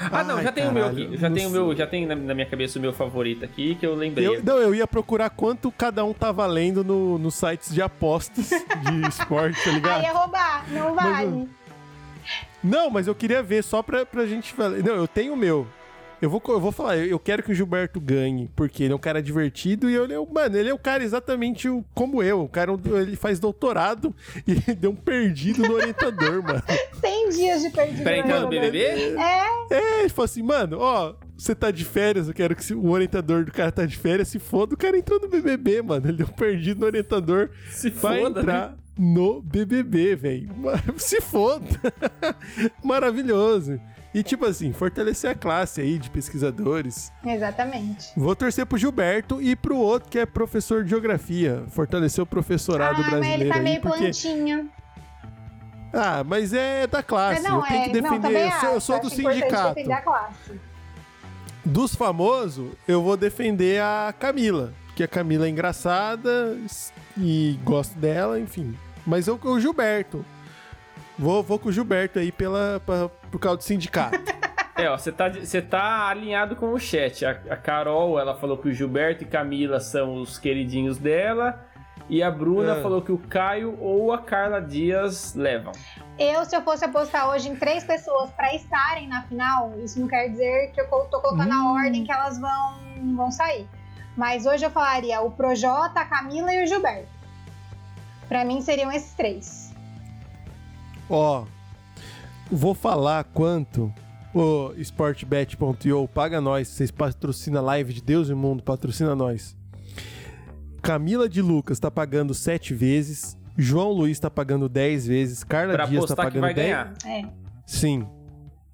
Ah, não, Ai, já tem o meu aqui. Já tem o meu, já tem na, na minha cabeça o meu favorito aqui, que eu lembrei. Eu, não, eu ia procurar quanto cada um tá valendo no, nos sites de apostas de esporte, tá ligado? Aí é roubar, não vale. Não, mas eu queria ver só pra, pra gente falar. Não, eu tenho o meu. Eu vou, eu vou falar, eu, eu quero que o Gilberto ganhe, porque ele é um cara divertido e ele é, um- mano, ele é um cara exatamente o- como eu. O cara, ele faz doutorado e deu um perdido no orientador, mano. 100 dias de perdido. Pra entrar no né? BBB? É, É, ele falou assim, mano, ó, você tá de férias, eu quero que o orientador do cara tá de férias, se foda, o cara entrou no BBB, mano. Ele deu um perdido no orientador. Se vai foda, entrar né? no BBB, velho. Se foda. Maravilhoso. E tipo assim, fortalecer a classe aí de pesquisadores. exatamente. Vou torcer pro Gilberto e pro outro que é professor de geografia. Fortalecer o professorado ah, mas brasileiro ele tá aí, meio porque... plantinha. Ah, mas é da classe. Mas não, eu tenho é, que não, defender. também eu sou, eu sou do sindicato. defender a classe. Dos famosos, eu vou defender a Camila. Porque a Camila é engraçada e gosto dela, enfim. Mas eu com o Gilberto. Vou, vou com o Gilberto aí pela, pra, por causa do sindicato. É, ó, você tá, você tá alinhado com o chat. A, a Carol, ela falou que o Gilberto e Camila são os queridinhos dela. E a Bruna É. falou que o Caio ou a Carla Dias levam. Eu, se eu fosse apostar hoje em três pessoas pra estarem na final, isso não quer dizer que eu tô colocando Hum. a ordem que elas vão, vão sair. Mas hoje eu falaria o Projota, a Camila e o Gilberto. Pra mim seriam esses três. Ó, vou falar quanto o sportbet.io paga nós. Vocês patrocinam a live de Deus e Mundo, patrocina nós. Camila de Lucas tá pagando 7 vezes. João Luiz tá pagando 10 vezes. Carla Pra Dias tá que pagando vai 10 ganhar. É. Sim.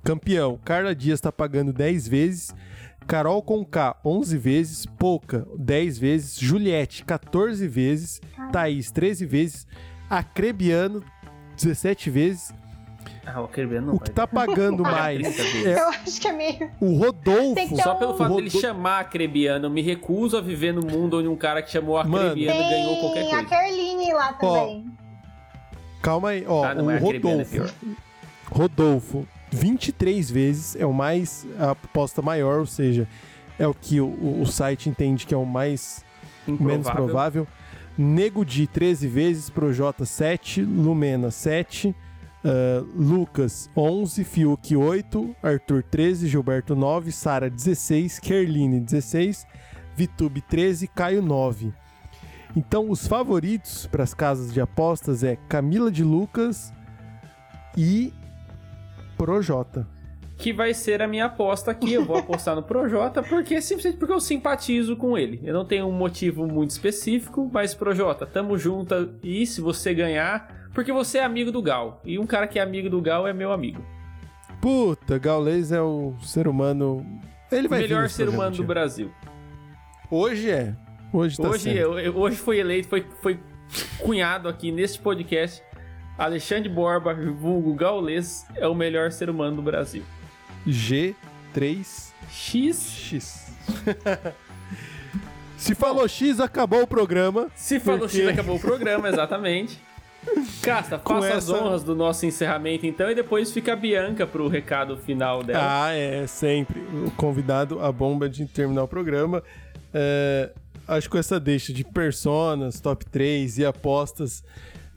Campeão. Carla Dias tá pagando 10 vezes. Carol Conká, 11 vezes. Pouca, 10 vezes. Juliette, 14 vezes. Thaís, 13 vezes. Acrebiano, 17 vezes. Ah, o Kerbiano não O que vai. tá pagando mais 30 vezes. é Eu acho que é meio. o Rodolfo. Ter Só um- pelo fato O dele chamar Acrebiano, eu me recuso a viver no mundo onde um cara que chamou Mano. Acrebiano ganhou qualquer Tem a coisa. Kerline lá também. Calma aí, ó. Ah, o é Acrebiano, é Rodolfo. pior. Rodolfo, 23 vezes é o mais. a aposta maior, ou seja, é o que o, o site entende que é o mais menos Improvável. provável. Nego Di 13 vezes, Projota 7, Lumena 7, ah, Lucas 11, Fiuk 8, Arthur 13, Gilberto 9, Sara 16, Kerline 16, Vitube 13, Caio 9. Então, os favoritos para as casas de apostas é Camila de Lucas e Projota. Que vai ser a minha aposta aqui. Eu vou apostar no Projota, porque simplesmente porque eu simpatizo com ele. Eu não tenho um motivo muito específico, mas Projota, tamo junto. E se você ganhar, porque você é amigo do Gal. E um cara que é amigo do Gal é meu amigo. Puta, Gaules é o ser humano. Ele vai melhor ser programa, humano do. Brasil. Hoje é. Hoje tá Hoje, eu- eu- hoje foi eleito, foi, foi cunhado aqui neste podcast. Alexandre Borba, vulgo Gaules, é o melhor ser humano do Brasil. G3X. X. Se falou X, acabou o programa. Se falou Porque- X, acabou o programa, exatamente. Casta, faça as essa- honras do nosso encerramento então e depois fica a Bianca pro recado final dela. Ah, é, sempre. O convidado, a bomba de terminar o programa. É, acho que com essa deixa de personas, top 3 e apostas,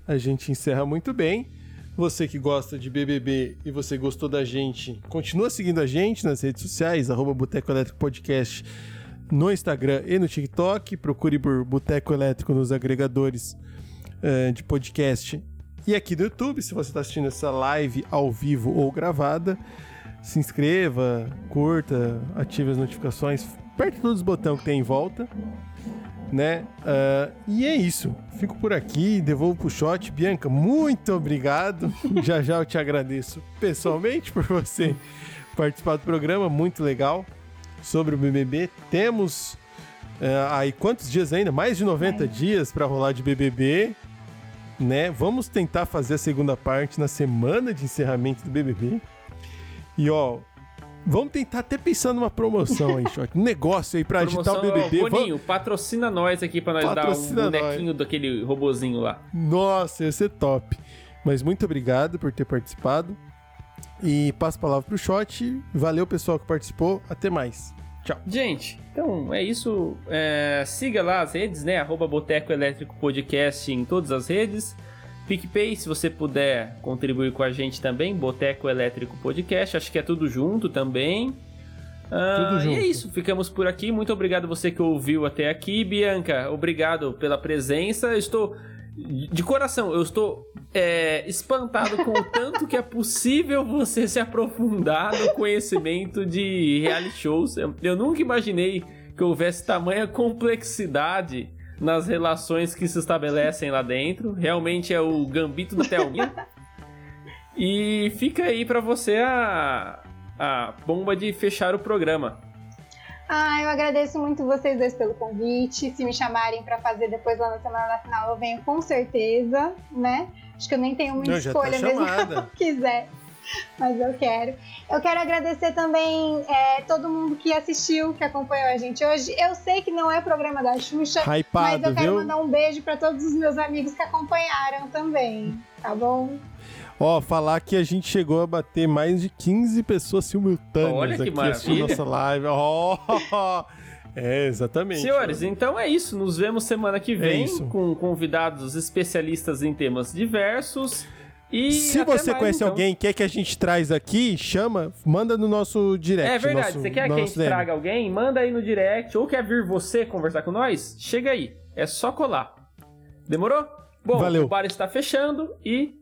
a gente encerra muito bem. Você que gosta de BBB e você gostou da gente, continua seguindo a gente nas redes sociais, arroba Boteco Elétrico Podcast no Instagram e no TikTok. Procure por Boteco Elétrico nos agregadores uh, de podcast e aqui no YouTube, se você está assistindo essa live ao vivo ou gravada. Se inscreva, curta, ative as notificações, aperte todos os botões que tem em volta né? Uh, e é isso. Fico por aqui, devolvo pro shot. Bianca, muito obrigado. já já eu te agradeço pessoalmente por você participar do programa, muito legal. Sobre o BBB, temos uh, aí quantos dias ainda? Mais de 90 é. dias para rolar de BBB, né? Vamos tentar fazer a segunda parte na semana de encerramento do BBB. E ó, Vamos tentar até pensar numa promoção aí, Shot. Um negócio aí pra promoção, agitar o BBB. Boninho, Vamos... patrocina nós aqui pra nós patrocina dar um bonequinho nós. daquele robozinho lá. Nossa, ia ser top. Mas muito obrigado por ter participado. E passo a palavra pro Shot. Valeu, pessoal que participou. Até mais. Tchau. Gente, então é isso. É, siga lá as redes, né? Arroba Boteco Elétrico Podcast em todas as redes. PicPay, se você puder contribuir com a gente também, Boteco Elétrico Podcast, acho que é tudo junto também. Ah, tudo junto. E é isso, ficamos por aqui. Muito obrigado você que ouviu até aqui. Bianca, obrigado pela presença. Estou, de coração, eu estou é, espantado com o tanto que é possível você se aprofundar no conhecimento de reality shows. Eu, nunca imaginei que houvesse tamanha complexidade nas relações que se estabelecem lá dentro. Realmente é o gambito da Thelminha. e fica aí para você a, a bomba de fechar o programa. Ah, eu agradeço muito vocês dois pelo convite. Se me chamarem para fazer depois lá na semana final, eu venho com certeza, né? Acho que eu nem tenho muita escolha tá mesmo se eu quiser. mas eu quero. Eu quero agradecer também é, todo mundo que assistiu, que acompanhou a gente hoje. Eu sei que não é programa da Xuxa, Hypado, mas eu quero viu? mandar um beijo para todos os meus amigos que acompanharam também, tá bom? Ó, falar que a gente chegou a bater mais de 15 pessoas simultâneas aqui assistindo nossa live. Ó, oh, é, exatamente. Senhores, então é isso. Nos vemos semana que é vem é com convidados especialistas em temas diversos. E Se você mais, conhece então. alguém quer que a gente traz aqui, chama, manda no nosso direct. É verdade, nosso, você quer que a gente traga alguém? Manda aí no direct, ou quer vir você conversar com nós? Chega aí, é só colar. Demorou? Bom, Valeu. o bar está fechando e